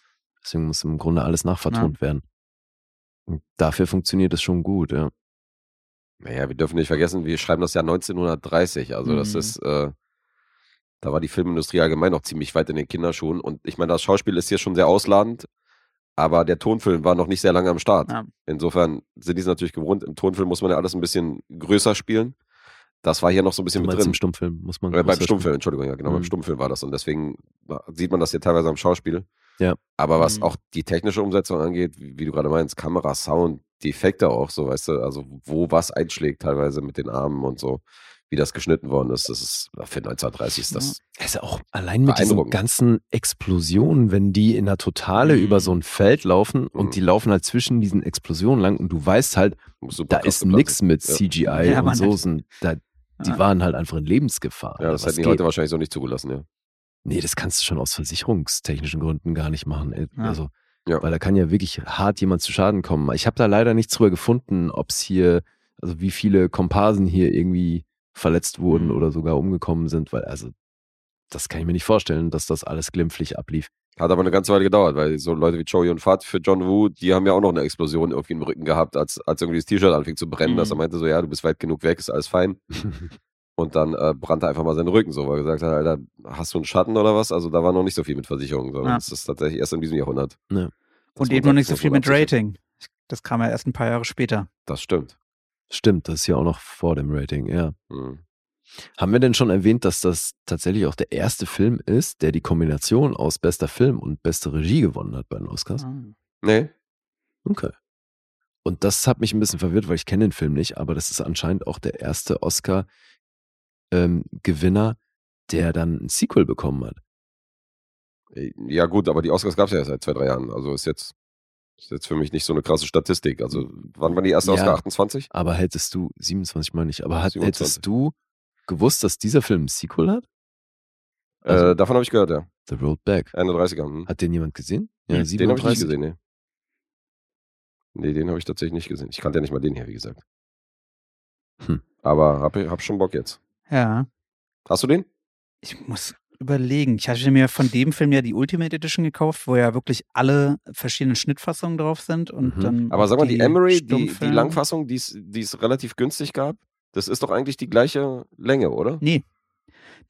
Deswegen muss im Grunde alles nachvertont werden. Und dafür funktioniert es schon gut, ja. Naja, wir dürfen nicht vergessen, wir schreiben das Jahr 1930. Also das Mhm. ist, äh, da war die Filmindustrie allgemein noch ziemlich weit in den Kinderschuhen. Und ich meine, das Schauspiel ist hier schon sehr ausladend, aber der Tonfilm war noch nicht sehr lange am Start. Ja. Insofern sind die es natürlich gewohnt. Im Tonfilm muss man ja alles ein bisschen größer spielen. Das war hier noch so ein bisschen mit drin. im Stummfilm muss man Äh, beim Stummfilm, spielen. Entschuldigung, ja genau, beim Mhm. Stummfilm war das. Und deswegen sieht man das hier teilweise am Schauspiel. Ja. Aber was Mhm. auch die technische Umsetzung angeht, wie, wie du gerade meinst, Kamera, Sound, die Effekte auch so, weißt du, also wo was einschlägt teilweise mit den Armen und so, wie das geschnitten worden ist, das ist für 1930 ist das. Also auch allein mit diesen ganzen Explosionen, wenn die in der Totale Mhm. über so ein Feld laufen und Mhm. die laufen halt zwischen diesen Explosionen lang und du weißt halt, super da ist nix mit Ja. CGI Ja, und man so, sind, da, die Ja. waren halt einfach in Lebensgefahr. Ja, das was hätten die geht. heute wahrscheinlich so nicht zugelassen, ja. Nee, das kannst du schon aus versicherungstechnischen Gründen gar nicht machen. ey. Ja. Also, Ja. weil da kann ja wirklich hart jemand zu Schaden kommen. Ich habe da leider nichts drüber gefunden, ob es hier, also wie viele Komparsen hier irgendwie verletzt wurden Mhm. oder sogar umgekommen sind, weil also das kann ich mir nicht vorstellen, dass das alles glimpflich ablief. Hat aber eine ganze Weile gedauert, weil so Leute wie Joey und Fat für John Woo, die haben ja auch noch eine Explosion irgendwie im Rücken gehabt, als, als irgendwie das T-Shirt anfing zu brennen, Mhm. dass er meinte so, ja, du bist weit genug weg, ist alles fein. Und dann äh, brannte einfach mal sein Rücken so, weil er gesagt hat, Alter, hast du einen Schatten oder was? Also da war noch nicht so viel mit Versicherungen, sondern Ja. das ist tatsächlich erst in diesem Jahrhundert. Ja. Und eben noch nicht so viel mit. Rating. Das kam ja erst ein paar Jahre später. Das stimmt. Stimmt, das ist ja auch noch vor dem Rating, ja. Mhm. Haben wir denn schon erwähnt, dass das tatsächlich auch der erste Film ist, der die Kombination aus bester Film und beste Regie gewonnen hat bei den Oscars? Nee, Okay. Und das hat mich ein bisschen verwirrt, weil ich kenne den Film nicht, aber das ist anscheinend auch der erste Oscar-Gewinner, der dann ein Sequel bekommen hat. Äh, Ja, gut, aber die Oscars gab es ja seit zwei, drei Jahren. Also ist jetzt, ist jetzt für mich nicht so eine krasse Statistik. Also, wann waren die erste Ja. Oscar? 28? Aber hättest du, 27 meine ich, aber hat, 27. hättest du gewusst, dass dieser Film ein Sequel hat? Also- äh, davon habe ich gehört, ja. The Road Back. 31er. Hm. Hat den jemand gesehen? den habe ich nicht gesehen, nee. Nee, den habe ich tatsächlich nicht gesehen. Ich kannte ja nicht mal den hier, wie gesagt. Hm. Aber hab, hab schon Bock jetzt. Ja. Hast du den? Ich muss überlegen. Ich hatte mir von dem Film ja die Ultimate Edition gekauft, wo ja wirklich alle verschiedenen Schnittfassungen drauf sind und Mhm. dann. Aber sag mal, die, die Emery, die, die. Langfassung, die es die es relativ günstig gab, Das ist doch eigentlich die gleiche Länge, oder? Nee.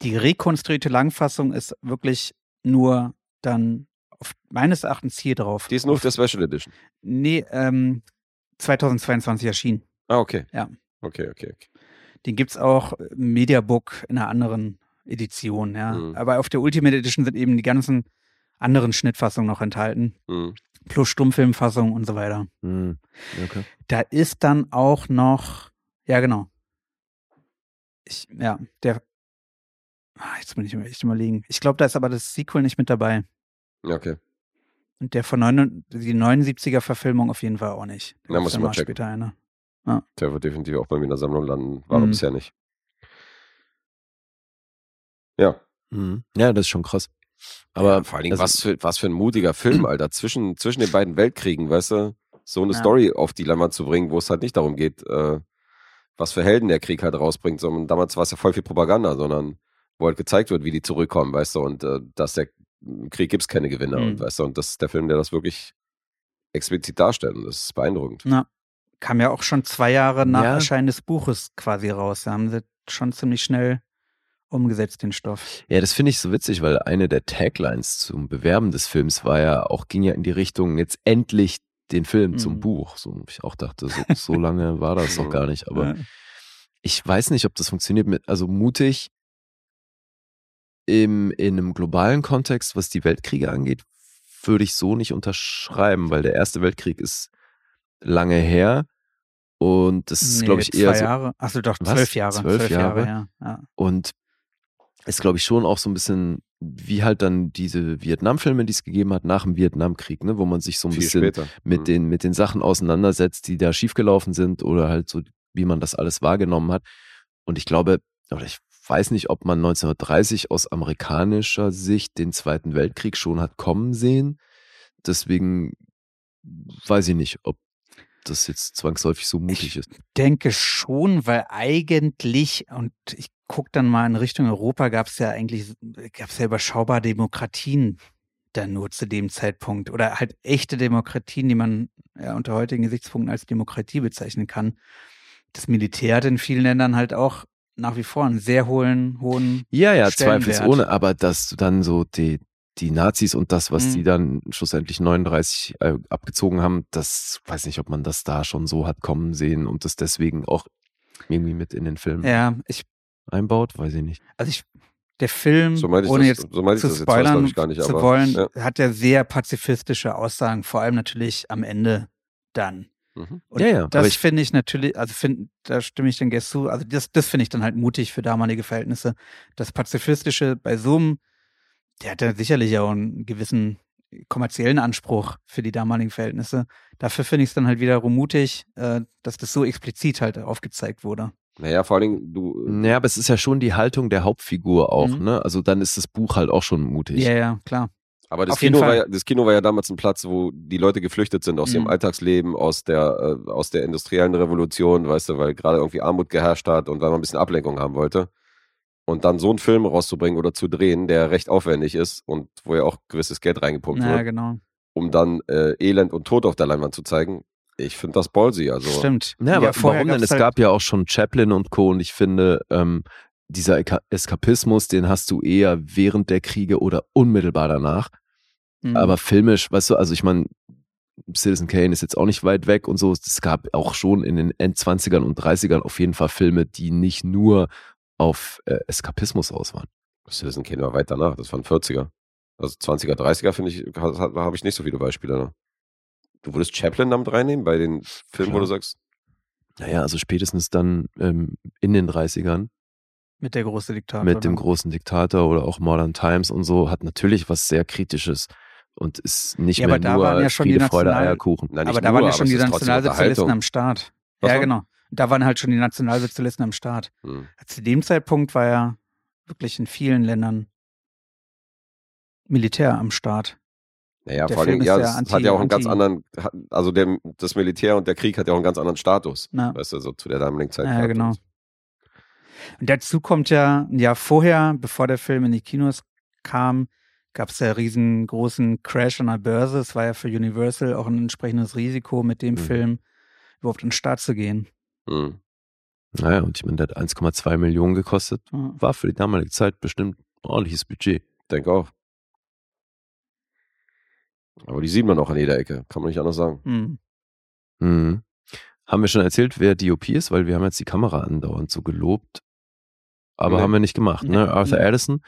Die rekonstruierte Langfassung ist wirklich nur dann auf, meines Erachtens hier drauf. Die ist nur auf der Special Edition. Nee, ähm, 2022 erschienen. Ah, okay. Ja. Okay, okay, okay. Den gibt's auch im Mediabook in einer anderen Edition, ja. Mhm. Aber auf der Ultimate Edition sind eben die ganzen anderen Schnittfassungen noch enthalten. Mhm. Plus Stummfilmfassung und so weiter. Hm, okay. Da ist dann auch noch, ja genau. Ich, ja, der, ah, jetzt bin ich echt überlegen. Ich glaube, da ist aber das Sequel nicht mit dabei. Okay. Und der von neun, die 79er Verfilmung auf jeden Fall auch nicht. Da muss ich mal mal checken. später eine. Ja. Der wird definitiv auch bei mir in der Sammlung landen. War Mhm. bisher nicht. Ja. Mhm. Ja, das ist schon krass. Aber Vor allen Dingen, was, für, was für ein mutiger Film, Alter. Zwischen, zwischen den beiden Weltkriegen, weißt du, so eine Ja. Story auf die Leinwand zu bringen, wo es halt nicht darum geht, äh, was für Helden der Krieg halt rausbringt, sondern damals war es ja voll viel Propaganda, sondern wo halt gezeigt wird, wie die zurückkommen, weißt du, und äh, dass der Krieg gibt es keine Gewinner, Mhm. und weißt du, und das ist der Film, der das wirklich explizit darstellt, und das ist beeindruckend. Na, kam ja auch schon zwei Jahre nach Ja. Erscheinen des Buches quasi raus. Da haben sie schon ziemlich schnell umgesetzt, den Stoff. Ja, das finde ich so witzig, weil eine der Taglines zum Bewerben des Films war ja auch, ging ja in die Richtung, jetzt endlich den Film zum Mhm. Buch. So, ich auch dachte, so, so lange war das noch gar nicht. Aber Ja. ich weiß nicht, ob das funktioniert mit, also mutig im, in einem globalen Kontext, was die Weltkriege angeht, würde ich so nicht unterschreiben, weil der Erste Weltkrieg ist lange her und das ist, Nee, glaube ich, eher zwei so. Jahre. Achso, doch, Was? zwölf Jahre. Zwölf Jahre? ja. ja. Und ist, glaube ich, schon auch so ein bisschen wie halt dann diese Vietnam-Filme, die es gegeben hat nach dem Vietnamkrieg, ne, wo man sich so ein Viel bisschen später. mit, Mhm. den, mit den Sachen auseinandersetzt, die da schiefgelaufen sind oder halt so, wie man das alles wahrgenommen hat. Und ich glaube, oder ich weiß nicht, ob man 1930 aus amerikanischer Sicht den Zweiten Weltkrieg schon hat kommen sehen. Deswegen weiß ich nicht, ob das jetzt zwangsläufig so mutig ist. denke schon, weil eigentlich, und ich gucke dann mal in Richtung Europa, gab es ja eigentlich, gab es ja überschaubar Demokratien dann nur zu dem Zeitpunkt oder halt echte Demokratien, die man ja unter heutigen Gesichtspunkten als Demokratie bezeichnen kann. Das Militär hat in vielen Ländern halt auch nach wie vor einen sehr hohen, hohen Ja, ja, zweifelsohne, aber dass du dann so die, die Nazis und das, was Mhm. die dann schlussendlich 39 äh, abgezogen haben, das weiß nicht, ob man das da schon so hat kommen sehen und das deswegen auch irgendwie mit in den Film Ja, ich, einbaut, weiß ich nicht. also ich, der Film, So ohne das- jetzt so zu das jetzt spoilern ich, gar nicht, zu aber, wollen, ja. hat ja sehr pazifistische Aussagen, vor allem natürlich am Ende dann. Mhm. Und Ja, ja, das finde ich natürlich, also find, da stimme ich den Gästen zu, also das, das finde ich dann halt mutig für damalige Verhältnisse. Das Pazifistische bei so einem, der hat ja sicherlich auch einen gewissen kommerziellen Anspruch für die damaligen Verhältnisse. Dafür finde ich es dann halt wiederum mutig, äh, dass das so explizit halt aufgezeigt wurde. Naja, vor allen Dingen, du, Naja, aber es ist ja schon die Haltung der Hauptfigur auch, Mhm. ne? Also dann ist das Buch halt auch schon mutig. Ja, ja, klar. Aber das Kino, war ja, das Kino war ja damals ein Platz, wo die Leute geflüchtet sind aus ihrem Mhm. Alltagsleben, aus der, äh, aus der industriellen Revolution, weißt du, weil gerade irgendwie Armut geherrscht hat und weil man ein bisschen Ablenkung haben wollte. Und dann so einen Film rauszubringen oder zu drehen, der recht aufwendig ist und wo ja auch gewisses Geld reingepumpt Ja, wird, genau. um dann äh, Elend und Tod auf der Leinwand zu zeigen. Ich finde das ballsy. Also, Stimmt. Ja, aber vorher warum denn? Es halt- gab ja auch schon Chaplin und Co. Und ich finde, ähm, dieser Eskapismus, den hast du eher während der Kriege oder unmittelbar danach. Mhm. Aber filmisch, weißt du, also ich meine, Citizen Kane ist jetzt auch nicht weit weg und so. Es gab auch schon in den Endzwanzigern und 30ern auf jeden Fall Filme, die nicht nur auf äh, Eskapismus aus waren. Citizen Kane war weit danach, das waren 40er. Also 20er, 30er, finde ich, ha- ha- habe ich nicht so viele Beispiele. Ne? Du würdest Chaplin damit reinnehmen bei den Filmen, wo Klar. du sagst, Naja, also spätestens dann ähm, in den 30ern mit der große Diktator. mit dem dann. großen Diktator oder auch Modern Times und so, hat natürlich was sehr Kritisches und ist nicht Ja, mehr aber da nur waren ja schon die Friede, Freude, National- Eierkuchen. Na, nicht aber da nur, waren ja schon die Nationalsozialisten am Start. Was ja, war? genau. Da waren halt schon die Nationalsozialisten am Start. Hm. Zu dem Zeitpunkt war ja wirklich in vielen Ländern Militär am Start. Naja, Der vor allem, ja, das anti- hat ja auch einen ganz anderen, also der, das Militär und der Krieg hat ja auch einen ganz anderen Status. Ja. Weißt du, so zu der damaligen Zeit. Ja, genau. und- Und dazu kommt ja ein Jahr vorher, bevor der Film in die Kinos kam, gab es ja riesengroßen Crash an der Börse. Es war ja für Universal auch ein entsprechendes Risiko, mit dem Mhm. Film überhaupt an den Start zu gehen. Hm. Naja, und ich meine, der hat 1,2 Millionen gekostet. Ja. War für die damalige Zeit bestimmt ein ordentliches Budget. Denke auch. Aber die sieht man auch an jeder Ecke, kann man nicht anders sagen. Hm. Mhm. Haben wir schon erzählt, wer DOP ist? Weil wir haben jetzt die Kamera andauernd so gelobt. Aber Nee. haben wir nicht gemacht, ne? Nee. Arthur Nee. Addison,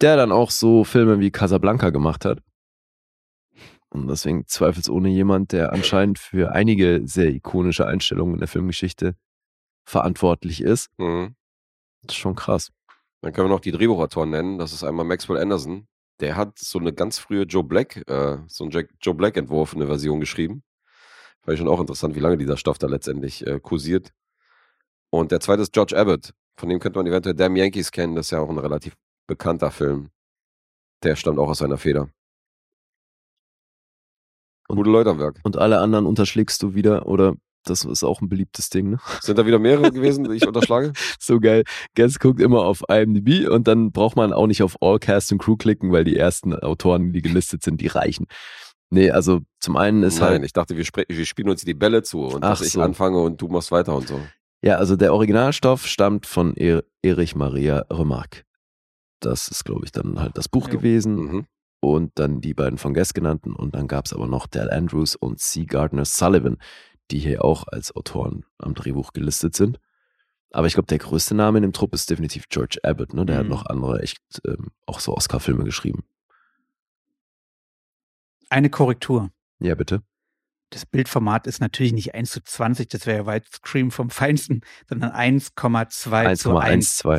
der dann auch so Filme wie Casablanca gemacht hat. Und deswegen zweifelsohne jemand, der anscheinend für einige sehr ikonische Einstellungen in der Filmgeschichte verantwortlich ist. Mhm. Das ist schon krass. Dann können wir noch die Drehbuchautoren nennen. Das ist einmal Maxwell Anderson. Der hat so eine ganz frühe Joe Black, äh, so einen Jack, Joe Black-Entwurf, eine Version geschrieben. Fand ich schon auch interessant, wie lange dieser Stoff da letztendlich äh, kursiert. Und der zweite ist George Abbott. Von dem könnte man eventuell Damn Yankees kennen. Das ist ja auch ein relativ bekannter Film. Der stammt auch aus seiner Feder. Gute Leute am Werk. Und alle anderen unterschlägst du wieder, oder das ist auch ein beliebtes Ding, ne? Sind da wieder mehrere gewesen, die ich unterschlage? So geil. Guest guckt immer auf IMDb und dann braucht man auch nicht auf All Cast and Crew klicken, weil die ersten Autoren, die gelistet sind, die reichen. Nee, also zum einen ist Nein, halt, ich dachte, wir, wir spielen uns die Bälle zu und Ach dass ich so. anfange und du machst weiter und so. ja, also der Originalstoff stammt von er Erich Maria Remarque. Das ist, glaube ich, dann halt das Buch Jo. gewesen Mhm. Und dann die beiden von Guest genannten und dann gab es aber noch Dal Andrews und C. Gardner Sullivan, die hier auch als Autoren am Drehbuch gelistet sind. Aber ich glaube, der größte Name in dem Trupp ist definitiv George Abbott. Ne? Der hat Mhm. noch andere echt ähm, auch so Oscar-Filme geschrieben. Eine Korrektur. Ja, bitte. Das Bildformat ist natürlich nicht 1 zu 20, das wäre ja Widescreen vom Feinsten, sondern 1,2 zu 1. 1,12.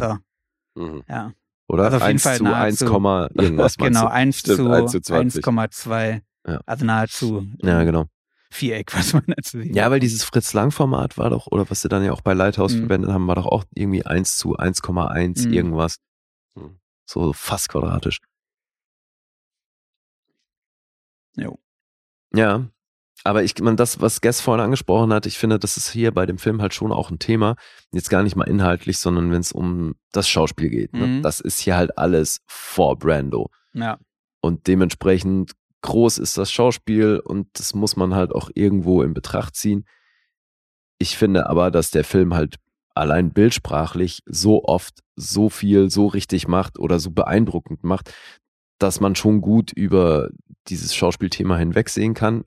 So, Mhm. ja. Oder? Also auf jeden 1 Fall zu 1, nahezu- Komma irgendwas meinst genau, du? 1 Stimmt, zu 1 zu 20. 1,2. Ja. Also nahezu Ja, genau. Viereck, was man dazu sieht. Ja, weil dieses Fritz-Lang-Format war doch, oder was sie dann ja auch bei Lighthouse Mhm. verwendet haben, war doch auch irgendwie 1 zu 1,1 Mhm. irgendwas. Mhm. So fast quadratisch. Jo. Ja, aber ich meine, das, was Guess vorhin angesprochen hat, ich finde, das ist hier bei dem Film halt schon auch ein Thema. Jetzt gar nicht mal inhaltlich, sondern wenn es um das Schauspiel geht. Ne? Mhm. Das ist hier halt alles vor Brando. Ja. Und dementsprechend groß ist das Schauspiel und das muss man halt auch irgendwo in Betracht ziehen. Ich finde aber, dass der Film halt allein bildsprachlich so oft so viel so richtig macht oder so beeindruckend macht, dass man schon gut über dieses Schauspielthema hinwegsehen kann,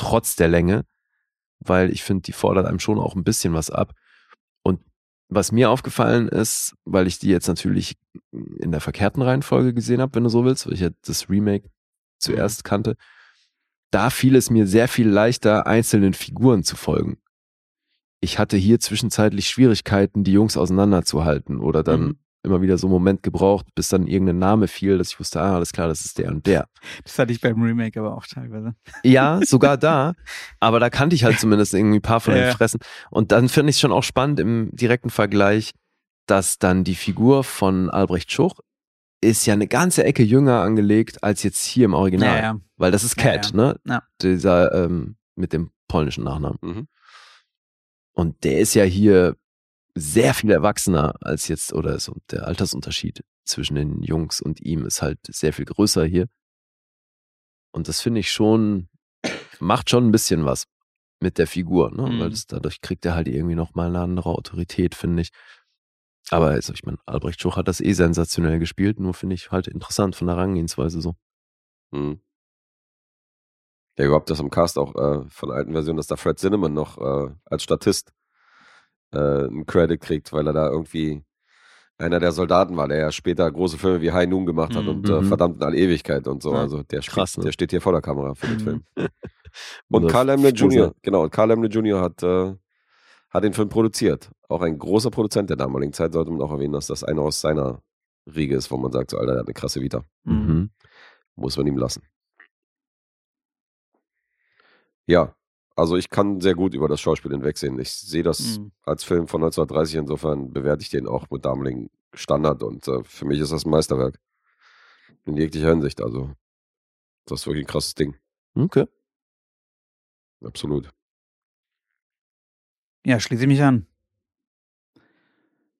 trotz der Länge, weil ich finde, die fordert einem schon auch ein bisschen was ab. Und was mir aufgefallen ist, weil ich die jetzt natürlich in der verkehrten Reihenfolge gesehen habe, wenn du so willst, weil ich ja das Remake zuerst kannte, da fiel es mir sehr viel leichter, einzelnen Figuren zu folgen. Ich hatte hier zwischenzeitlich Schwierigkeiten, die Jungs auseinanderzuhalten oder dann Mhm. Immer wieder so einen Moment gebraucht, bis dann irgendein Name fiel, dass ich wusste, ah, alles klar, das ist der und der. Das hatte ich beim Remake aber auch teilweise. Ja, sogar da. Aber da kannte ich halt zumindest irgendwie ein paar von Ja, den ja. Fressen. Und dann finde ich es schon auch spannend im direkten Vergleich, dass dann die Figur von Albrecht Schuch ist ja eine ganze Ecke jünger angelegt als jetzt hier im Original. Ja, ja. Weil das ist Ja, Cat, ja. ne? Ja. Dieser ähm, mit dem polnischen Nachnamen. Mhm. Und der ist ja hier sehr viel erwachsener als jetzt, oder so der Altersunterschied zwischen den Jungs und ihm ist halt sehr viel größer hier. Und das finde ich schon, macht schon ein bisschen was mit der Figur, ne? Mhm. Weil das, dadurch kriegt er halt irgendwie nochmal eine andere Autorität, finde ich. Aber also, ich meine, Albrecht Schuch hat das eh sensationell gespielt, nur finde ich halt interessant von der Herangehensweise so. Mhm. Ja, überhaupt das im Cast auch äh, von der alten Version, dass da Fred Zinnemann noch äh, als Statist äh, einen Credit kriegt, weil er da irgendwie einer der Soldaten war, der ja später große Filme wie High Noon gemacht hat Mhm. und äh, Mhm. verdammt in alle Ewigkeit und so. Ja, Also der, spielt, krass, ne? der steht hier vor der Kamera für den Mhm. Film. Und Oder Carl Frozen. Jr., genau, und Carl Lemle Jr. hat, äh, hat den Film produziert. Auch ein großer Produzent der damaligen Zeit, sollte man auch erwähnen, dass das einer aus seiner Riege ist, wo man sagt, so, Alter, der hat eine krasse Vita. Mhm. Muss man ihm lassen. Ja, also ich kann sehr gut über das Schauspiel hinwegsehen. Ich sehe das Mhm. als Film von 1930, insofern bewerte ich den auch mit damaligen Standard und äh, für mich ist das ein Meisterwerk. In jeglicher Hinsicht, also das ist wirklich ein krasses Ding. Okay. Absolut. Ja, schließe ich mich an.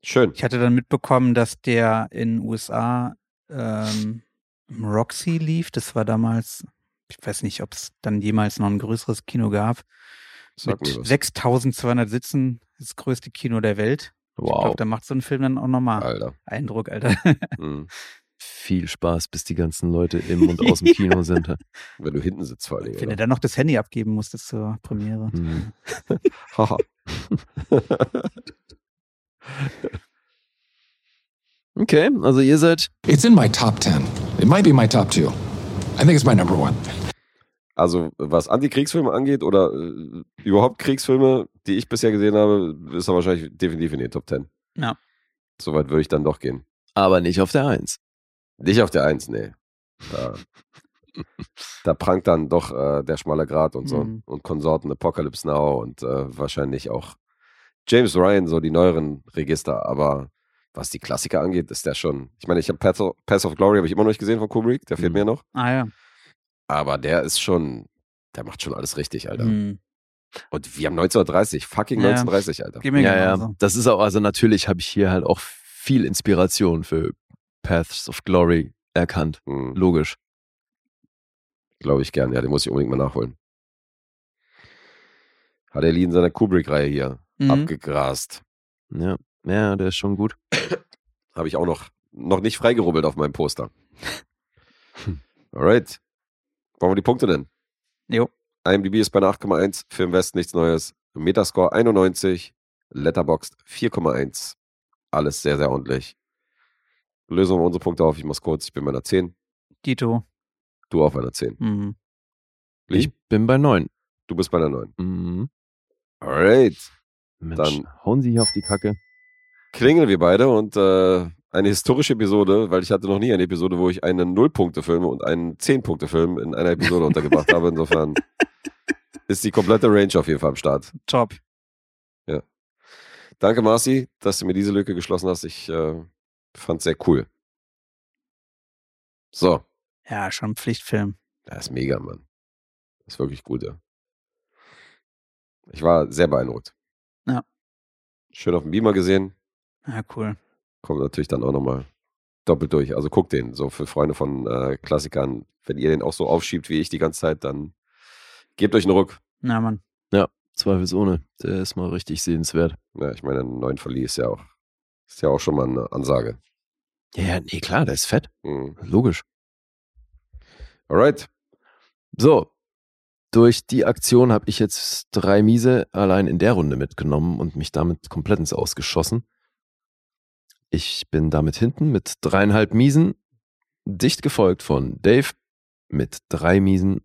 Schön. Ich hatte dann mitbekommen, dass der in den USA ähm, im Roxy lief. Das war damals, ich weiß nicht, ob es dann jemals noch ein größeres Kino gab. Sag Mit mir was. 6200 Sitzen, das größte Kino der Welt. Ich Wow. glaube, da macht so ein Film dann auch nochmal Alter. Eindruck, Alter. Mhm. Viel Spaß, bis die ganzen Leute im und aus dem Kino sind. Wenn du hinten sitzt vor Dingen. Wenn du dann noch das Handy abgeben musstest zur Premiere. Mhm. Haha. Okay, also ihr seid. It's in my top 10. It might be my top two. I think it's my number one. Also, was Antikriegsfilme angeht oder äh, überhaupt Kriegsfilme, die ich bisher gesehen habe, ist er wahrscheinlich definitiv in den Top 10. Ja. Soweit würde ich dann doch gehen. Aber nicht auf der Eins. Nicht auf der Eins, nee. Da, da prangt dann doch äh, der schmale Grat und so. Mhm. Und Konsorten Apocalypse Now und äh, wahrscheinlich auch James Ryan, so die neueren Register. Aber was die Klassiker angeht, ist der schon. Ich meine, ich habe Path, of- Path of Glory habe ich immer noch nicht gesehen von Kubrick, der fehlt Mhm. mir noch. Ah ja. Aber der ist schon, der macht schon alles richtig, Alter. Hm. Und wir haben 1930, fucking Ja. 1930, Alter. Geh mir Ja, ja. genauso. Das ist auch, also natürlich habe ich hier halt auch viel Inspiration für Paths of Glory erkannt. Hm, Logisch. Glaube ich gern, ja, den muss ich unbedingt mal nachholen. Hat er Lee in seiner Kubrick-Reihe hier Mhm. abgegrast. Ja, ja, der ist schon gut. Habe ich auch noch, noch nicht freigerubbelt auf meinem Poster. Alright. Wollen wir die Punkte nennen? Jo. IMDb ist bei einer 8,1, Film West nichts Neues, Metascore 91, Letterboxd 4,1. Alles sehr, sehr ordentlich. Lösen wir unsere Punkte auf. Ich mach's kurz. Ich bin bei einer 10. Dito. Du auf einer 10. Mhm. Ich bin bei neun. du bist bei einer 9. Mhm. Alright. Mensch, Dann- hauen Sie hier auf die Kacke. klingeln wir beide und äh, eine historische Episode, weil ich hatte noch nie eine Episode, wo ich einen Null-Punkte-Film und einen Zehn-Punkte-Film in einer Episode untergebracht habe. Insofern ist die komplette Range auf jeden Fall am Start. Top. Danke, Marci, dass du mir diese Lücke geschlossen hast. Ich äh, fand's sehr cool. So, Ja, schon ein Pflichtfilm. das ist mega, Mann. Das ist wirklich gut, ja. Ich war sehr beeindruckt. Ja. Schön auf dem Beamer gesehen. Ja, cool. Kommt natürlich dann auch nochmal doppelt durch. Also guckt den, so für Freunde von äh, Klassikern. Wenn ihr den auch so aufschiebt wie ich die ganze Zeit, dann gebt euch einen Ruck. Na, Mann. Zweifelsohne. Der ist mal richtig sehenswert. Ja, ich meine, ein neuen Verlieh ist ja auch, ist ja auch schon mal eine Ansage. Ja, ja, nee, klar, der ist fett. Mhm. Logisch. Alright. So, durch die Aktion habe ich jetzt drei Miese allein in der Runde mitgenommen und mich damit komplett ins Ausgeschossen. Ich bin damit hinten mit dreieinhalb Miesen, dicht gefolgt von Dave mit drei Miesen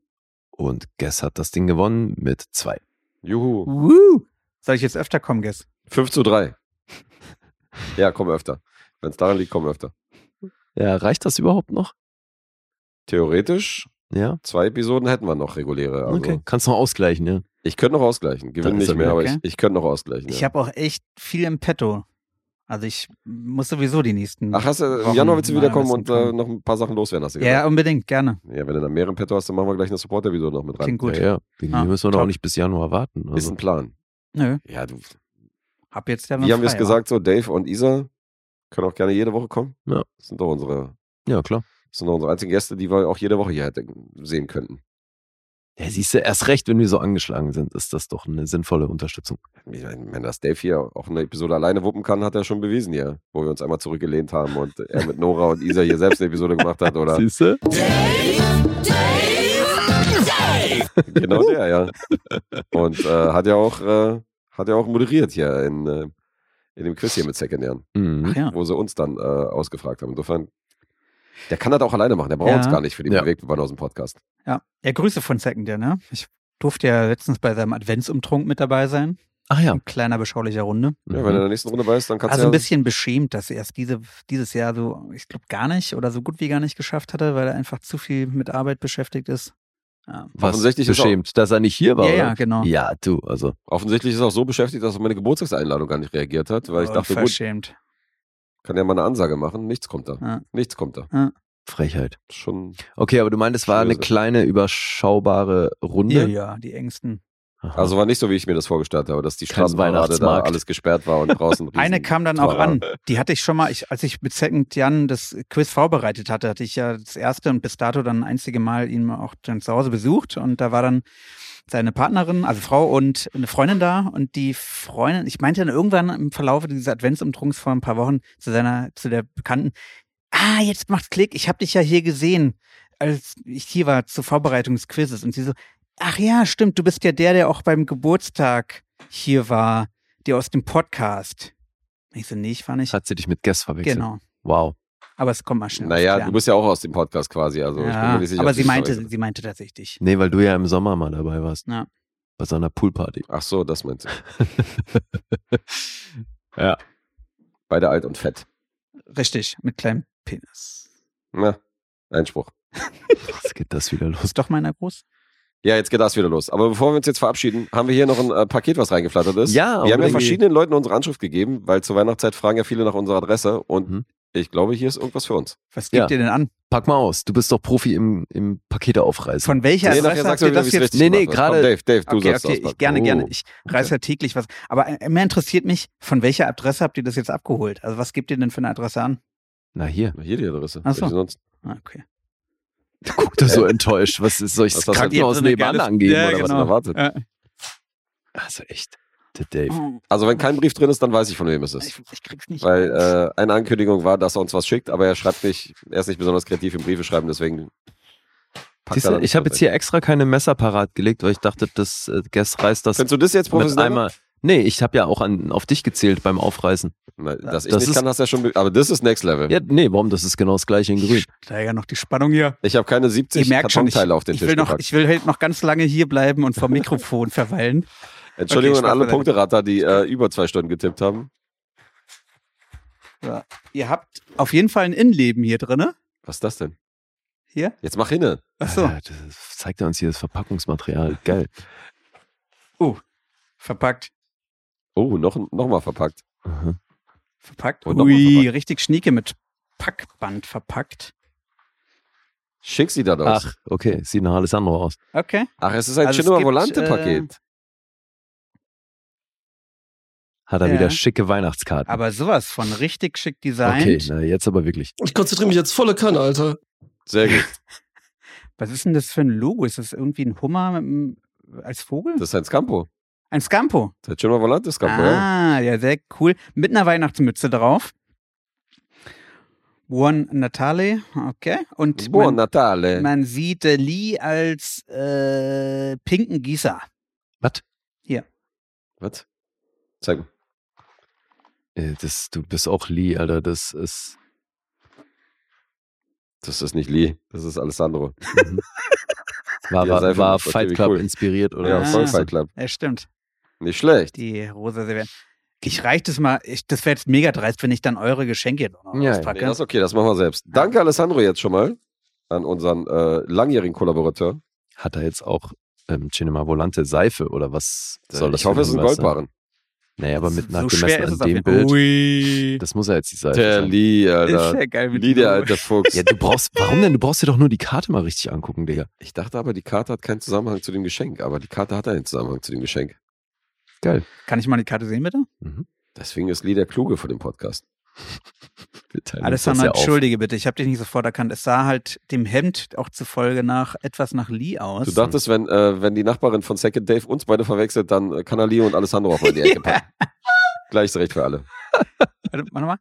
und Guess hat das Ding gewonnen mit zwei. Juhu. Woo. Soll ich jetzt öfter kommen, Guess? 5 zu 3. ja, komm öfter. Wenn es daran liegt, komm öfter. Ja, reicht das überhaupt noch? Theoretisch, Ja, zwei Episoden hätten wir noch reguläre. Also okay. Kannst noch ausgleichen, ja. Ich könnte noch ausgleichen. Ist nicht mehr, wieder aber okay. ich, ich könnte noch ausgleichen. Ich Ja. habe auch echt viel im Petto. Also ich muss sowieso die nächsten. Ach, hast du, im Wochen Januar willst du wiederkommen und äh, noch ein paar Sachen loswerden, hast du Ja, gesagt? unbedingt, gerne. Ja, wenn du dann mehreren Petto hast, dann machen wir gleich eine Support-Episode noch mit rein. Klingt gut. Ja, ja. Wegen Ah, müssen wir doch auch nicht bis Januar warten. Ist Also. ein Plan. Nö, Ja, du, hab jetzt ja noch wie haben wir es gesagt, so Dave und Isa können auch gerne jede Woche kommen. Ja. Das sind doch unsere, Ja, klar. das sind doch unsere einzigen Gäste, die wir auch jede Woche hier hätten sehen könnten. Ja, siehst du, erst recht, wenn wir so angeschlagen sind, ist das doch eine sinnvolle Unterstützung. Ich meine, Wenn das Dave hier auch eine Episode alleine wuppen kann, hat er schon bewiesen hier, wo wir uns einmal zurückgelehnt haben und er mit Nora und Isa hier selbst eine Episode gemacht hat, oder? Siehst du? genau der, ja. Und äh, hat ja auch, äh, hat ja auch moderiert hier in, äh, in dem Quiz hier mit Sekundären, Mhm. Ach ja. wo sie uns dann äh, ausgefragt haben. Insofern, der kann das auch alleine machen. Der braucht Ja. uns gar nicht für den Ja. Bewegtbanausen-Podcast. Ja. ja, Grüße von Second, ne? Ich durfte ja letztens bei seinem Adventsumtrunk mit dabei sein. Ach ja. In kleiner, beschaulicher Runde. Ja, wenn er in der nächsten Runde weiß, dann kannst Also du ein ja, bisschen beschämt, dass er es diese, dieses Jahr so, ich glaube, gar nicht oder so gut wie gar nicht geschafft hatte, weil er einfach zu viel mit Arbeit beschäftigt ist. Ja, Was Offensichtlich ist auch- beschämt, dass er nicht hier war. ja, ja genau. Ja, du, also. offensichtlich ist er auch so beschäftigt, dass er auf meine Geburtstagseinladung gar nicht reagiert hat, weil ich Oh, dachte, gut, Verschämt. Kann ja mal eine Ansage machen. Nichts kommt da. Ja. Nichts kommt da. Frechheit. Schon, Okay, aber du meintest, es war eine kleine, überschaubare Runde. Ja, ja, die Ängsten. Also war nicht so, wie ich mir das vorgestellt habe, dass die Straßenparade da alles gesperrt war und draußen Eine kam dann auch an. Die hatte ich schon mal, ich, als ich mit Second Jan das Quiz vorbereitet hatte, hatte ich ja das erste und bis dato dann einzige Mal ihn auch dann zu Hause besucht. Und da war dann seine Partnerin, also Frau und eine Freundin da. Und die Freundin, ich meinte dann irgendwann im Verlauf dieses Adventsumtrunks vor ein paar Wochen zu seiner, zu der Bekannten, ah, jetzt macht's Klick, ich habe dich ja hier gesehen, als ich hier war zur Vorbereitung des Quizzes und sie so, ach ja, stimmt, du bist ja der, der auch beim Geburtstag hier war, der aus dem Podcast. Ich so, nee, ich war nicht. Hat sie dich mit Guess verwechselt? Genau. Wow. Aber es kommt mal schnell. Naja, du bist ja auch aus dem Podcast quasi, also ich bin ja, mir nicht sicher. aber sie meinte, sie meinte tatsächlich. Nee, weil du ja im Sommer mal dabei warst. Ja. Bei so einer Poolparty. Ach so, das meinst du. ja. Beide alt und fett. Richtig, mit kleinem Penis. Na, Einspruch. Was geht das wieder los? Ist doch meiner groß? Ja, jetzt geht das wieder los. Aber bevor wir uns jetzt verabschieden, haben wir hier noch ein äh, Paket, was reingeflattert ist. Ja, wir haben ja verschiedenen Leuten unsere Anschrift gegeben, weil zur Weihnachtszeit fragen ja viele nach unserer Adresse und Mhm. ich glaube, hier ist irgendwas für uns. Was gibt Ja. ihr denn an? Pack mal aus. Du bist doch Profi im, im Pakete aufreißen. Von welcher Nee, Adresse sagst habt du das jetzt? Nee, nee, gerade- Dave, Dave, du okay, sollst okay, ich, gerne, Oh. gerne. Ich reiß ja täglich was. Aber äh, mehr interessiert mich, von welcher Adresse habt ihr das jetzt abgeholt? Also was gebt ihr denn für eine Adresse an? Na hier. Na, Hier die Adresse. Ach so. Sonst? Ah, okay. Guck da so enttäuscht. Was ist, soll ich Was denn? Krankenhaus nebenan angeben Ja, oder Was genau. erwartet? Ja. was? Also echt. Der Dave. Also wenn kein Brief drin ist, dann weiß ich, von wem es ist. Ich, ich krieg's nicht. Weil äh, eine Ankündigung war, dass er uns was schickt, aber er schreibt nicht, er ist nicht besonders kreativ im Briefe schreiben, deswegen. packt Siehst er du, da ich habe was jetzt hier extra keine Messer parat gelegt, weil ich dachte, das äh, Guess reißt das Findest du das jetzt mit professionell? einmal. Nee, ich habe ja auch an, auf dich gezählt beim Aufreißen. Na, dass ich Das nicht ist- kann, hast du ja schon. be- Aber das ist Next Level. Ja, nee, warum? Das ist genau das gleiche in grün. Steiger noch die Spannung hier. Ich habe keine 70 Ihr merkt schon, ich, Kartonteile auf den ich, Tisch will noch, gepackt. ich will halt noch ganz lange hier bleiben und vom Mikrofon verweilen. Entschuldigung Okay, an alle. Punkterater, die äh, über zwei Stunden getippt haben. Ja. Ihr habt auf jeden Fall ein Innenleben hier drin. Was ist das denn? Hier? Jetzt mach hinne. Achso, das zeigt er uns hier das Verpackungsmaterial. Geil. verpackt. Oh, noch, noch mal verpackt. Mhm. Verpackt. Und Ui, verpackt. richtig schnieke mit Packband verpackt. Schick sie dann aus. Ach, okay. Sieht nach Alessandro aus. Okay. Ach, es ist ein Also Volante-Paket. Hat er Ja. wieder schicke Weihnachtskarten. Aber sowas von richtig schick okay, designt. na, jetzt aber wirklich. Ich konzentriere mich jetzt volle Kanne, Alter. Sehr gut. Was ist denn das für ein Logo? Ist das irgendwie ein Hummer mit einem, als Vogel? Das ist ein Scampo. Ein Scampo. Das ist Cinema Volante-Scampo, ja. Ah, ja, sehr cool. Mit einer Weihnachtsmütze drauf. Buon Natale, okay. Und Buon man, Natale. man sieht äh, Lee als äh, pinken Gießer. Was? Was? Zeig mal. Äh, Das, du bist auch Lee, Alter. Das ist. Das ist nicht Lee, das ist Alessandro. Mhm. War, Ja, war, war Fight Club cool. inspiriert, oder? Ja, Ah. voll Fight Club. Ja, stimmt. Nicht schlecht. Die rosa Serviette. Ich reich das mal, ich, das wäre jetzt mega dreist, wenn ich dann eure Geschenke jetzt auch noch Ja, auspacke. Nee, das ist okay, das machen wir selbst. Danke, Alessandro, jetzt schon mal an unseren äh, langjährigen Kollaborateur. Hat er jetzt auch ähm, Cinema Volante Seife oder was soll das ich hoffe, es ist ein? Goldbarren. Nee, aber mit so nachgemessen ist an dem. Bild. Ui. Das muss er jetzt die Seife Der sein. Lee, Ist Alter. ja geil mit Lee, der alte Fuchs. Ja, du brauchst, warum denn? Du brauchst dir doch nur die Karte mal richtig angucken, Digga. Ich dachte aber, die Karte hat keinen Zusammenhang zu dem Geschenk, aber die Karte hat einen Zusammenhang zu dem Geschenk. Geil. Kann ich mal die Karte sehen, bitte? Deswegen ist Lee der Kluge von dem Podcast. Alessandro, auf. entschuldige bitte, ich habe dich nicht sofort erkannt. Es sah halt dem Hemd auch zufolge nach etwas nach Lee aus. Du dachtest, wenn, äh, wenn die Nachbarin von Second Dave uns beide verwechselt, dann äh, kann er Lee und Alessandro auch mal in die Ecke packen. Gleiches Recht für alle. Warte, mach nochmal.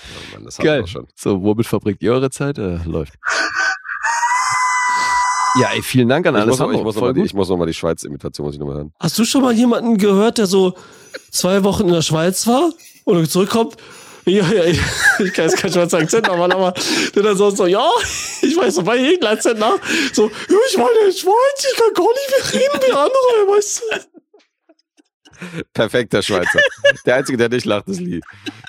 Oh Mann, das Geil. wir schon. So, womit verbringt ihr eure Zeit? Äh, läuft. Ja, ey, vielen Dank an Ich muss, Alessandro. ich, muss noch Voll mal die, ich muss die Schweiz-Imitation muss ich noch mal hören. Hast du schon mal jemanden gehört, der so zwei Wochen in der Schweiz war und zurückkommt? Ja, ja, ich, ich kann jetzt keinen Schweizer Akzent machen, aber der dann so, so, ja, ich weiß noch bei jedem Akzent nach. So, ja, ich war in der Schweiz, ich kann gar nicht mehr reden wie andere, weißt du? Perfekter Schweizer. der Einzige, der nicht lacht, ist Lee.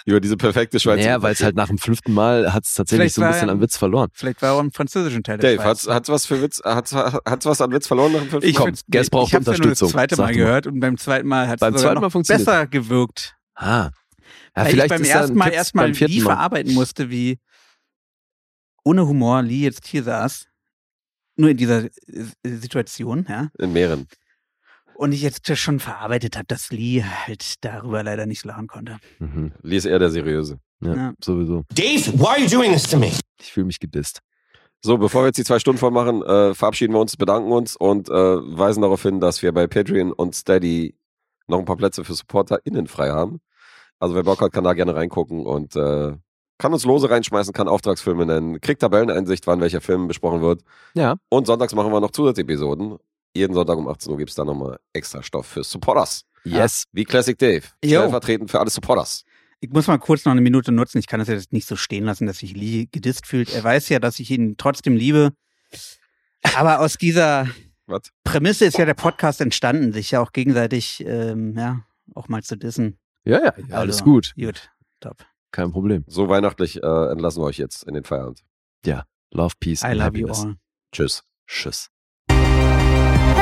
Über diese perfekte Schweizer. Naja, weil es halt nach dem fünften Mal hat es tatsächlich Vielleicht so ein bisschen er- an Witz verloren. Vielleicht war er auch im französischen Teil der Dave, Schweiz. hat's, hat's was für Witz, hat's, hat's was an Witz verloren nach dem fünften Ich Mal? Komm, Guess braucht ich hab's ja nur Unterstützung, das zweite Mal mal. gehört und beim zweiten Mal hat es besser gewirkt. Ah. Ja, Weil ich beim ist ja ersten Mal erstmal beim vierten Lee Mal. verarbeiten musste, wie ohne Humor Lee jetzt hier saß. nur in dieser Situation, ja. In mehreren. Und ich jetzt schon verarbeitet habe, dass Lee halt darüber leider nicht lachen konnte. Mhm. Lee ist eher der Seriöse. Ja, Ja. sowieso. Dave, why are you doing this to me? Ich fühle mich gedisst. So, bevor wir jetzt die zwei Stunden voll machen, äh, verabschieden wir uns, bedanken uns und äh, weisen darauf hin, dass wir bei Patreon und Steady noch ein paar Plätze für SupporterInnen frei haben. Also wer Bock hat, kann da gerne reingucken und äh, kann uns Lose reinschmeißen, kann Auftragsfilme nennen, kriegt Tabelleneinsicht, wann welcher Film besprochen wird. Ja. Und sonntags machen wir noch Zusatzepisoden. Jeden Sonntag um 18 Uhr gibt's da nochmal extra Stoff für Supporters. Yes. Wie Classic Dave. Jo. Stellvertretend für alle Supporters. Ich muss mal kurz noch eine Minute nutzen. Ich kann das jetzt nicht so stehen lassen, dass sich Lee gedisst fühlt. Er weiß ja, dass ich ihn trotzdem liebe. Aber aus dieser Was? Prämisse ist ja der Podcast entstanden, sich ja auch gegenseitig, ähm, ja, auch mal zu dissen. Ja, ja, ja alles Also, gut. Gut, top. Kein Problem. So weihnachtlich äh, entlassen wir euch jetzt in den Feierabend. Ja. Love, Peace I and love you Happiness. all. Tschüss. Tschüss.